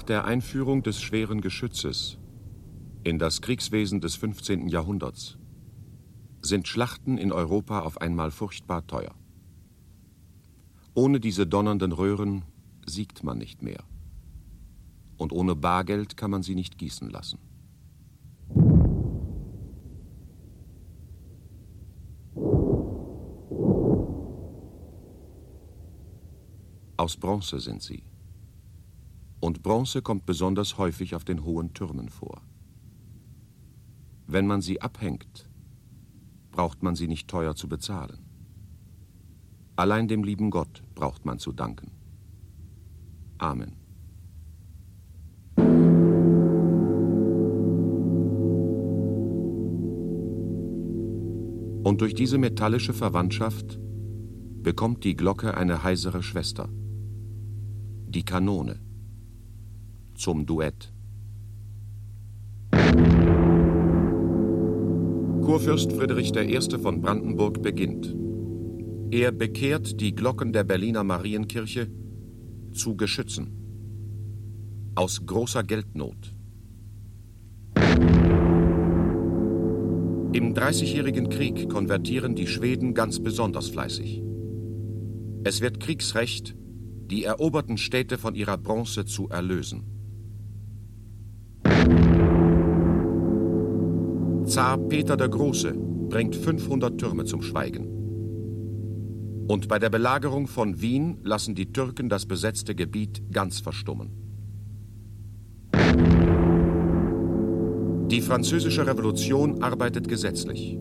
Der Einführung des schweren Geschützes in das Kriegswesen des 15. Jahrhunderts sind Schlachten in Europa auf einmal furchtbar teuer. Ohne diese donnernden Röhren siegt man nicht mehr. Und ohne Bargeld kann man sie nicht gießen lassen. Aus Bronze sind sie. Bronze kommt besonders häufig auf den hohen Türmen vor. Wenn man sie abhängt, braucht man sie nicht teuer zu bezahlen. Allein dem lieben Gott braucht man zu danken. Amen. Und durch diese metallische Verwandtschaft bekommt die Glocke eine heisere Schwester, die Kanone, zum Duett. Kurfürst Friedrich I. von Brandenburg beginnt. Er bekehrt die Glocken der Berliner Marienkirche zu Geschützen. Aus großer Geldnot. Im Dreißigjährigen Krieg konvertieren die Schweden ganz besonders fleißig. Es wird Kriegsrecht, die eroberten Städte von ihrer Bronze zu erlösen. Zar Peter der Große bringt 500 Türme zum Schweigen. Und bei der Belagerung von Wien lassen die Türken das besetzte Gebiet ganz verstummen. Die französische Revolution arbeitet gesetzlich.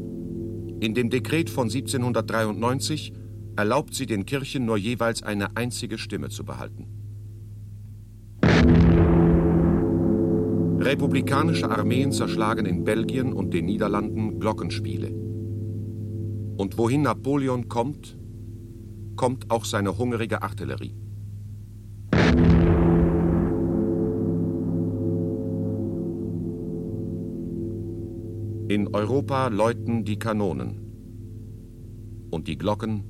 In dem Dekret von 1793 erlaubt sie den Kirchen nur jeweils eine einzige Stimme zu behalten. Republikanische Armeen zerschlagen in Belgien und den Niederlanden Glockenspiele. Und wohin Napoleon kommt, kommt auch seine hungrige Artillerie. In Europa läuten die Kanonen und die Glocken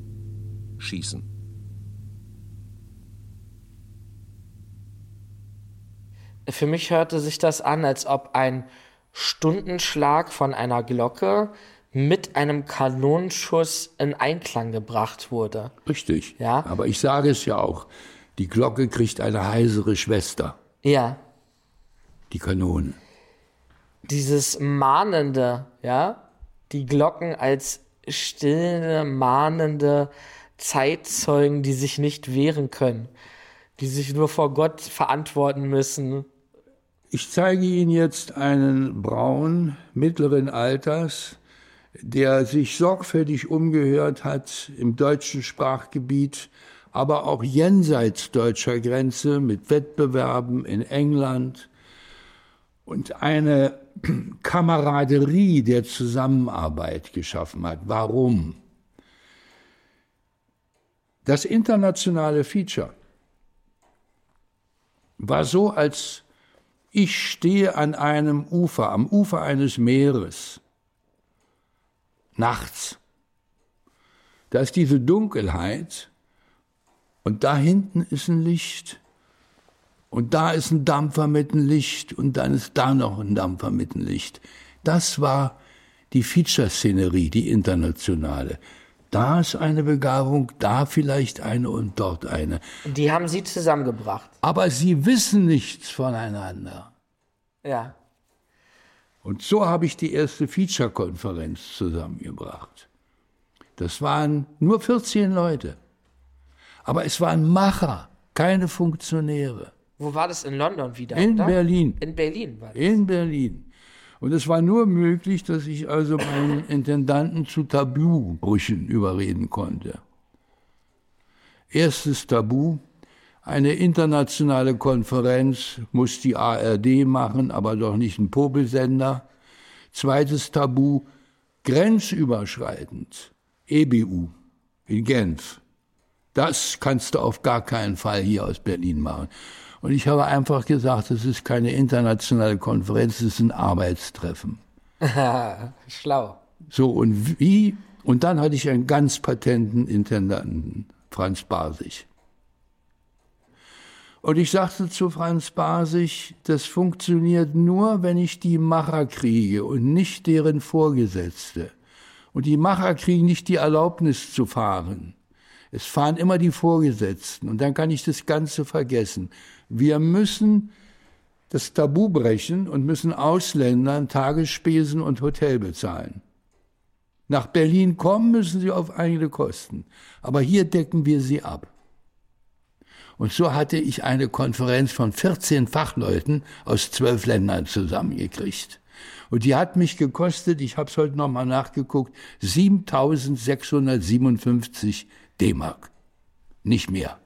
schießen. Für mich hörte sich das an, als ob ein Stundenschlag von einer Glocke mit einem Kanonenschuss in Einklang gebracht wurde. Richtig. Ja. Aber ich sage es ja auch. Die Glocke kriegt eine heisere Schwester. Ja. Die Kanone. Dieses Mahnende, ja. Die Glocken als stille, mahnende Zeitzeugen, die sich nicht wehren können. Die sich nur vor Gott verantworten müssen Ich zeige Ihnen jetzt einen Braun mittleren Alters, der sich sorgfältig umgehört hat im deutschen Sprachgebiet, aber auch jenseits deutscher Grenze mit Wettbewerben in England und eine Kameraderie der Zusammenarbeit geschaffen hat. Warum? Das internationale Feature war so, als ich stehe an einem Ufer, am Ufer eines Meeres, nachts. Da ist diese Dunkelheit und da hinten ist ein Licht und da ist ein Dampfer mit einem Licht und dann ist da noch ein Dampfer mit einem Licht. Das war die Feature-Szenerie, die internationale. Da ist eine Begabung, da vielleicht eine und dort eine. Die haben Sie zusammengebracht. Aber sie wissen nichts voneinander. Ja. Und so habe ich die erste Feature-Konferenz zusammengebracht. Das waren nur 14 Leute. Aber es waren Macher, keine Funktionäre. Wo war das in London wieder? In oder? Berlin. In Berlin war das. In Berlin. Und es war nur möglich, dass ich also meinen Intendanten zu Tabubrüchen überreden konnte. Erstes Tabu, eine internationale Konferenz muss die ARD machen, aber doch nicht ein Popelsender. Zweites Tabu, grenzüberschreitend, EBU in Genf. Das kannst du auf gar keinen Fall hier aus Berlin machen. Und ich habe einfach gesagt, es ist keine internationale Konferenz, es ist ein Arbeitstreffen. Schlau. So, und wie? Und dann hatte ich einen ganz patenten Intendanten, Franz Basig. Und ich sagte zu Franz Basig, das funktioniert nur, wenn ich die Macher kriege und nicht deren Vorgesetzte. Und die Macher kriegen nicht die Erlaubnis zu fahren. Es fahren immer die Vorgesetzten und dann kann ich das Ganze vergessen. Wir müssen das Tabu brechen und müssen Ausländern Tagesspesen und Hotel bezahlen. Nach Berlin kommen müssen sie auf eigene Kosten, aber hier decken wir sie ab. Und so hatte ich eine Konferenz von 14 Fachleuten aus zwölf Ländern zusammengekriegt. Und die hat mich gekostet, ich habe es heute nochmal nachgeguckt, 7.657 D-Mark. Nicht mehr.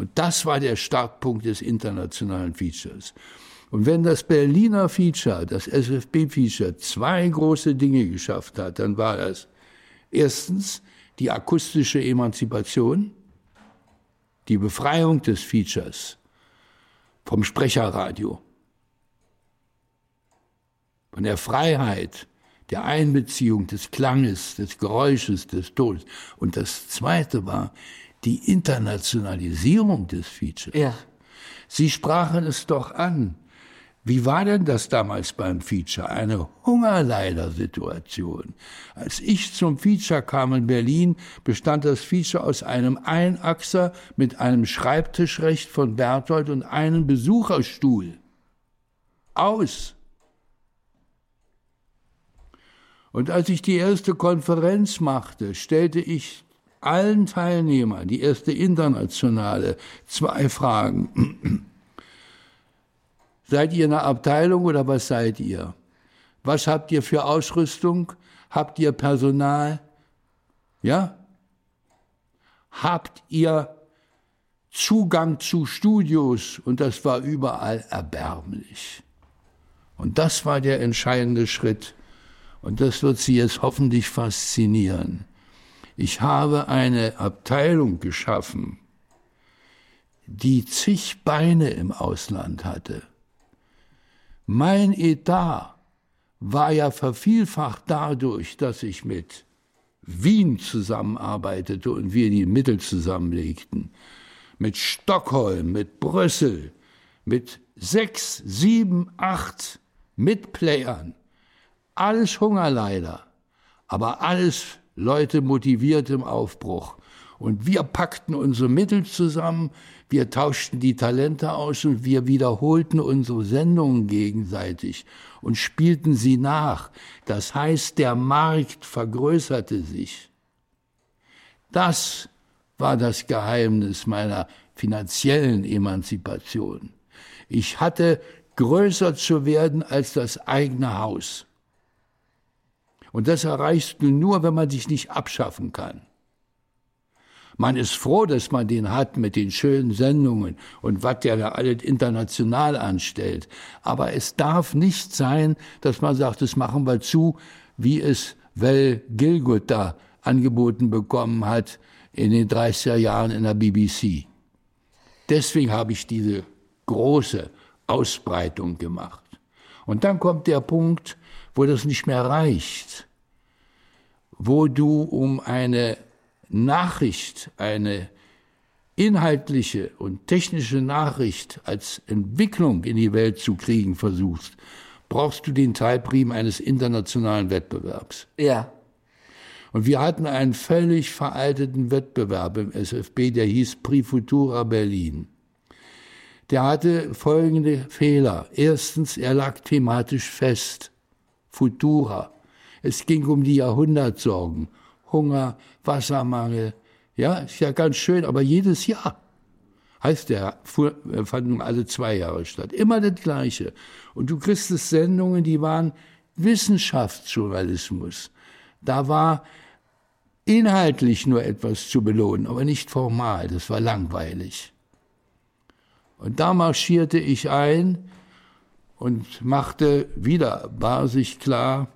Und das war der Startpunkt des internationalen Features. Und wenn das Berliner Feature, das SFB-Feature, zwei große Dinge geschafft hat, dann war das erstens die akustische Emanzipation, die Befreiung des Features vom Sprecherradio, von der Freiheit der Einbeziehung des Klanges, des Geräusches, des Todes. Und das Zweite war die Internationalisierung des Features. Ja. Sie sprachen es doch an. Wie war denn das damals beim Feature? Eine Hungerleidersituation. Als ich zum Feature kam in Berlin, bestand das Feature aus einem Einachser mit einem Schreibtischrecht von Berthold und einem Besucherstuhl. Aus. Und als ich die erste Konferenz machte, stellte ich allen Teilnehmern, die erste internationale, zwei Fragen. seid ihr eine Abteilung oder was seid ihr? Was habt ihr für Ausrüstung? Habt ihr Personal? Ja? Habt ihr Zugang zu Studios? Und das war überall erbärmlich. Und das war der entscheidende Schritt. Und das wird Sie jetzt hoffentlich faszinieren. Ich habe eine Abteilung geschaffen, die zig Beine im Ausland hatte. Mein Etat war ja vervielfacht dadurch, dass ich mit Wien zusammenarbeitete und wir die Mittel zusammenlegten. Mit Stockholm, mit Brüssel, mit sechs, sieben, acht Mitplayern. Alles Hungerleider, aber alles Leute motiviert im Aufbruch. Und wir packten unsere Mittel zusammen, wir tauschten die Talente aus und wir wiederholten unsere Sendungen gegenseitig und spielten sie nach. Das heißt, der Markt vergrößerte sich. Das war das Geheimnis meiner finanziellen Emanzipation. Ich hatte größer zu werden als das eigene Haus. Und das erreichst du nur, wenn man sich nicht abschaffen kann. Man ist froh, dass man den hat mit den schönen Sendungen und was der da alles international anstellt. Aber es darf nicht sein, dass man sagt, das machen wir zu, wie es Well Gilgut da angeboten bekommen hat in den 30er Jahren in der BBC. Deswegen habe ich diese große Ausbreitung gemacht. Und dann kommt der Punkt, wo das nicht mehr reicht, wo du um eine Nachricht, eine inhaltliche und technische Nachricht als Entwicklung in die Welt zu kriegen versuchst, brauchst du den Teilprim eines internationalen Wettbewerbs. Ja. Und wir hatten einen völlig veralteten Wettbewerb im SFB, der hieß Prix Futura Berlin. Der hatte folgende Fehler. Erstens, er lag thematisch fest. Futura. Es ging um die Jahrhundertsorgen. Hunger, Wassermangel. Ja, ist ja ganz schön, aber jedes Jahr. Heißt der, fand nun alle zwei Jahre statt. Immer das Gleiche. Und du kriegst es Sendungen, die waren Wissenschaftsjournalismus. Da war inhaltlich nur etwas zu belohnen, aber nicht formal. Das war langweilig. Und da marschierte ich ein und machte wieder basig klar,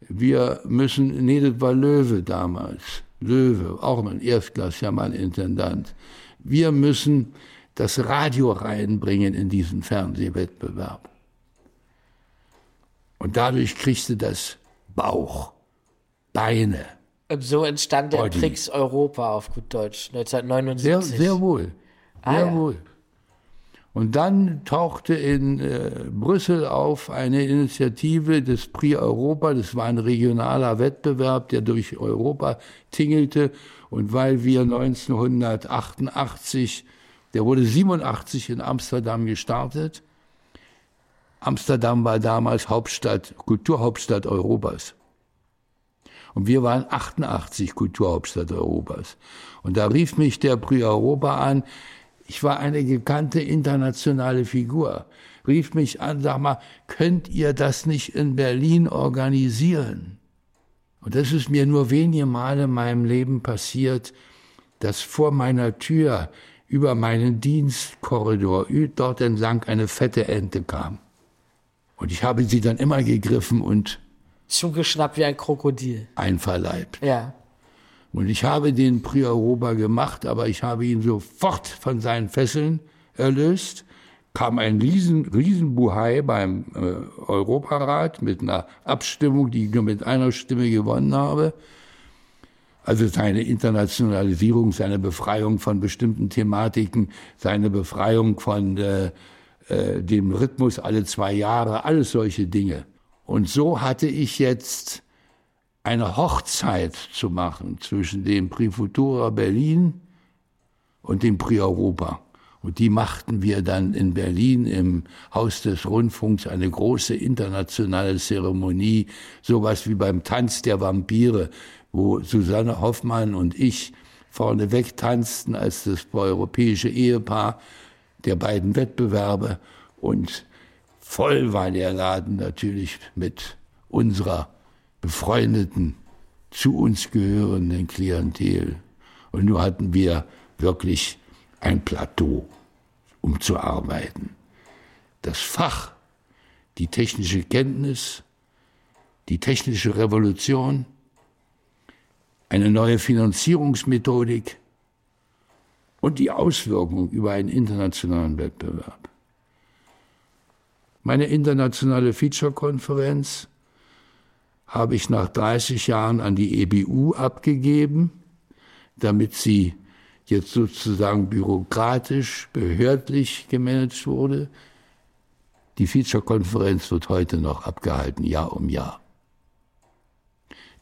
wir müssen, nee, das war Löwe damals, Löwe, auch ein Erstklassiger Mann, Intendant. Wir müssen das Radio reinbringen in diesen Fernsehwettbewerb. Und dadurch kriegste das Bauch, Beine. Und so entstand der Body. Tricks Europa auf gut Deutsch, Sehr, 1979. sehr wohl. Ah, Sehr ja. wohl. Und dann tauchte in äh, Brüssel auf eine Initiative des Prix Europa. Das war ein regionaler Wettbewerb, der durch Europa tingelte. Und weil wir 1988, der wurde 87 in Amsterdam gestartet. Amsterdam war damals Hauptstadt, Kulturhauptstadt Europas. Und wir waren 88 Kulturhauptstadt Europas. Und da rief mich der Prix Europa an. Ich war eine gekannte internationale Figur. Rief mich an, sag mal, könnt ihr das nicht in Berlin organisieren? Und das ist mir nur wenige Male in meinem Leben passiert, dass vor meiner Tür über meinen Dienstkorridor dort entlang eine fette Ente kam. Und ich habe sie dann immer gegriffen und Zugeschnappt wie ein Krokodil. einverleibt. Ja. Und ich habe den Prix Europa gemacht, aber ich habe ihn sofort von seinen Fesseln erlöst. Kam ein riesen, riesen Buhai beim äh, Europarat mit einer Abstimmung, die ich nur mit einer Stimme gewonnen habe. Also seine Internationalisierung, seine Befreiung von bestimmten Thematiken, seine Befreiung von äh, äh, dem Rhythmus alle zwei Jahre, alles solche Dinge. Und so hatte ich jetzt eine Hochzeit zu machen zwischen dem Prix Futura Berlin und dem Prix Europa. Und die machten wir dann in Berlin im Haus des Rundfunks eine große internationale Zeremonie, sowas wie beim Tanz der Vampire, wo Susanne Hoffmann und ich vorneweg tanzten als das europäische Ehepaar der beiden Wettbewerbe und voll war der Laden natürlich mit unserer befreundeten, zu uns gehörenden Klientel. Und nur hatten wir wirklich ein Plateau, um zu arbeiten. Das Fach, die technische Kenntnis, die technische Revolution, eine neue Finanzierungsmethodik und die Auswirkung über einen internationalen Wettbewerb. Meine internationale Feature-Konferenz habe ich nach 30 Jahren an die EBU abgegeben, damit sie jetzt sozusagen bürokratisch, behördlich gemanagt wurde. Die Feature-Konferenz wird heute noch abgehalten, Jahr um Jahr.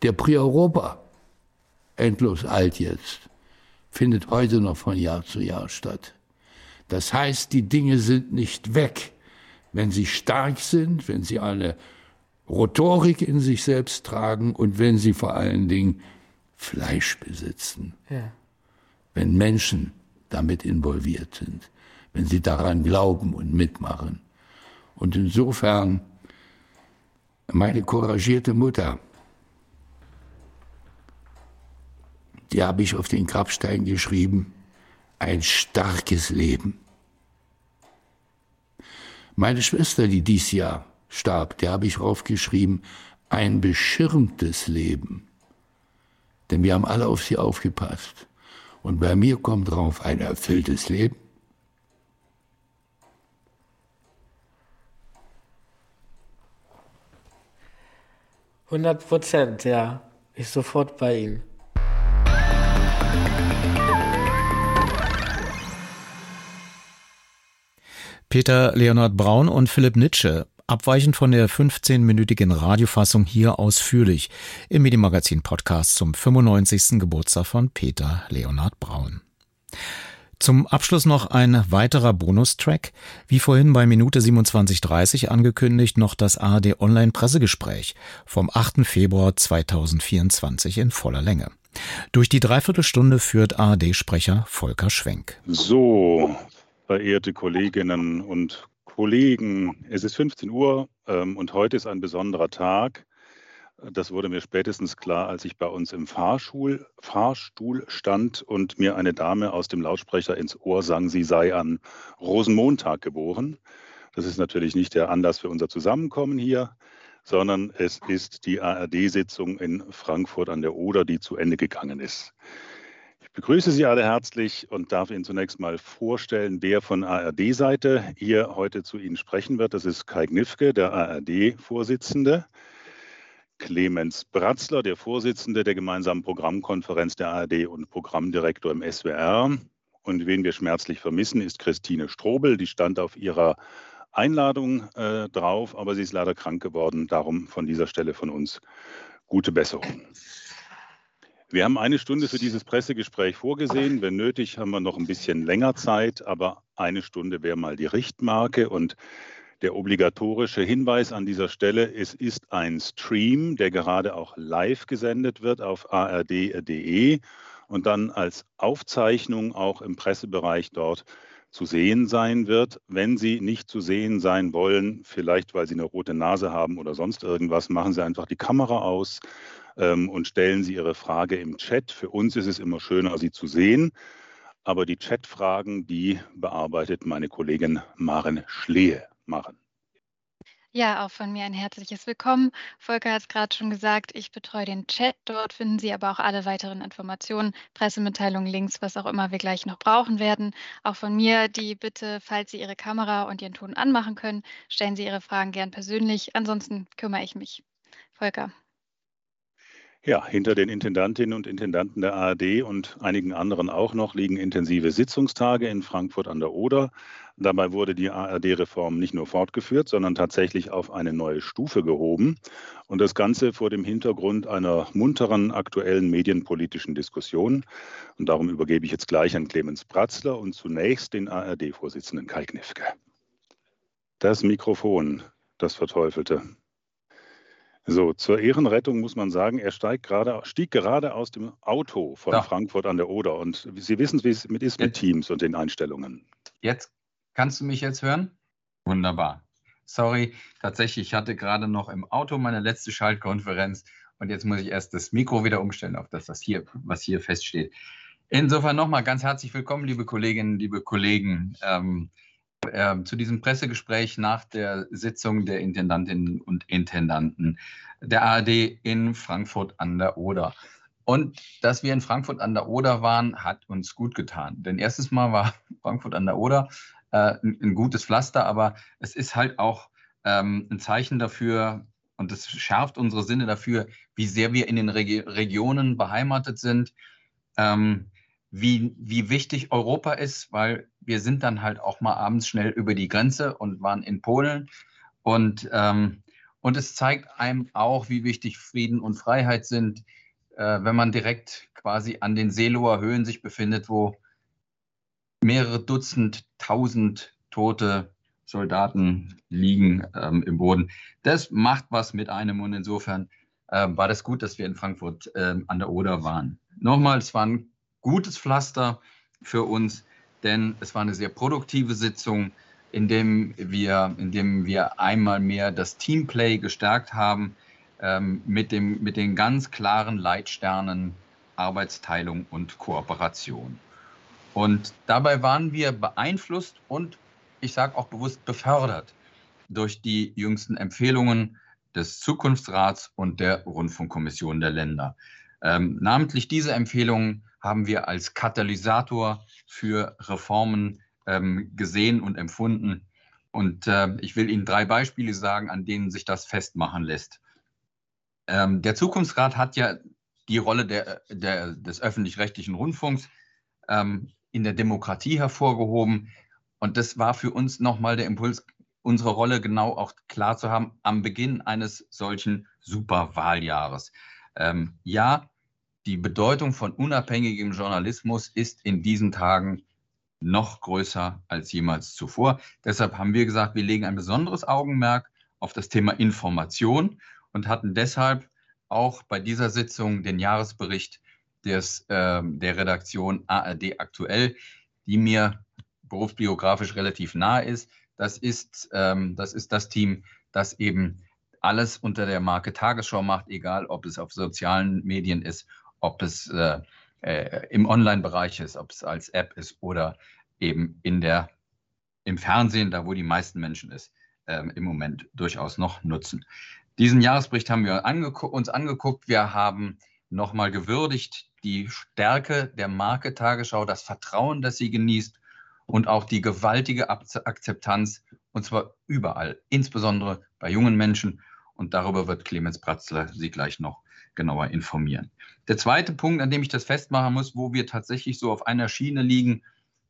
Der Prix Europa, endlos alt jetzt, findet heute noch von Jahr zu Jahr statt. Das heißt, die Dinge sind nicht weg, wenn sie stark sind, wenn sie eine Rhetorik in sich selbst tragen und wenn sie vor allen Dingen Fleisch besitzen. Ja. Wenn Menschen damit involviert sind, wenn sie daran glauben und mitmachen. Und insofern meine couragierte Mutter, die habe ich auf den Grabstein geschrieben, ein starkes Leben. Meine Schwester, die dies Jahr starb, der habe ich aufgeschrieben, ein beschirmtes Leben. Denn wir haben alle auf sie aufgepasst. Und bei mir kommt drauf ein erfülltes Leben. Hundert Prozent, ja. Ich sofort bei Ihnen. Peter Leonhard Braun und Philipp Nitsche abweichend von der 15-minütigen Radiofassung hier ausführlich im Medienmagazin Podcast zum 95. Geburtstag von Peter Leonhard Braun. Zum Abschluss noch ein weiterer Bonustrack. Wie vorhin bei Minute 27.30 angekündigt, noch das ARD Online Pressegespräch vom 8. Februar 2024 in voller Länge. Durch die Dreiviertelstunde führt ARD-Sprecher Volker Schwenk. So, verehrte Kolleginnen und Kollegen, es ist 15 Uhr ähm, und heute ist ein besonderer Tag. Das wurde mir spätestens klar, als ich bei uns im Fahrstuhl, Fahrstuhl stand und mir eine Dame aus dem Lautsprecher ins Ohr sang, sie sei an Rosenmontag geboren. Das ist natürlich nicht der Anlass für unser Zusammenkommen hier, sondern es ist die ARD-Sitzung in Frankfurt an der Oder, die zu Ende gegangen ist begrüße Sie alle herzlich und darf Ihnen zunächst mal vorstellen, wer von ARD-Seite hier heute zu Ihnen sprechen wird. Das ist Kai Gnifke, der ARD-Vorsitzende. Clemens Bratzler, der Vorsitzende der gemeinsamen Programmkonferenz der ARD und Programmdirektor im SWR. Und wen wir schmerzlich vermissen, ist Christine Strobel. Die stand auf ihrer Einladung äh, drauf, aber sie ist leider krank geworden. Darum von dieser Stelle von uns gute Besserung. Wir haben eine Stunde für dieses Pressegespräch vorgesehen. Wenn nötig, haben wir noch ein bisschen länger Zeit, aber eine Stunde wäre mal die Richtmarke. Und der obligatorische Hinweis an dieser Stelle, es ist ein Stream, der gerade auch live gesendet wird auf ard.de und dann als Aufzeichnung auch im Pressebereich dort zu sehen sein wird. Wenn Sie nicht zu sehen sein wollen, vielleicht weil Sie eine rote Nase haben oder sonst irgendwas, machen Sie einfach die Kamera aus ähm, und stellen Sie Ihre Frage im Chat. Für uns ist es immer schöner, Sie zu sehen. Aber die Chatfragen, die bearbeitet meine Kollegin Maren Schlehe. Maren. Ja, auch von mir ein herzliches Willkommen. Volker hat es gerade schon gesagt, ich betreue den Chat. Dort finden Sie aber auch alle weiteren Informationen, Pressemitteilungen, Links, was auch immer wir gleich noch brauchen werden. Auch von mir die Bitte, falls Sie Ihre Kamera und Ihren Ton anmachen können, stellen Sie Ihre Fragen gern persönlich. Ansonsten kümmere ich mich. Volker. Ja, hinter den Intendantinnen und Intendanten der ARD und einigen anderen auch noch liegen intensive Sitzungstage in Frankfurt an der Oder. Dabei wurde die ARD-Reform nicht nur fortgeführt, sondern tatsächlich auf eine neue Stufe gehoben. Und das Ganze vor dem Hintergrund einer munteren aktuellen medienpolitischen Diskussion. Und darum übergebe ich jetzt gleich an Clemens Bratzler und zunächst den ARD-Vorsitzenden Kai Knifke. Das Mikrofon, das Verteufelte. So, zur Ehrenrettung muss man sagen, er gerade, stieg gerade aus dem Auto von ja. Frankfurt an der Oder. Und Sie wissen, wie es mit ist mit Teams und den Einstellungen. Jetzt kannst du mich jetzt hören? Wunderbar. Sorry, tatsächlich, ich hatte gerade noch im Auto meine letzte Schaltkonferenz und jetzt muss ich erst das Mikro wieder umstellen auf das, was hier, was hier feststeht. Insofern nochmal ganz herzlich willkommen, liebe Kolleginnen, liebe Kollegen. Ähm, äh, zu diesem Pressegespräch nach der Sitzung der Intendantinnen und Intendanten der ARD in Frankfurt an der Oder. Und dass wir in Frankfurt an der Oder waren, hat uns gut getan. Denn erstes Mal war Frankfurt an der Oder äh, ein, ein, gutes Pflaster, aber es ist halt auch ähm, ein Zeichen dafür, und es schärft unsere Sinne dafür, wie sehr wir in den Reg Regionen beheimatet sind. Ähm, wie, wie wichtig Europa ist, weil wir sind dann halt auch mal abends schnell über die Grenze und waren in Polen. Und, ähm, und es zeigt einem auch, wie wichtig Frieden und Freiheit sind, äh, wenn man direkt quasi an den Seeloer Höhen sich befindet, wo mehrere Dutzend, tausend tote Soldaten liegen ähm, im Boden. Das macht was mit einem und insofern äh, war das gut, dass wir in Frankfurt äh, an der Oder waren. Nochmal, es war ein gutes Pflaster für uns, denn es war eine sehr produktive Sitzung. indem wir, indem wir einmal mehr das Teamplay gestärkt haben ähm, mit, dem, mit den ganz klaren Leitsternen Arbeitsteilung und Kooperation. Und dabei waren wir beeinflusst und ich sage auch bewusst befördert durch die jüngsten Empfehlungen des Zukunftsrats und der Rundfunkkommission der Länder. Ähm, namentlich diese Empfehlungen haben wir als Katalysator für Reformen ähm, gesehen und empfunden. Und äh, ich will Ihnen drei Beispiele sagen, an denen sich das festmachen lässt. Ähm, der Zukunftsrat hat ja die Rolle der, der, des öffentlich-rechtlichen Rundfunks ähm, in der Demokratie hervorgehoben. Und das war für uns nochmal der Impuls, unsere Rolle genau auch klar zu haben am Beginn eines solchen Superwahljahres. Ähm, ja, die Bedeutung von unabhängigem Journalismus ist in diesen Tagen noch größer als jemals zuvor. Deshalb haben wir gesagt, wir legen ein besonderes Augenmerk auf das Thema Information und hatten deshalb auch bei dieser Sitzung den Jahresbericht des, äh, der Redaktion ARD aktuell, die mir berufsbiografisch relativ nahe ist. Das ist, ähm, das ist das Team, das eben alles unter der Marke Tagesschau macht, egal ob es auf sozialen Medien ist, ob es äh, äh, im Online-Bereich ist, ob es als App ist oder eben in der, im Fernsehen, da wo die meisten Menschen es äh, im Moment durchaus noch nutzen. Diesen Jahresbericht haben wir angeguckt, uns angeguckt. Wir haben nochmal gewürdigt die Stärke der Marke Tagesschau, das Vertrauen, das sie genießt und auch die gewaltige Akzeptanz, und zwar überall, insbesondere bei jungen Menschen. Und darüber wird Clemens Pratzler Sie gleich noch genauer informieren. Der zweite Punkt, an dem ich das festmachen muss, wo wir tatsächlich so auf einer Schiene liegen,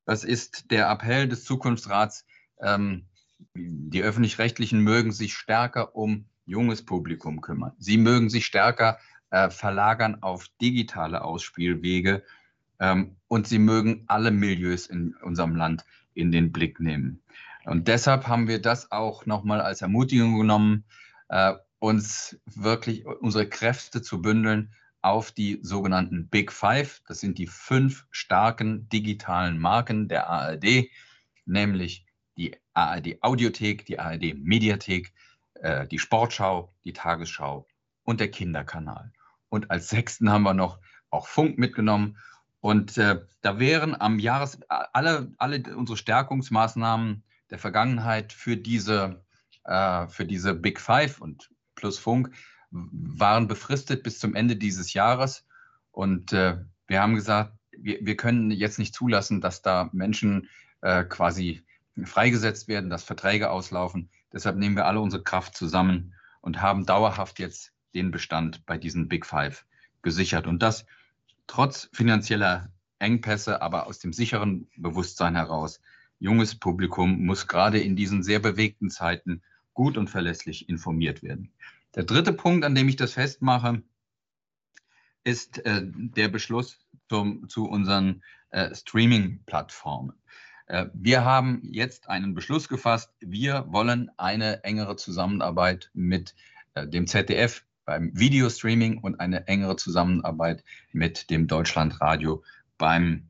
das ist der Appell des Zukunftsrats. Ähm, die öffentlich-rechtlichen mögen sich stärker um junges Publikum kümmern. Sie mögen sich stärker äh, verlagern auf digitale Ausspielwege ähm, und sie mögen alle Milieus in unserem Land in den Blick nehmen. Und deshalb haben wir das auch nochmal als Ermutigung genommen, äh, uns wirklich unsere Kräfte zu bündeln auf die sogenannten Big Five. Das sind die fünf starken digitalen Marken der ARD, nämlich die ARD Audiothek, die ARD Mediathek, äh, die Sportschau, die Tagesschau und der Kinderkanal. Und als sechsten haben wir noch auch Funk mitgenommen. Und äh, da wären am Jahres alle, alle unsere Stärkungsmaßnahmen der Vergangenheit für diese, äh, für diese Big Five und plus Funk waren befristet bis zum Ende dieses Jahres. Und äh, wir haben gesagt, wir, wir können jetzt nicht zulassen, dass da Menschen äh, quasi freigesetzt werden, dass Verträge auslaufen. Deshalb nehmen wir alle unsere Kraft zusammen und haben dauerhaft jetzt den Bestand bei diesen Big Five gesichert. Und das trotz finanzieller Engpässe, aber aus dem sicheren Bewusstsein heraus. Junges Publikum muss gerade in diesen sehr bewegten Zeiten gut und verlässlich informiert werden. Der dritte Punkt, an dem ich das festmache, ist äh, der Beschluss zum, zu unseren äh, Streaming-Plattformen. Äh, wir haben jetzt einen Beschluss gefasst. Wir wollen eine engere Zusammenarbeit mit äh, dem ZDF beim Videostreaming und eine engere Zusammenarbeit mit dem Deutschlandradio beim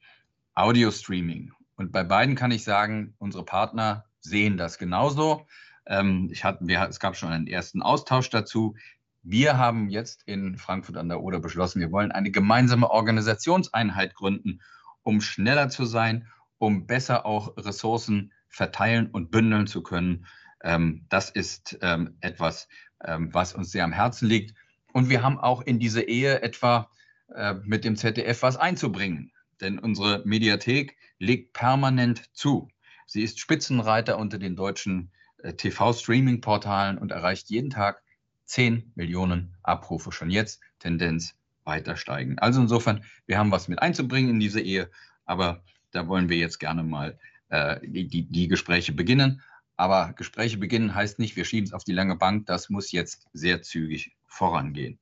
Audiostreaming. Und bei beiden kann ich sagen, unsere Partner sehen das genauso. Ähm, ich hatte, wir, es gab schon einen ersten Austausch dazu. Wir haben jetzt in Frankfurt an der Oder beschlossen, wir wollen eine gemeinsame Organisationseinheit gründen, um schneller zu sein um besser auch Ressourcen verteilen und bündeln zu können. Ähm, das ist ähm, etwas, ähm, was uns sehr am Herzen liegt. Und wir haben auch in diese Ehe etwa äh, mit dem ZDF was einzubringen. Denn unsere Mediathek legt permanent zu. Sie ist Spitzenreiter unter den deutschen TV-Streaming-Portalen und erreicht jeden Tag 10 Millionen Abrufe. Schon jetzt Tendenz weiter steigen. Also insofern, wir haben was mit einzubringen in diese Ehe, aber da wollen wir jetzt gerne mal äh, die, die, die Gespräche beginnen. Aber Gespräche beginnen heißt nicht, wir schieben es auf die lange Bank. Das muss jetzt sehr zügig vorangehen.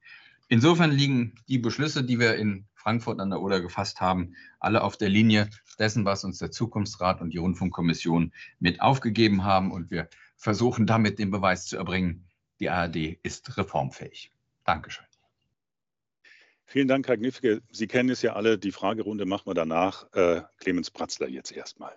Insofern liegen die Beschlüsse, die wir in Frankfurt an der Oder gefasst haben, alle auf der Linie dessen, was uns der Zukunftsrat und die Rundfunkkommission mit aufgegeben haben. Und wir versuchen damit den Beweis zu erbringen, die ARD ist reformfähig. Dankeschön. Vielen Dank, Herr Gnifke. Sie kennen es ja alle. Die Fragerunde machen wir danach. Äh, Clemens Pratzler jetzt erstmal.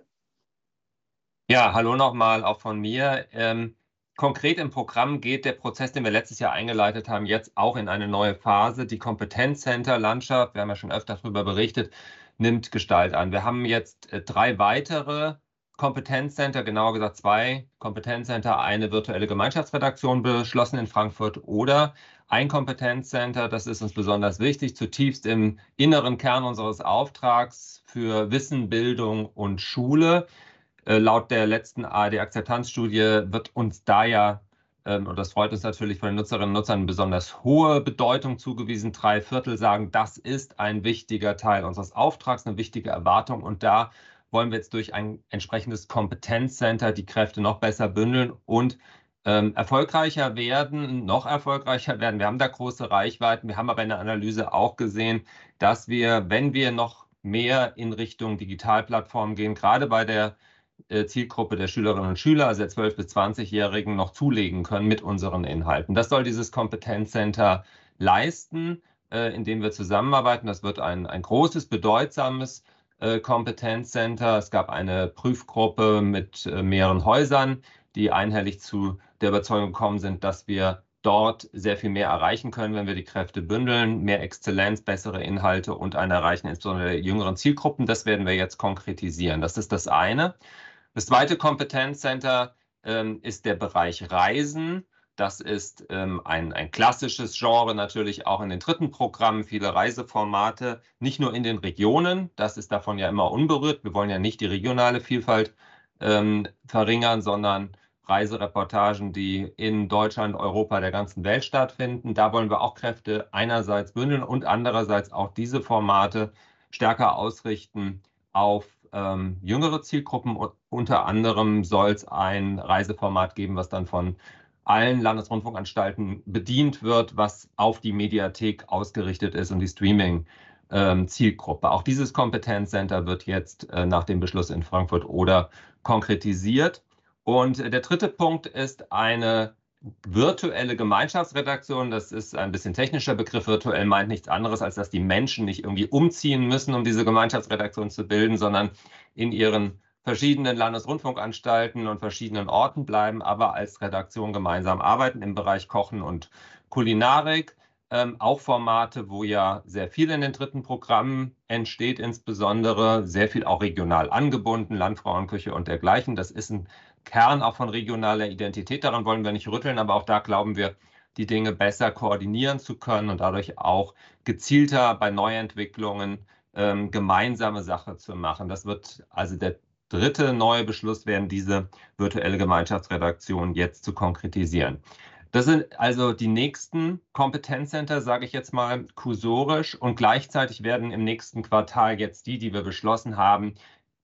Ja, Ja, hallo nochmal auch von mir. Ähm, konkret im Programm geht der Prozess, den wir letztes Jahr eingeleitet haben, jetzt auch in eine neue Phase. Die Kompetenzcenter-Landschaft, wir haben ja schon öfter darüber berichtet, nimmt Gestalt an. Wir haben jetzt äh, drei weitere Kompetenzcenter, genauer gesagt zwei Kompetenzcenter, eine virtuelle Gemeinschaftsredaktion beschlossen in Frankfurt oder ein Kompetenzcenter, das ist uns besonders wichtig, zutiefst im inneren Kern unseres Auftrags für Wissen, Bildung und Schule. Äh, laut der letzten ARD-Akzeptanzstudie wird uns da ja, ähm, und das freut uns natürlich von den Nutzerinnen und Nutzern, besonders hohe Bedeutung zugewiesen. Drei Viertel sagen, das ist ein wichtiger Teil unseres Auftrags, eine wichtige Erwartung. Und da wollen wir jetzt durch ein entsprechendes Kompetenzcenter die Kräfte noch besser bündeln und ähm, erfolgreicher werden, noch erfolgreicher werden. Wir haben da große Reichweiten. Wir haben aber in der Analyse auch gesehen, dass wir, wenn wir noch mehr in Richtung Digitalplattformen gehen, gerade bei der äh, Zielgruppe der Schülerinnen und Schüler, also der 12- bis 20-Jährigen, noch zulegen können mit unseren Inhalten. Das soll dieses Kompetenzcenter leisten, äh, indem wir zusammenarbeiten. Das wird ein, ein großes, bedeutsames Kompetenzcenter. Es gab eine Prüfgruppe mit mehreren Häusern, die einhellig zu der Überzeugung gekommen sind, dass wir dort sehr viel mehr erreichen können, wenn wir die Kräfte bündeln, mehr Exzellenz, bessere Inhalte und ein Erreichen insbesondere der jüngeren Zielgruppen. Das werden wir jetzt konkretisieren. Das ist das eine. Das zweite Kompetenzcenter ähm, ist der Bereich Reisen. Das ist ähm, ein, ein klassisches Genre, natürlich auch in den dritten Programmen, viele Reiseformate, nicht nur in den Regionen, das ist davon ja immer unberührt. Wir wollen ja nicht die regionale Vielfalt ähm, verringern, sondern Reisereportagen, die in Deutschland, Europa, der ganzen Welt stattfinden. Da wollen wir auch Kräfte einerseits bündeln und andererseits auch diese Formate stärker ausrichten auf ähm, jüngere Zielgruppen. Unter anderem soll es ein Reiseformat geben, was dann von allen Landesrundfunkanstalten bedient wird, was auf die Mediathek ausgerichtet ist und die Streaming. Ähm, Zielgruppe. Auch dieses Kompetenzcenter wird jetzt äh, nach dem Beschluss in Frankfurt oder konkretisiert. Und der dritte Punkt ist eine virtuelle Gemeinschaftsredaktion, das ist ein bisschen technischer Begriff, virtuell meint nichts anderes, als dass die Menschen nicht irgendwie umziehen müssen, um diese Gemeinschaftsredaktion zu bilden, sondern in ihren verschiedenen Landesrundfunkanstalten und verschiedenen Orten bleiben, aber als Redaktion gemeinsam arbeiten im Bereich Kochen und Kulinarik. Ähm, auch Formate, wo ja sehr viel in den dritten Programmen entsteht, insbesondere sehr viel auch regional angebunden, Landfrauenküche und dergleichen. Das ist ein Kern auch von regionaler Identität. Daran wollen wir nicht rütteln, aber auch da glauben wir, die Dinge besser koordinieren zu können und dadurch auch gezielter bei Neuentwicklungen ähm, gemeinsame Sache zu machen. Das wird also der dritte neue Beschluss werden, diese virtuelle Gemeinschaftsredaktion jetzt zu konkretisieren. Das sind also die nächsten Kompetenzcenter, sage ich jetzt mal kursorisch. Und gleichzeitig werden im nächsten Quartal jetzt die, die wir beschlossen haben,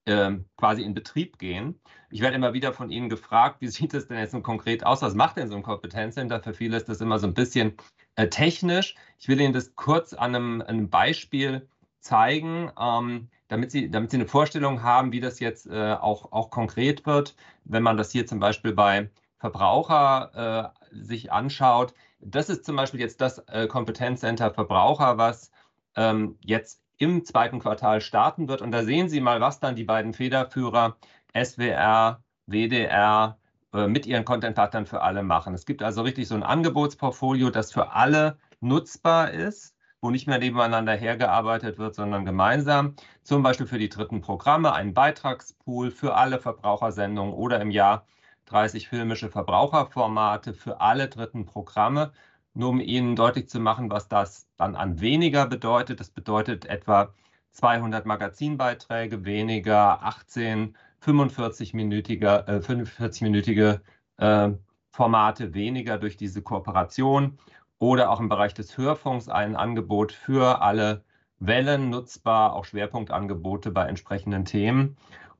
ähm, quasi in Betrieb gehen. Ich werde immer wieder von Ihnen gefragt, wie sieht es denn jetzt konkret aus? Was macht denn so ein Kompetenzcenter? Für viele ist das immer so ein bisschen äh, technisch. Ich will Ihnen das kurz an einem, einem Beispiel zeigen, ähm, damit, Sie, damit Sie eine Vorstellung haben, wie das jetzt äh, auch, auch konkret wird. Wenn man das hier zum Beispiel bei Verbraucher äh, sich anschaut, das ist zum Beispiel jetzt das äh, Kompetenzcenter Verbraucher, was ähm, jetzt im zweiten Quartal starten wird. Und da sehen Sie mal, was dann die beiden Federführer SWR, WDR äh, mit ihren Content-Partnern für alle machen. Es gibt also richtig so ein Angebotsportfolio, das für alle nutzbar ist, wo nicht mehr nebeneinander hergearbeitet wird, sondern gemeinsam. Zum Beispiel für die dritten Programme, ein Beitragspool für alle Verbrauchersendungen oder im Jahr 30 filmische Verbraucherformate für alle dritten Programme nur um Ihnen deutlich zu machen, was das dann an weniger bedeutet. Das bedeutet etwa 200 Magazinbeiträge weniger, 18 45-minütige äh, 45 äh, Formate weniger durch diese Kooperation oder auch im Bereich des Hörfunks ein Angebot für alle Wellen nutzbar, auch Schwerpunktangebote bei entsprechenden Themen.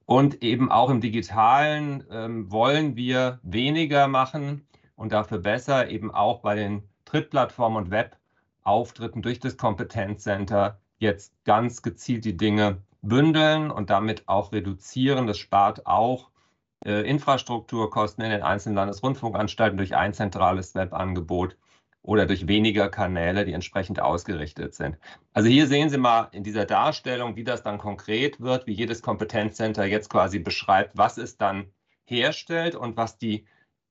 Und eben auch im digitalen ähm, wollen wir weniger machen und dafür besser eben auch bei den Trittplattform und Webauftritten durch das Kompetenzcenter jetzt ganz gezielt die Dinge bündeln und damit auch reduzieren. Das spart auch äh, Infrastrukturkosten in den einzelnen Landesrundfunkanstalten durch ein zentrales Webangebot oder durch weniger Kanäle, die entsprechend ausgerichtet sind. Also hier sehen Sie mal in dieser Darstellung, wie das dann konkret wird, wie jedes Kompetenzcenter jetzt quasi beschreibt, was es dann herstellt und was die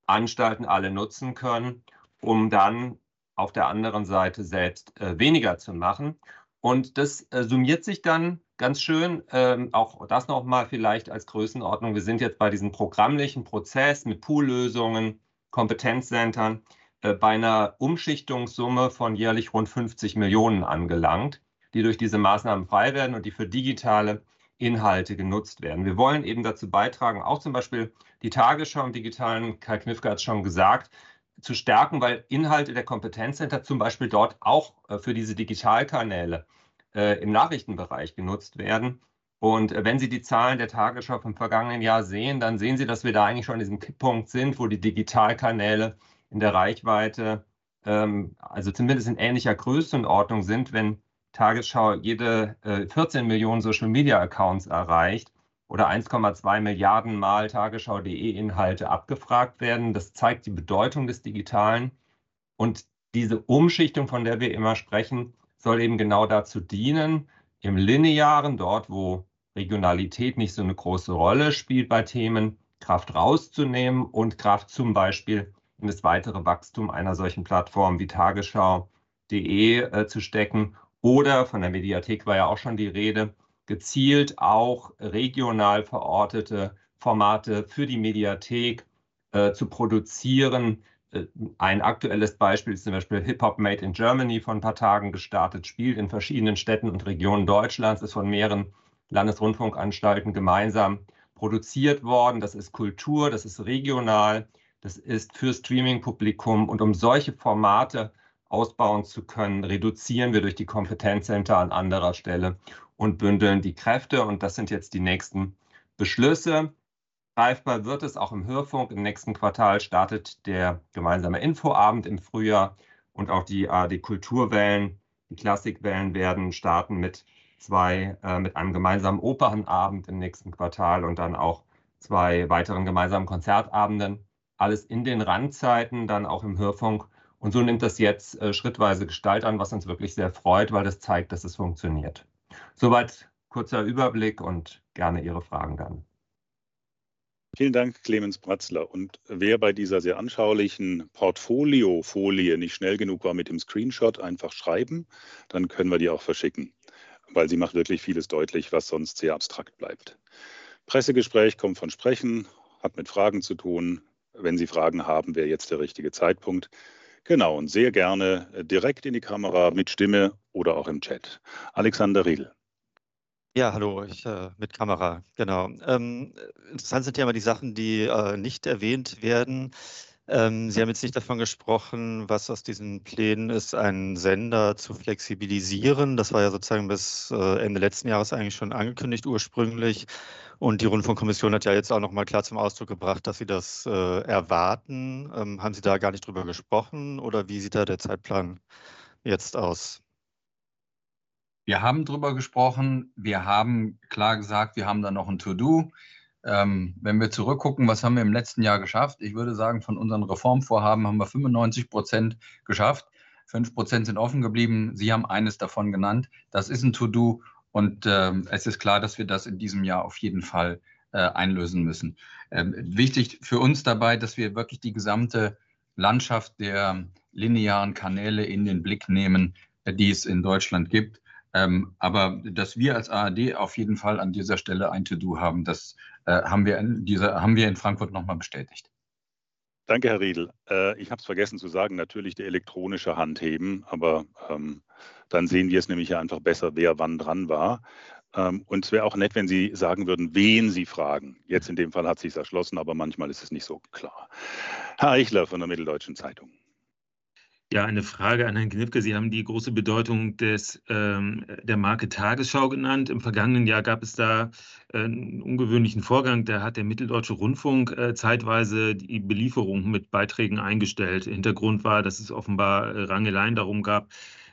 Anstalten alle nutzen können, um dann auf der anderen Seite selbst äh, weniger zu machen. Und das äh, summiert sich dann ganz schön. Ähm, auch das nochmal vielleicht als Größenordnung. Wir sind jetzt bei diesem programmlichen Prozess mit Poollösungen, Kompetenzcentern äh, bei einer Umschichtungssumme von jährlich rund 50 Millionen angelangt, die durch diese Maßnahmen frei werden und die für digitale Inhalte genutzt werden. Wir wollen eben dazu beitragen, auch zum Beispiel die Tagesschau im digitalen, Kai Knifke hat es schon gesagt, zu stärken, weil Inhalte der Kompetenzcenter zum Beispiel dort auch äh, für diese Digitalkanäle äh, im Nachrichtenbereich genutzt werden. Und wenn Sie die Zahlen der Tagesschau vom vergangenen Jahr sehen, dann sehen Sie, dass wir da eigentlich schon an diesem Kipppunkt sind, wo die Digitalkanäle in der Reichweite, ähm, also zumindest in ähnlicher Größenordnung sind, wenn Tagesschau jede äh, 14 Millionen Social Media Accounts erreicht oder 1,2 Milliarden Mal Tagesschau.de Inhalte abgefragt werden. Das zeigt die Bedeutung des Digitalen. Und diese Umschichtung, von der wir immer sprechen, soll eben genau dazu dienen, im Linearen, dort wo Regionalität nicht so eine große Rolle spielt bei Themen, Kraft rauszunehmen und Kraft zum Beispiel das weitere Wachstum einer solchen Plattform wie tagesschau.de äh, zu stecken. Oder von der Mediathek war ja auch schon die Rede, gezielt auch regional verortete Formate für die Mediathek äh, zu produzieren. Äh, ein aktuelles Beispiel ist zum Beispiel Hip Hop Made in Germany von ein paar Tagen gestartet, spielt in verschiedenen Städten und Regionen Deutschlands, ist von mehreren Landesrundfunkanstalten gemeinsam produziert worden. Das ist Kultur, das ist regional, das ist für Streaming-Publikum. Und um solche Formate ausbauen zu können, reduzieren wir durch die Kompetenzcenter an anderer Stelle und bündeln die Kräfte. Und das sind jetzt die nächsten Beschlüsse. Greifbar wird es auch im Hörfunk. Im nächsten Quartal startet der gemeinsame Infoabend im Frühjahr und auch die ARD Kulturwellen, die Klassikwellen werden starten mit zwei, äh, mit einem gemeinsamen Opernabend im nächsten Quartal und dann auch zwei weiteren gemeinsamen Konzertabenden. Alles in den Randzeiten, dann auch im Hörfunk. Und so nimmt das jetzt äh, schrittweise Gestalt an, was uns wirklich sehr freut, weil das zeigt, dass es funktioniert. Soweit kurzer Überblick und gerne Ihre Fragen dann. Vielen Dank, Clemens Bratzler. Und wer bei dieser sehr anschaulichen Portfoliofolie nicht schnell genug war mit dem Screenshot, einfach schreiben, dann können wir die auch verschicken, weil sie macht wirklich vieles deutlich, was sonst sehr abstrakt bleibt. Pressegespräch kommt von Sprechen, hat mit Fragen zu tun. Wenn Sie Fragen haben, wäre jetzt der richtige Zeitpunkt. Genau, und sehr gerne äh, direkt in die Kamera mit Stimme oder auch im Chat. Alexander Riedl. Ja, hallo, ich äh, mit Kamera, genau. Ähm, interessant sind ja immer die Sachen, die äh, nicht erwähnt werden. Ähm, Sie haben jetzt nicht davon gesprochen, was aus diesen Plänen ist, einen Sender zu flexibilisieren. Das war ja sozusagen bis äh, Ende letzten Jahres eigentlich schon angekündigt ursprünglich. Und die Rundfunkkommission hat ja jetzt auch noch mal klar zum Ausdruck gebracht, dass sie das äh, erwarten. Ähm, haben Sie da gar nicht drüber gesprochen oder wie sieht da der Zeitplan jetzt aus? Wir haben drüber gesprochen. Wir haben klar gesagt, wir haben da noch ein To-Do. Ähm, wenn wir zurückgucken, was haben wir im letzten Jahr geschafft? Ich würde sagen, von unseren Reformvorhaben haben wir 95 Prozent geschafft. Fünf Prozent sind offen geblieben. Sie haben eines davon genannt. Das ist ein To-Do und ähm, es ist klar, dass wir das in diesem Jahr auf jeden Fall äh, einlösen müssen. Ähm, wichtig für uns dabei, dass wir wirklich die gesamte Landschaft der linearen Kanäle in den Blick nehmen, äh, die es in Deutschland gibt. Ähm, aber dass wir als ARD auf jeden Fall an dieser Stelle ein To-Do haben, das äh, haben, wir in dieser, haben wir in Frankfurt nochmal bestätigt. Danke, Herr Riedel. Äh, ich habe es vergessen zu sagen, natürlich der elektronische Handheben, aber ähm, dann sehen wir es nämlich ja einfach besser, wer wann dran war. Ähm, und es wäre auch nett, wenn Sie sagen würden, wen Sie fragen. Jetzt in dem Fall hat sich erschlossen, aber manchmal ist es nicht so klar. Herr Eichler von der Mitteldeutschen Zeitung. Ja, eine Frage an Herrn Knipke. Sie haben die große Bedeutung des, ähm, der Marke Tagesschau genannt. Im vergangenen Jahr gab es da äh, einen ungewöhnlichen Vorgang. Da hat der Mitteldeutsche Rundfunk äh, zeitweise die Belieferung mit Beiträgen eingestellt. Hintergrund war, dass es offenbar äh, Rangeleien darum gab,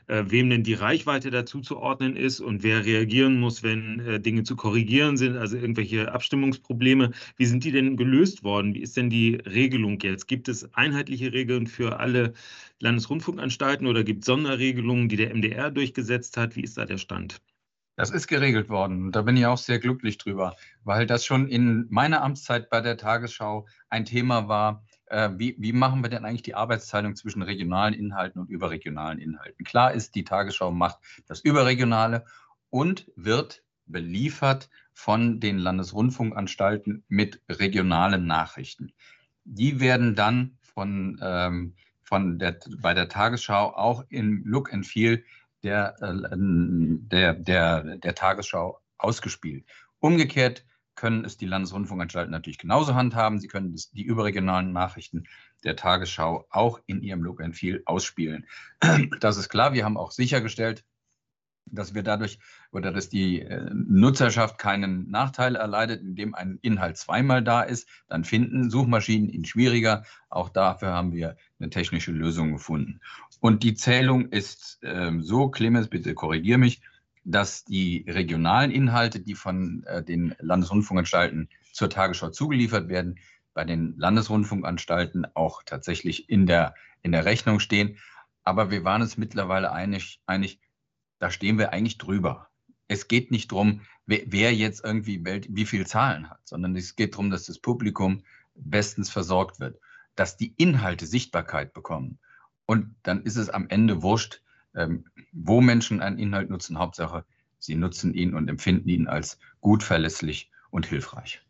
äh, wem denn die Reichweite dazu zu ordnen ist und wer reagieren muss, wenn äh, Dinge zu korrigieren sind, also irgendwelche Abstimmungsprobleme. Wie sind die denn gelöst worden? Wie ist denn die Regelung jetzt? Gibt es einheitliche Regeln für alle Landesrundfunkanstalten oder gibt es Sonderregelungen, die der MDR durchgesetzt hat? Wie ist da der Stand? Das ist geregelt worden. Da bin ich auch sehr glücklich drüber, weil das schon in meiner Amtszeit bei der Tagesschau ein Thema war. Äh, wie, wie machen wir denn eigentlich die Arbeitsteilung zwischen regionalen Inhalten und überregionalen Inhalten? Klar ist, die Tagesschau macht das Überregionale und wird beliefert von den Landesrundfunkanstalten mit regionalen Nachrichten. Die werden dann von, ähm, von der, bei der Tagesschau auch in Look and Feel der, äh, der, der, der Tagesschau ausgespielt. Umgekehrt können es die Landesrundfunkanstalten natürlich genauso handhaben. Sie können die überregionalen Nachrichten der Tagesschau auch in ihrem Look and Feel ausspielen. Das ist klar. Wir haben auch sichergestellt, dass wir dadurch oder dass die äh, Nutzerschaft keinen Nachteil erleidet, indem ein Inhalt zweimal da ist. Dann finden Suchmaschinen ihn schwieriger. Auch dafür haben wir eine technische Lösung gefunden. Und die Zählung ist äh, so, Clemens, bitte korrigier mich, dass die regionalen Inhalte, die von äh, den Landesrundfunkanstalten zur Tagesschau zugeliefert werden, bei den Landesrundfunkanstalten auch tatsächlich in der, in der Rechnung stehen. Aber wir waren uns mittlerweile einig, einig, da stehen wir eigentlich drüber. Es geht nicht darum, wer, wer jetzt irgendwie wie viele Zahlen hat, sondern es geht darum, dass das Publikum bestens versorgt wird, dass die Inhalte Sichtbarkeit bekommen. Und dann ist es am Ende wurscht, ähm, wo Menschen einen Inhalt nutzen. Hauptsache, sie nutzen ihn und empfinden ihn als gut, verlässlich und hilfreich.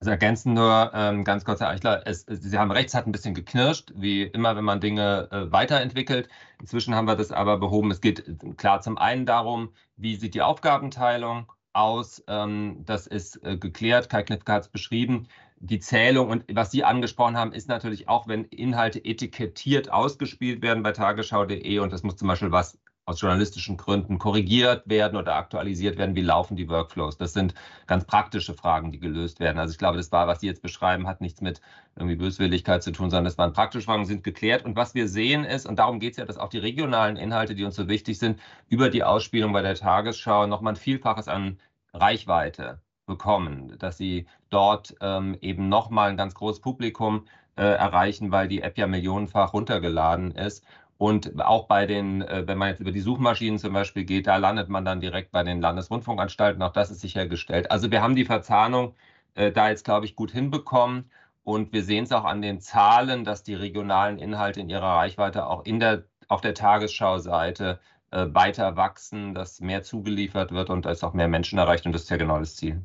Also ergänzen nur ähm, ganz kurz, Herr Eichler, es, Sie haben recht, es hat ein bisschen geknirscht, wie immer, wenn man Dinge äh, weiterentwickelt. Inzwischen haben wir das aber behoben. Es geht äh, klar zum einen darum, wie sieht die Aufgabenteilung aus. Ähm, das ist äh, geklärt, Kai Knifke hat es beschrieben. Die Zählung und was Sie angesprochen haben, ist natürlich auch, wenn Inhalte etikettiert ausgespielt werden bei tagesschau.de und das muss zum Beispiel was aus journalistischen Gründen korrigiert werden oder aktualisiert werden? Wie laufen die Workflows? Das sind ganz praktische Fragen, die gelöst werden. Also ich glaube, das war, was Sie jetzt beschreiben, hat nichts mit irgendwie Böswilligkeit zu tun, sondern das waren praktische Fragen, sind geklärt. Und was wir sehen ist, und darum geht es ja, dass auch die regionalen Inhalte, die uns so wichtig sind, über die Ausspielung bei der Tagesschau nochmal ein Vielfaches an Reichweite bekommen, dass sie dort ähm, eben nochmal ein ganz großes Publikum äh, erreichen, weil die App ja millionenfach runtergeladen ist und auch bei den, äh, wenn man jetzt über die Suchmaschinen zum Beispiel geht, da landet man dann direkt bei den Landesrundfunkanstalten. Auch das ist sichergestellt. Also wir haben die Verzahnung äh, da jetzt, glaube ich, gut hinbekommen. Und wir sehen es auch an den Zahlen, dass die regionalen Inhalte in ihrer Reichweite auch in der, auf der Tagesschau-Seite äh, weiter wachsen, dass mehr zugeliefert wird und dass auch mehr Menschen erreicht. Und das ist ja genau das Ziel.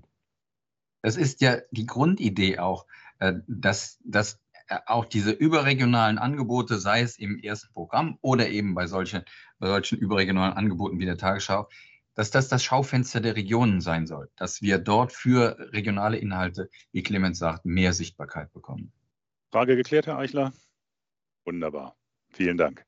Das ist ja die Grundidee auch, äh, dass, dass äh, auch diese überregionalen Angebote, sei es im ersten Programm oder eben bei solchen, bei solchen überregionalen Angeboten wie der Tagesschau, dass das das Schaufenster der Regionen sein soll, dass wir dort für regionale Inhalte, wie Clemens sagt, mehr Sichtbarkeit bekommen. Frage geklärt, Herr Eichler? Wunderbar. Vielen Dank.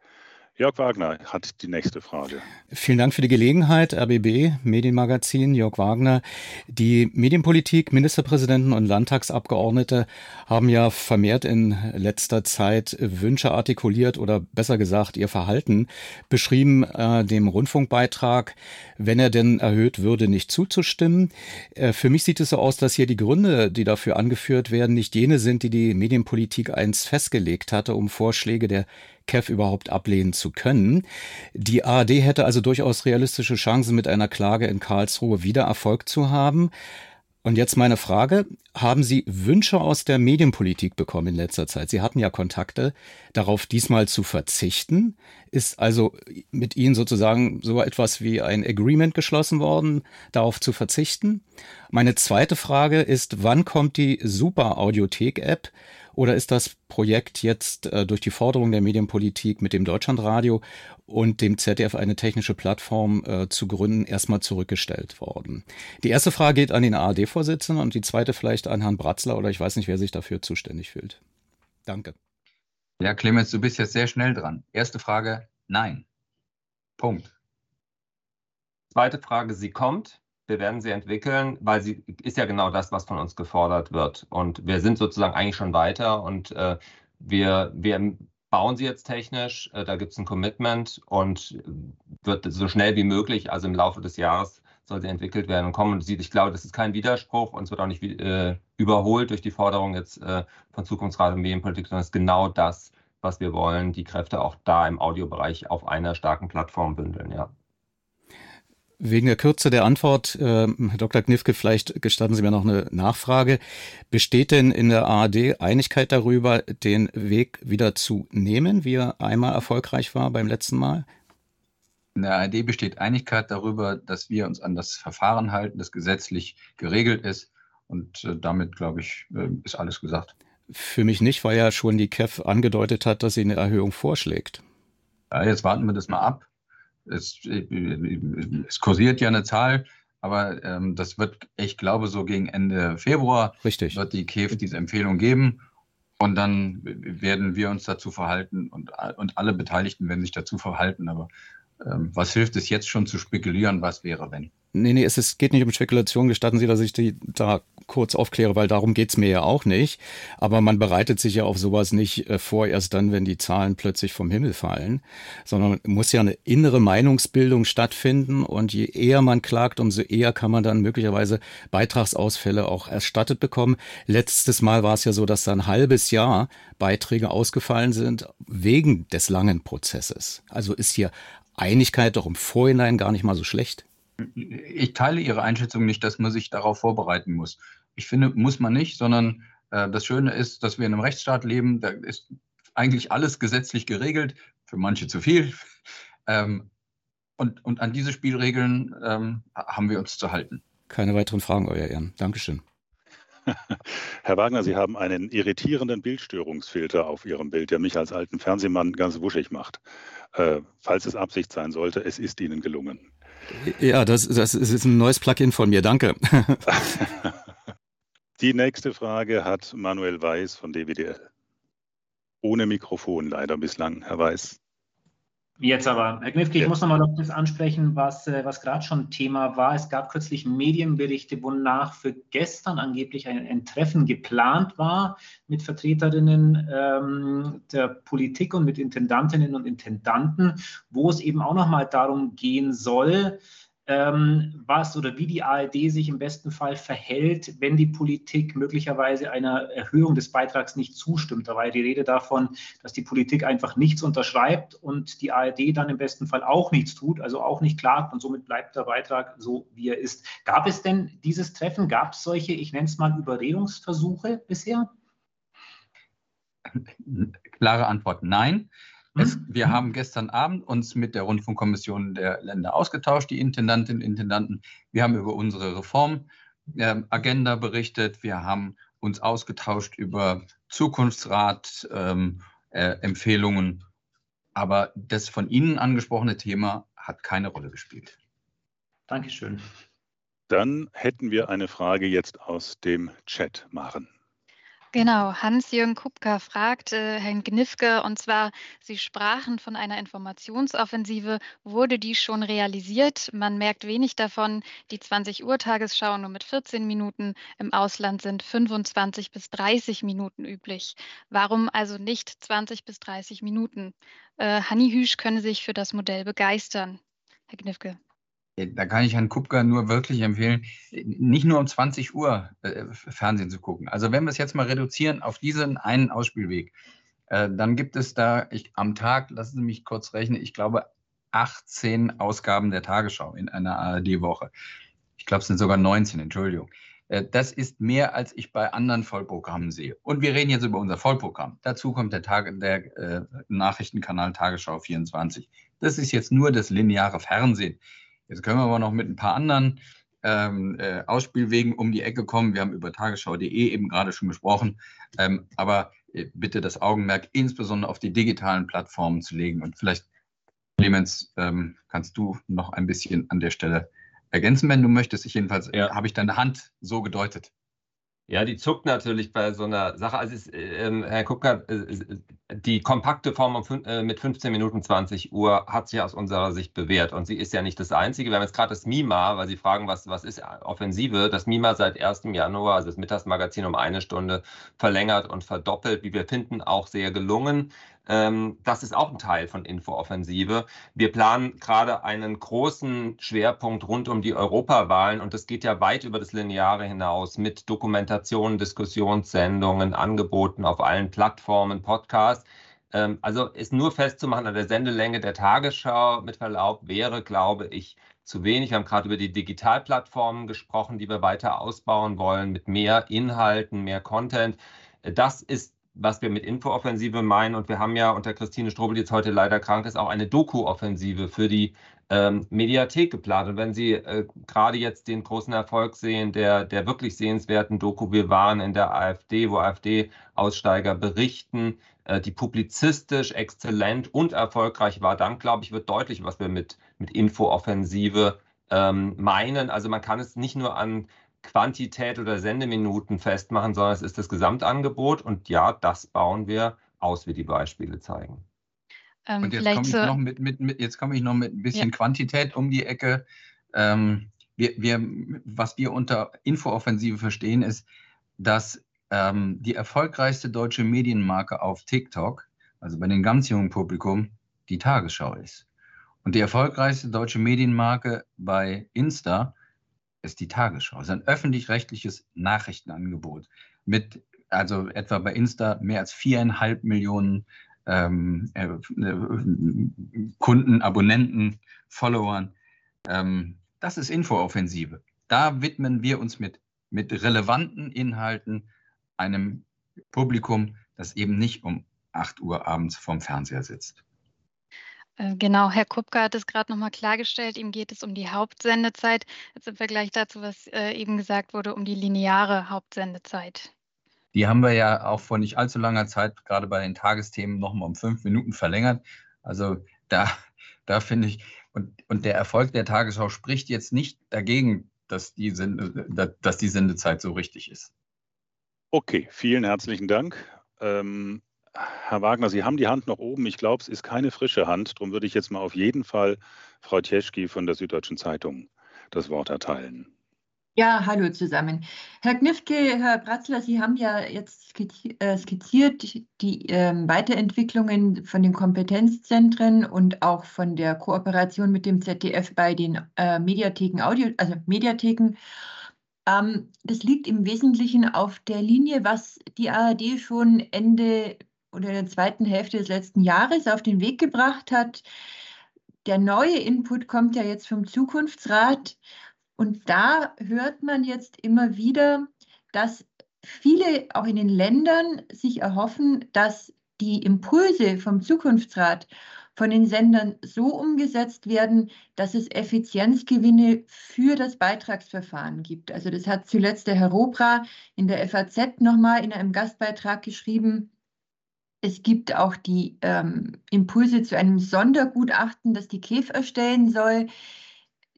Jörg Wagner hat die nächste Frage. Vielen Dank für die Gelegenheit. RBB, Medienmagazin, Jörg Wagner. Die Medienpolitik, Ministerpräsidenten und Landtagsabgeordnete haben ja vermehrt in letzter Zeit Wünsche artikuliert oder besser gesagt ihr Verhalten beschrieben, äh, dem Rundfunkbeitrag, wenn er denn erhöht würde, nicht zuzustimmen. Äh, für mich sieht es so aus, dass hier die Gründe, die dafür angeführt werden, nicht jene sind, die die Medienpolitik einst festgelegt hatte, um Vorschläge der KEF überhaupt ablehnen zu können. Die ARD hätte also durchaus realistische Chancen, mit einer Klage in Karlsruhe wieder Erfolg zu haben. Und jetzt meine Frage, haben Sie Wünsche aus der Medienpolitik bekommen in letzter Zeit? Sie hatten ja Kontakte, darauf diesmal zu verzichten. Ist also mit Ihnen sozusagen so etwas wie ein Agreement geschlossen worden, darauf zu verzichten? Meine zweite Frage ist, wann kommt die Super Audiothek App? Oder ist das Projekt jetzt äh, durch die Forderung der Medienpolitik mit dem Deutschlandradio und dem ZDF eine technische Plattform äh, zu gründen erstmal zurückgestellt worden? Die erste Frage geht an den ARD-Vorsitzenden und die zweite vielleicht an Herrn Bratzler oder ich weiß nicht, wer sich dafür zuständig fühlt. Danke. Ja, Clemens, du bist jetzt sehr schnell dran. Erste Frage, nein. Punkt. Zweite Frage, sie kommt wir werden sie entwickeln, weil sie ist ja genau das, was von uns gefordert wird. Und wir sind sozusagen eigentlich schon weiter und äh, wir, wir bauen sie jetzt technisch. Äh, da gibt es ein Commitment und wird so schnell wie möglich, also im Laufe des Jahres, soll sie entwickelt werden und kommen. Und ich glaube, das ist kein Widerspruch und es wird auch nicht äh, überholt durch die Forderung jetzt äh, von Zukunftsrat und Medienpolitik, sondern es ist genau das, was wir wollen, die Kräfte auch da im Audiobereich auf einer starken Plattform bündeln, ja. Wegen der Kürze der Antwort, äh, Herr Dr. Knifke, vielleicht gestatten Sie mir noch eine Nachfrage. Besteht denn in der ARD Einigkeit darüber, den Weg wieder zu nehmen, wie er einmal erfolgreich war beim letzten Mal? In der ARD besteht Einigkeit darüber, dass wir uns an das Verfahren halten, das gesetzlich geregelt ist. Und äh, damit, glaube ich, äh, ist alles gesagt. Für mich nicht, weil ja schon die KEF angedeutet hat, dass sie eine Erhöhung vorschlägt. Ja, jetzt warten wir das mal ab. Es, äh, es kursiert ja eine Zahl, aber ähm, das wird, ich glaube, so gegen Ende Februar Richtig. wird die KEF diese Empfehlung geben. Und dann werden wir uns dazu verhalten und, und alle Beteiligten werden sich dazu verhalten. Aber ähm, was hilft es jetzt schon zu spekulieren, was wäre, wenn? Nee, nee, es ist, geht nicht um Spekulation. Gestatten Sie, dass ich die da kurz aufkläre, weil darum geht's mir ja auch nicht. Aber man bereitet sich ja auf sowas nicht äh, vor, erst dann, wenn die Zahlen plötzlich vom Himmel fallen, sondern muss ja eine innere Meinungsbildung stattfinden. Und je eher man klagt, umso eher kann man dann möglicherweise Beitragsausfälle auch erstattet bekommen. Letztes Mal war es ja so, dass da ein halbes Jahr Beiträge ausgefallen sind wegen des langen Prozesses. Also ist hier Einigkeit doch im Vorhinein gar nicht mal so schlecht. Ich teile Ihre Einschätzung nicht, dass man sich darauf vorbereiten muss. Ich finde, muss man nicht, sondern äh, das Schöne ist, dass wir in einem Rechtsstaat leben. Da ist eigentlich alles gesetzlich geregelt, für manche zu viel. Ähm, und, und an diese Spielregeln ähm, haben wir uns zu halten. Keine weiteren Fragen, Euer Ehren. Dankeschön. Herr Wagner, Sie haben einen irritierenden Bildstörungsfilter auf Ihrem Bild, der mich als alten Fernsehmann ganz wuschig macht. Äh, falls es Absicht sein sollte, es ist Ihnen gelungen. Ja, das, das ist ein neues Plugin von mir. Danke. Die nächste Frage hat Manuel Weiß von DWDL. Ohne Mikrofon leider bislang, Herr Weiß. Jetzt aber, Herr Knifke, ich muss nochmal auf das ansprechen, was, äh, was gerade schon Thema war. Es gab kürzlich Medienberichte, wonach für gestern angeblich ein, ein Treffen geplant war mit Vertreterinnen ähm, der Politik und mit Intendantinnen und Intendanten, wo es eben auch nochmal darum gehen soll, ähm, was oder wie die ARD sich im besten Fall verhält, wenn die Politik möglicherweise einer Erhöhung des Beitrags nicht zustimmt. Da war ja die Rede davon, dass die Politik einfach nichts unterschreibt und die ARD dann im besten Fall auch nichts tut, also auch nicht klagt und somit bleibt der Beitrag so, wie er ist. Gab es denn dieses Treffen? Gab es solche, ich nenne es mal Überredungsversuche bisher? Klare Antwort, nein. Es, wir haben gestern Abend uns mit der Rundfunkkommission der Länder ausgetauscht, die Intendantinnen und Intendanten. Wir haben über unsere Reformagenda ähm, berichtet. Wir haben uns ausgetauscht über Zukunftsrat-Empfehlungen. Ähm, äh, Aber das von Ihnen angesprochene Thema hat keine Rolle gespielt. Dankeschön. Dann hätten wir eine Frage jetzt aus dem Chat machen. Genau, Hans-Jürgen Kupka fragt äh, Herrn Gnifke, und zwar, Sie sprachen von einer Informationsoffensive. Wurde die schon realisiert? Man merkt wenig davon. Die 20 Uhr Tagesschau nur mit 14 Minuten. Im Ausland sind 25 bis 30 Minuten üblich. Warum also nicht 20 bis 30 Minuten? Äh, Hanni Hüsch könne sich für das Modell begeistern. Herr Gnifke. Da kann ich Herrn Kupka nur wirklich empfehlen, nicht nur um 20 Uhr äh, Fernsehen zu gucken. Also wenn wir es jetzt mal reduzieren auf diesen einen Ausspielweg, äh, dann gibt es da ich, am Tag, lassen Sie mich kurz rechnen, ich glaube 18 Ausgaben der Tagesschau in einer ARD-Woche. Ich glaube, es sind sogar 19, Entschuldigung. Äh, das ist mehr, als ich bei anderen Vollprogrammen sehe. Und wir reden jetzt über unser Vollprogramm. Dazu kommt der, Tag, der äh, Nachrichtenkanal Tagesschau 24. Das ist jetzt nur das lineare Fernsehen. Jetzt können wir aber noch mit ein paar anderen ähm, äh, Ausspielwegen um die Ecke kommen. Wir haben über tagesschau.de eben gerade schon gesprochen. Ähm, aber äh, bitte das Augenmerk insbesondere auf die digitalen Plattformen zu legen. Und vielleicht, Clemens, ähm, kannst du noch ein bisschen an der Stelle ergänzen, wenn du möchtest. Ich jedenfalls ja. habe ich deine Hand so gedeutet. Ja, die zuckt natürlich bei so einer Sache. Also, ist, äh, Herr Kupka, äh, die kompakte Form um, äh, mit 15 Minuten 20 Uhr hat sich aus unserer Sicht bewährt. Und sie ist ja nicht das Einzige. Wir haben jetzt gerade das MIMA, weil Sie fragen, was, was ist Offensive? Das MIMA seit 1. Januar, also das Mittagsmagazin, um eine Stunde verlängert und verdoppelt, wie wir finden, auch sehr gelungen. Ähm, das ist auch ein Teil von Infooffensive. Wir planen gerade einen großen Schwerpunkt rund um die Europawahlen und das geht ja weit über das Lineare hinaus mit Dokumentationen, Diskussionssendungen, Angeboten auf allen Plattformen, Podcasts. Ähm, also ist nur festzumachen an der Sendelänge der Tagesschau mit Verlaub wäre, glaube ich, zu wenig. Wir haben gerade über die Digitalplattformen gesprochen, die wir weiter ausbauen wollen mit mehr Inhalten, mehr Content. Das ist was wir mit Infooffensive meinen. Und wir haben ja unter Christine Strobel, die jetzt heute leider krank ist, auch eine Doku-Offensive für die ähm, Mediathek geplant. Und wenn Sie äh, gerade jetzt den großen Erfolg sehen, der, der wirklich sehenswerten Doku, wir waren in der AfD, wo AfD-Aussteiger berichten, äh, die publizistisch exzellent und erfolgreich war, dann glaube ich, wird deutlich, was wir mit, mit Infooffensive ähm, meinen. Also man kann es nicht nur an Quantität oder Sendeminuten festmachen, sondern es ist das Gesamtangebot. Und ja, das bauen wir aus, wie die Beispiele zeigen. Ähm, und jetzt komme ich, noch mit, mit, mit, jetzt komm ich noch mit ein bisschen ja. Quantität um die Ecke. Ähm, wir, wir, was wir unter Infooffensive verstehen, ist, dass ähm, die erfolgreichste deutsche Medienmarke auf TikTok, also bei dem ganz jungen Publikum, die Tagesschau ist. Und die erfolgreichste deutsche Medienmarke bei Insta ist die Tagesschau. Es ist ein öffentlich-rechtliches Nachrichtenangebot mit, also etwa bei Insta, mehr als viereinhalb Millionen ähm, äh, Kunden, Abonnenten, Followern. Ähm, das ist Infooffensive. Da widmen wir uns mit, mit relevanten Inhalten einem Publikum, das eben nicht um 8 Uhr abends vorm Fernseher sitzt. Äh, genau, Herr Kupka hat es gerade nochmal klargestellt, ihm geht es um die Hauptsendezeit, jetzt im Vergleich dazu, was äh, eben gesagt wurde, um die lineare Hauptsendezeit. Die haben wir ja auch vor nicht allzu langer Zeit, gerade bei den Tagesthemen, nochmal um fünf Minuten verlängert. Also da, da finde ich, und, und der Erfolg der Tagesschau spricht jetzt nicht dagegen, dass die, Sende, dass die Sendezeit so richtig ist. Okay, vielen herzlichen Dank. Ähm, Herr Wagner, Sie haben die Hand noch oben. Ich glaube, es ist keine frische Hand. Darum würde ich jetzt mal auf jeden Fall Frau Tjeschki von der Süddeutschen Zeitung das Wort erteilen. Ja, hallo zusammen. Herr Knifke, Herr Bratzler, Sie haben ja jetzt äh, skizziert die ähm, Weiterentwicklungen von den Kompetenzzentren und auch von der Kooperation mit dem ZDF bei den äh, Mediatheken, Audio, also Mediatheken. Ähm, das liegt im Wesentlichen auf der Linie, was die ARD schon Ende oder in der zweiten Hälfte des letzten Jahres auf den Weg gebracht hat. Der neue Input kommt ja jetzt vom Zukunftsrat und da hört man jetzt immer wieder, dass viele auch in den Ländern sich erhoffen, dass die Impulse vom Zukunftsrat von den Sendern so umgesetzt werden, dass es Effizienzgewinne für das Beitragsverfahren gibt. Also das hat zuletzt der Herr Robra in der FAZ nochmal in einem Gastbeitrag geschrieben. Es gibt auch die ähm, Impulse zu einem Sondergutachten, das die KEF erstellen soll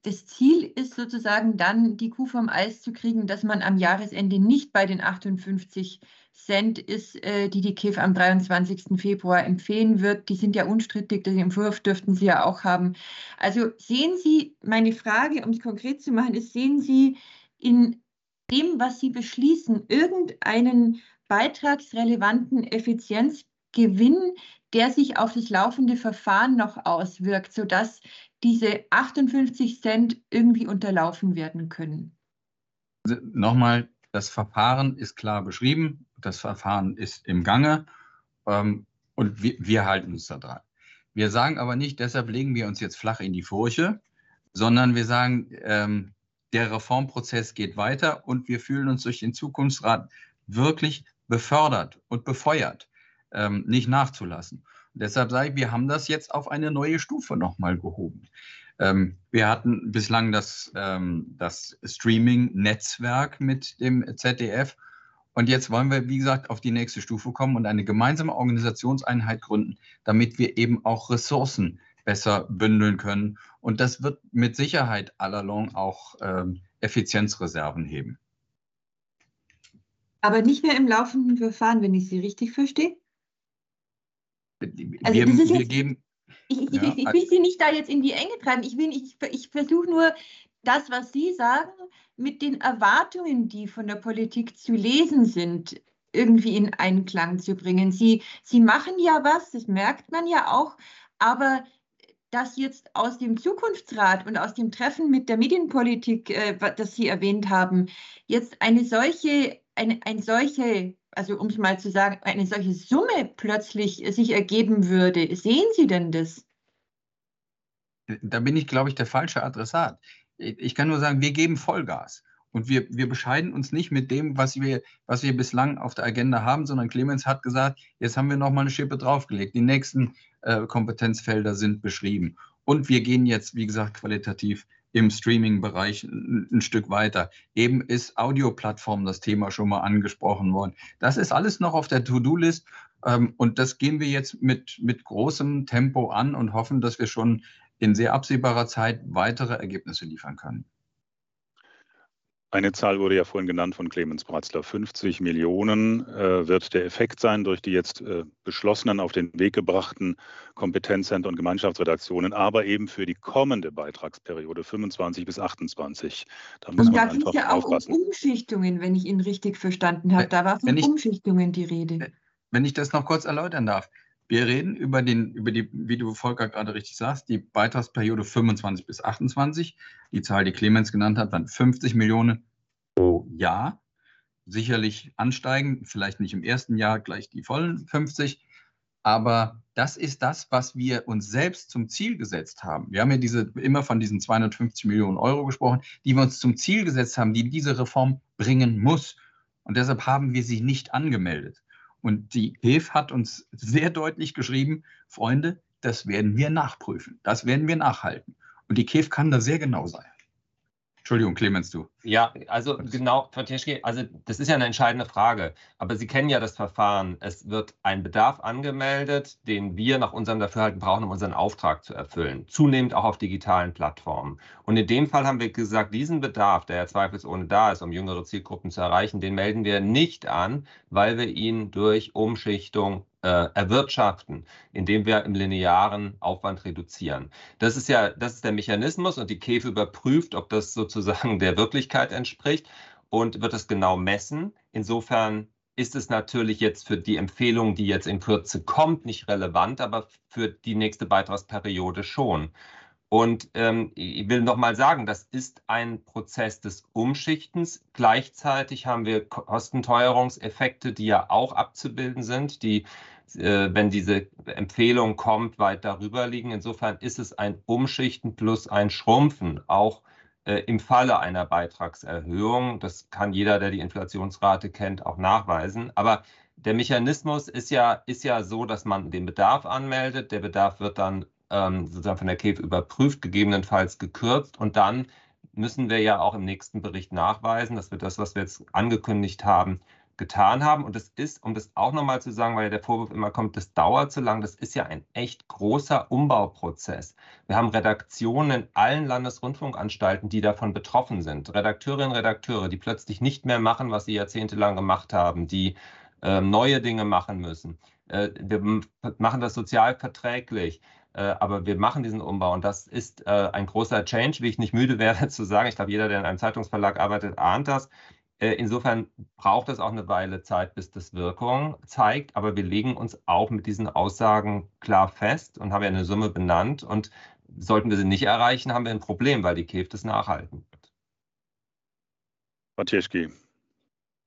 das Ziel ist sozusagen dann, die Kuh vom Eis zu kriegen, dass man am Jahresende nicht bei den 58 Cent ist, äh, die die KEF am 23. Februar empfehlen wird. Die sind ja unstrittig, den Entwurf dürften Sie ja auch haben. Also sehen Sie, meine Frage, um es konkret zu machen, ist, sehen Sie in dem, was Sie beschließen, irgendeinen beitragsrelevanten Effizienzgewinn, der sich auf das laufende Verfahren noch auswirkt, sodass diese 58 Cent irgendwie unterlaufen werden können? Also nochmal, das Verfahren ist klar beschrieben, das Verfahren ist im Gange ähm, und wir, wir halten uns da dran. Wir sagen aber nicht, deshalb legen wir uns jetzt flach in die Furche, sondern wir sagen, ähm, der Reformprozess geht weiter und wir fühlen uns durch den Zukunftsrat wirklich befördert und befeuert, ähm, nicht nachzulassen. Deshalb sage ich, wir haben das jetzt auf eine neue Stufe nochmal gehoben. Ähm, wir hatten bislang das, ähm, das Streaming-Netzwerk mit dem ZDF. Und jetzt wollen wir, wie gesagt, auf die nächste Stufe kommen und eine gemeinsame Organisationseinheit gründen, damit wir eben auch Ressourcen besser bündeln können. Und das wird mit Sicherheit allalong auch ähm, Effizienzreserven heben. Aber nicht mehr im laufenden Verfahren, wenn ich Sie richtig verstehe? Also wir, wir jetzt, geben. Ich, ich, ja, ich, will Sie nicht da jetzt in die Enge treiben. Ich, ich, ich versuche nur, das, was Sie sagen, mit den Erwartungen, die von der Politik zu lesen sind, irgendwie in Einklang zu bringen. Sie, Sie machen ja was, das merkt man ja auch, aber dass jetzt aus dem Zukunftsrat und aus dem Treffen mit der Medienpolitik, äh, das Sie erwähnt haben, jetzt eine solche, eine, ein solche also um es mal zu sagen, eine solche Summe plötzlich sich ergeben würde. Sehen Sie denn das? da bin ich, glaube ich, der falsche Adressat. Ich kann nur sagen, wir geben Vollgas. Und wir, wir bescheiden uns nicht mit dem, was wir, was wir bislang auf der Agenda haben, sondern Clemens hat gesagt, jetzt haben wir noch mal eine Schippe draufgelegt. Die nächsten äh, Kompetenzfelder sind beschrieben. Und wir gehen jetzt, wie gesagt, qualitativ im Streaming-Bereich ein, Stück weiter. Eben ist Audioplattform das Thema schon mal angesprochen worden. Das ist alles noch auf der To-Do-List ähm, und das gehen wir jetzt mit, mit großem Tempo an und hoffen, dass wir schon in sehr absehbarer Zeit weitere Ergebnisse liefern können. Eine Zahl wurde ja vorhin genannt von Clemens Bratzler. 50 Millionen äh, wird der Effekt sein durch die jetzt äh, beschlossenen, auf den Weg gebrachten Kompetenzzentren und Gemeinschaftsredaktionen, aber eben für die kommende Beitragsperiode 25 bis 28. Da muss und da ging es ja auch aufpassen. um Umschichtungen, wenn ich ihn richtig verstanden habe. Da war von ich, Umschichtungen die Rede. Wenn ich das noch kurz erläutern darf. Wir reden über, den, über die, wie du Volker gerade richtig sagst, die Beitragsperiode 25 bis 28. Die Zahl, die Clemens genannt hat, waren 50 Millionen pro Jahr. Sicherlich ansteigen, vielleicht nicht im ersten Jahr gleich die vollen 50. Aber das ist das, was wir uns selbst zum Ziel gesetzt haben. Wir haben ja diese, immer von diesen 250 Millionen Euro gesprochen, die wir uns zum Ziel gesetzt haben, die diese Reform bringen muss. Und deshalb haben wir sie nicht angemeldet. Und die HEF hat uns sehr deutlich geschrieben, Freunde, das werden wir nachprüfen, das werden wir nachhalten. Und die KEF kann da sehr genau sein. Entschuldigung, Clemens, du. Ja, also genau, Frau Tischke, also das ist ja eine entscheidende Frage. Aber Sie kennen ja das Verfahren. Es wird ein Bedarf angemeldet, den wir nach unserem Dafürhalten brauchen, um unseren Auftrag zu erfüllen. Zunehmend auch auf digitalen Plattformen. Und in dem Fall haben wir gesagt, diesen Bedarf, der ja zweifelsohne da ist, um jüngere Zielgruppen zu erreichen, den melden wir nicht an, weil wir ihn durch Umschichtung äh, erwirtschaften, indem wir im linearen Aufwand reduzieren. Das ist ja, das ist der Mechanismus und die Käfe überprüft, ob das sozusagen der Wirklichkeit entspricht und wird es genau messen. Insofern ist es natürlich jetzt für die Empfehlung, die jetzt in Kürze kommt, nicht relevant, aber für die nächste Beitragsperiode schon. Und ähm, ich will nochmal sagen, das ist ein Prozess des Umschichtens. Gleichzeitig haben wir Kostenteuerungseffekte, die ja auch abzubilden sind, die äh, wenn diese Empfehlung kommt, weit darüber liegen. Insofern ist es ein Umschichten plus ein Schrumpfen, auch äh, im Falle einer Beitragserhöhung. Das kann jeder, der die Inflationsrate kennt, auch nachweisen. Aber der Mechanismus ist ja, ist ja so, dass man den Bedarf anmeldet. Der Bedarf wird dann ähm, sozusagen von der KEF überprüft, gegebenenfalls gekürzt und dann müssen wir ja auch im nächsten Bericht nachweisen, dass wir das, was wir jetzt angekündigt haben, getan haben. Und das ist, um das auch nochmal zu sagen, weil ja der Vorwurf immer kommt, das dauert zu lang, das ist ja ein echt großer Umbauprozess. Wir haben Redaktionen in allen Landesrundfunkanstalten, die davon betroffen sind. Redakteurinnen Redakteure, die plötzlich nicht mehr machen, was sie jahrzehntelang gemacht haben, die äh, neue Dinge machen müssen. Äh, wir machen das sozial verträglich äh, aber wir machen diesen Umbau und das ist äh, ein großer Change, wie ich nicht müde werde zu sagen. Ich glaube, jeder, der in einem Zeitungsverlag arbeitet, ahnt das. Äh, insofern braucht es auch eine Weile Zeit, bis das Wirkung zeigt. Aber wir legen uns auch mit diesen Aussagen klar fest und haben ja eine Summe benannt. Und sollten wir sie nicht erreichen, haben wir ein Problem, weil die KEF das nachhalten wird. Matjeschki,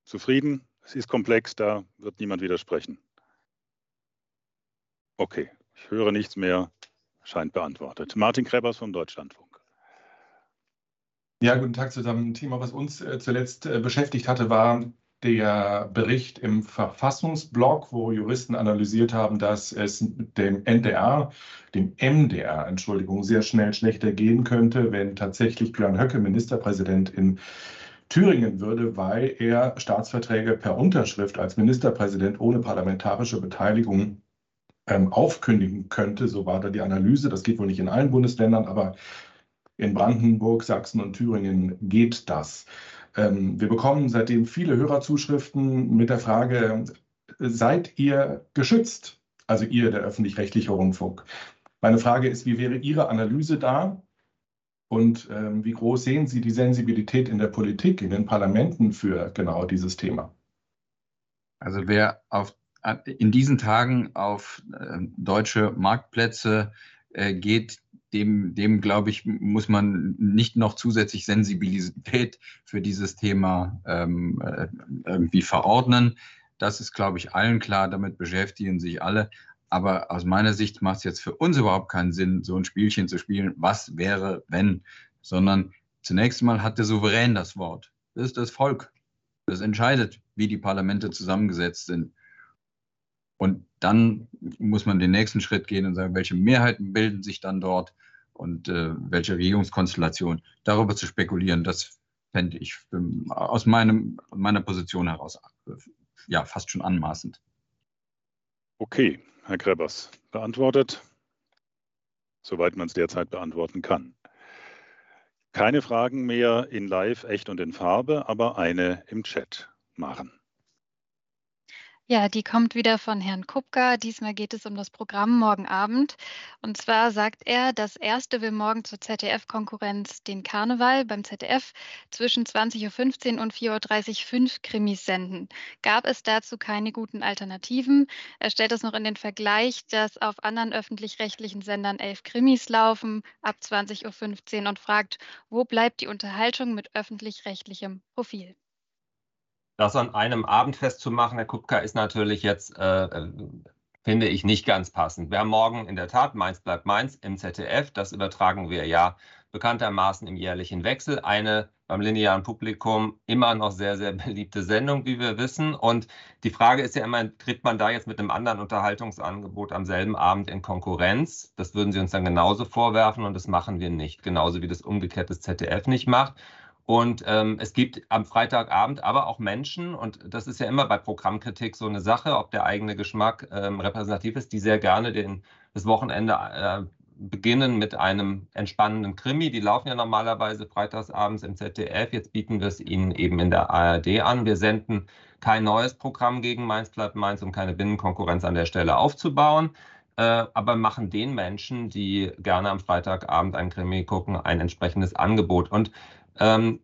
zufrieden? Es ist komplex, da wird niemand widersprechen. Okay, ich höre nichts mehr, scheint beantwortet. Martin Krebers vom Deutschlandfunk. Ja, guten Tag zusammen. Ein Thema, was uns äh, zuletzt äh, beschäftigt hatte, war der Bericht im Verfassungsblog, wo Juristen analysiert haben, dass es dem NDR, dem MDR, Entschuldigung, sehr schnell schlechter gehen könnte, wenn tatsächlich Björn Höcke Ministerpräsident in Thüringen würde, weil er Staatsverträge per Unterschrift als Ministerpräsident ohne parlamentarische Beteiligung ähm, aufkündigen könnte. So war da die Analyse. Das geht wohl nicht in allen Bundesländern, aber in Brandenburg, Sachsen und Thüringen geht das. Ähm, wir bekommen seitdem viele Hörerzuschriften mit der Frage, seid ihr geschützt? Also ihr, der öffentlich-rechtliche Rundfunk. Meine Frage ist, wie wäre Ihre Analyse da? Und ähm, wie groß sehen Sie die Sensibilität in der Politik, in den Parlamenten für genau dieses Thema? Also wer auf, in diesen Tagen auf äh, deutsche Marktplätze äh, geht, dem, dem glaube ich, muss man nicht noch zusätzlich Sensibilität für dieses Thema ähm, äh, irgendwie verordnen. Das ist, glaube ich, allen klar, damit beschäftigen sich alle. Aber aus meiner Sicht macht es jetzt für uns überhaupt keinen Sinn, so ein Spielchen zu spielen, was wäre, wenn, sondern zunächst mal hat der Souverän das Wort. Das ist das Volk. Das entscheidet, wie die Parlamente zusammengesetzt sind. Und dann muss man den nächsten Schritt gehen und sagen, welche Mehrheiten bilden sich dann dort und äh, welche Regierungskonstellation. Darüber zu spekulieren, das fände ich aus meinem, meiner Position heraus äh, ja fast schon anmaßend. Okay, Herr Grebers, beantwortet, soweit man es derzeit beantworten kann. Keine Fragen mehr in Live, echt und in Farbe, aber eine im Chat machen. Ja, die kommt wieder von Herrn Kupka. Diesmal geht es um das Programm morgen Abend. Und zwar sagt er, das erste will morgen zur ZDF-Konkurrenz den Karneval beim ZDF zwischen 20.15 Uhr und 4.30 Uhr fünf Krimis senden. Gab es dazu keine guten Alternativen? Er stellt es noch in den Vergleich, dass auf anderen öffentlich-rechtlichen Sendern elf Krimis laufen ab 20.15 Uhr und fragt, wo bleibt die Unterhaltung mit öffentlich-rechtlichem Profil? Das an einem Abend festzumachen, Herr Kupka, ist natürlich jetzt, äh, äh, finde ich, nicht ganz passend. Wir haben morgen in der Tat Mainz bleibt Mainz im ZDF. Das übertragen wir ja bekanntermaßen im jährlichen Wechsel. Eine beim linearen Publikum immer noch sehr, sehr beliebte Sendung, wie wir wissen. Und die Frage ist ja immer, tritt man da jetzt mit einem anderen Unterhaltungsangebot am selben Abend in Konkurrenz? Das würden Sie uns dann genauso vorwerfen und das machen wir nicht. Genauso wie das umgekehrt das ZDF nicht macht. Und ähm, es gibt am Freitagabend aber auch Menschen, und das ist ja immer bei Programmkritik so eine Sache, ob der eigene Geschmack ähm, repräsentativ ist, die sehr gerne den, das Wochenende äh, beginnen mit einem entspannenden Krimi. Die laufen ja normalerweise freitagsabends im ZDF. Jetzt bieten wir es ihnen eben in der ARD an. Wir senden kein neues Programm gegen Mainz bleibt Mainz, um keine Binnenkonkurrenz an der Stelle aufzubauen äh, aber machen den Menschen, die gerne am Freitagabend ein Krimi gucken, ein entsprechendes Angebot. Und ähm,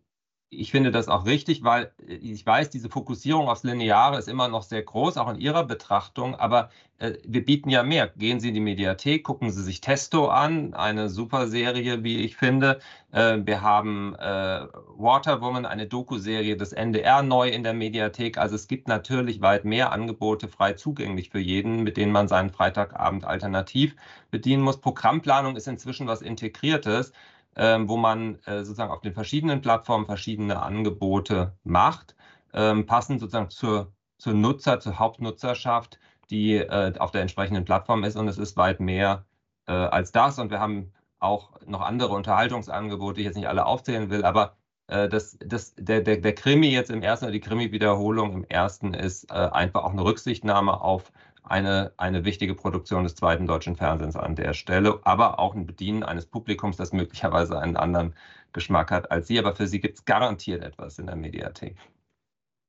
ich finde das auch richtig, weil äh, ich weiß, diese Fokussierung aufs Lineare ist immer noch sehr groß, auch in Ihrer Betrachtung. Aber äh, wir bieten ja mehr. Gehen Sie in die Mediathek, gucken Sie sich Testo an, eine super Serie, wie ich finde. Äh, wir haben äh, Waterwoman, eine Doku-Serie des NDR neu in der Mediathek. Also es gibt natürlich weit mehr Angebote frei zugänglich für jeden, mit denen man seinen Freitagabend alternativ bedienen muss. Programmplanung ist inzwischen was Integriertes ähm, wo man äh, sozusagen auf den verschiedenen Plattformen verschiedene Angebote macht, ähm, passend sozusagen zur, zur Nutzer, zur Hauptnutzerschaft, die äh, auf der entsprechenden Plattform ist. Und es ist weit mehr äh, als das. Und wir haben auch noch andere Unterhaltungsangebote, die ich jetzt nicht alle aufzählen will, aber äh, das, das, der, der, der Krimi jetzt im ersten die Krimi-Wiederholung im ersten ist äh, einfach auch eine Rücksichtnahme auf eine, eine wichtige Produktion des zweiten deutschen Fernsehens an der Stelle, aber auch ein Bedienen eines Publikums, das möglicherweise einen anderen Geschmack hat als Sie. Aber für Sie gibt es garantiert etwas in der Mediathek.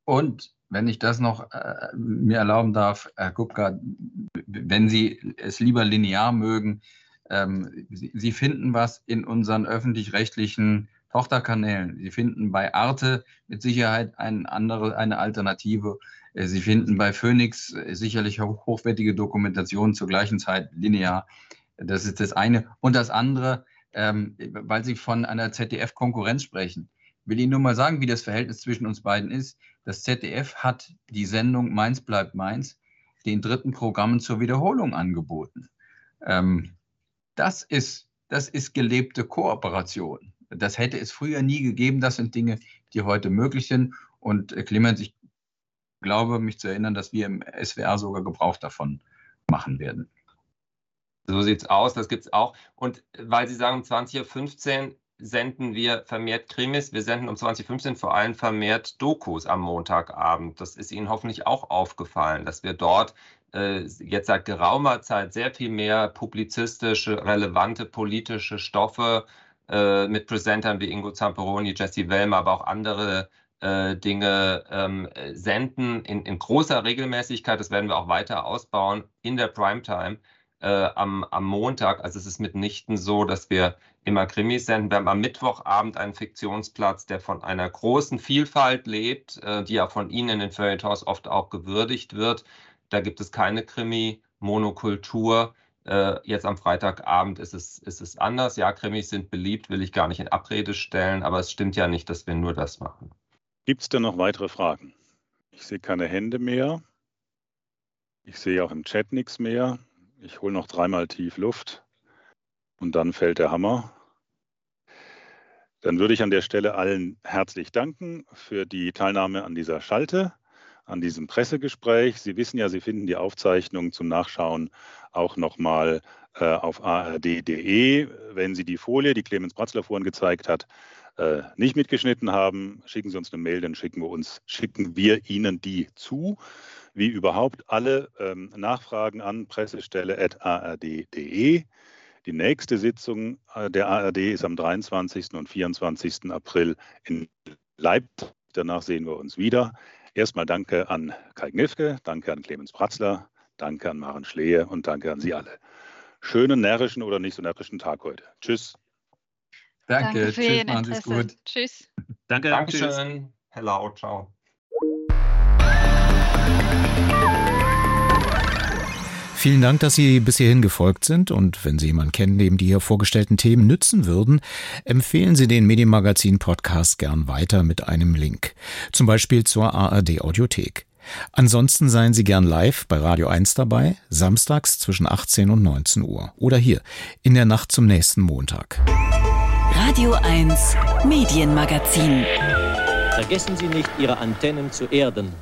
Und wenn ich das noch äh, mir erlauben darf, Herr Kupka, wenn Sie es lieber linear mögen, ähm, Sie, Sie, finden was in unseren öffentlich-rechtlichen Tochterkanälen. Sie finden bei Arte mit Sicherheit ein andere, eine Alternative. Äh, Sie finden bei Phoenix äh, sicherlich hochwertige Dokumentationen zur gleichen Zeit linear. Das ist das eine. Und das andere, ähm, weil Sie von einer ZDF-Konkurrenz sprechen, will ich nur mal sagen, wie das Verhältnis zwischen uns beiden ist. Das ZDF hat die Sendung Mainz bleibt Mainz den dritten Programmen zur Wiederholung angeboten. Ähm, das, ist, das ist gelebte Kooperation. Das hätte es früher nie gegeben. Das sind Dinge, die heute möglich sind. Und äh, Clemens, ich glaube, mich zu erinnern, dass wir im SWR sogar Gebrauch davon machen werden. So sieht es aus, das gibt es auch. Und weil Sie sagen, 20.15 Uhr senden wir vermehrt Krimis. Wir senden um 2015 vor allem vermehrt Dokus am Montagabend. Das ist Ihnen hoffentlich auch aufgefallen, dass wir dort äh, jetzt seit geraumer Zeit sehr viel mehr publizistische, relevante politische Stoffe äh, mit Präsentern wie Ingo Zamperoni, Jesse Wellmer, aber auch andere äh, Dinge ähm, senden in, in, großer Regelmäßigkeit. Das werden wir auch weiter ausbauen in der Primetime äh, am, am, Montag. Also es ist mitnichten so, dass wir immer Krimis senden. Wir haben am Mittwochabend einen Fiktionsplatz, der von einer großen Vielfalt lebt, äh, die ja von Ihnen in den Feuilletons oft auch gewürdigt wird. Da gibt es keine Krimi-Monokultur. Äh, jetzt am Freitagabend ist es, ist es anders. Ja, Krimis sind beliebt, will ich gar nicht in Abrede stellen, aber es stimmt ja nicht, dass wir nur das machen. Gibt es denn noch weitere Fragen? Ich sehe keine Hände mehr. Ich sehe auch im Chat nichts mehr. Ich hole noch dreimal tief Luft und dann fällt der Hammer. Dann würde ich an der Stelle allen herzlich danken für die Teilnahme an dieser Schalte, an diesem Pressegespräch. Sie wissen ja, Sie finden die Aufzeichnung zum Nachschauen auch nochmal äh, auf ard.de. Wenn Sie die Folie, die Clemens Bratzler vorhin gezeigt hat, äh, nicht mitgeschnitten haben, schicken Sie uns eine Mail, dann schicken wir uns, schicken wir Ihnen die zu. Wie überhaupt alle ähm, Nachfragen an pressestelle.ard.de. Die nächste Sitzung äh, der ARD ist am 23. und 24. April in Leipzig. Danach sehen wir uns wieder. Erstmal danke an Kai Gnifke, danke an Clemens Pratzler, danke an Maren Schlehe und danke an Sie alle. Schönen närrischen oder nicht so närrischen Tag heute. Tschüss. Danke, Danke tschüss, machen Sie es gut. Tschüss. Danke, tschüss. Dankeschön. Hello, ciao. Vielen Dank, dass Sie bis hierhin gefolgt sind und wenn Sie jemanden kennen, dem die hier vorgestellten Themen nützen würden, empfehlen Sie den Medienmagazin Podcast gern weiter mit einem Link. Zum Beispiel zur ARD Audiothek. Ansonsten seien Sie gern live bei Radio 1 dabei, samstags zwischen 18 und 19 Uhr oder hier in der Nacht zum nächsten Montag. Radio 1 Medienmagazin. Vergessen Sie nicht, Ihre Antennen zu erden.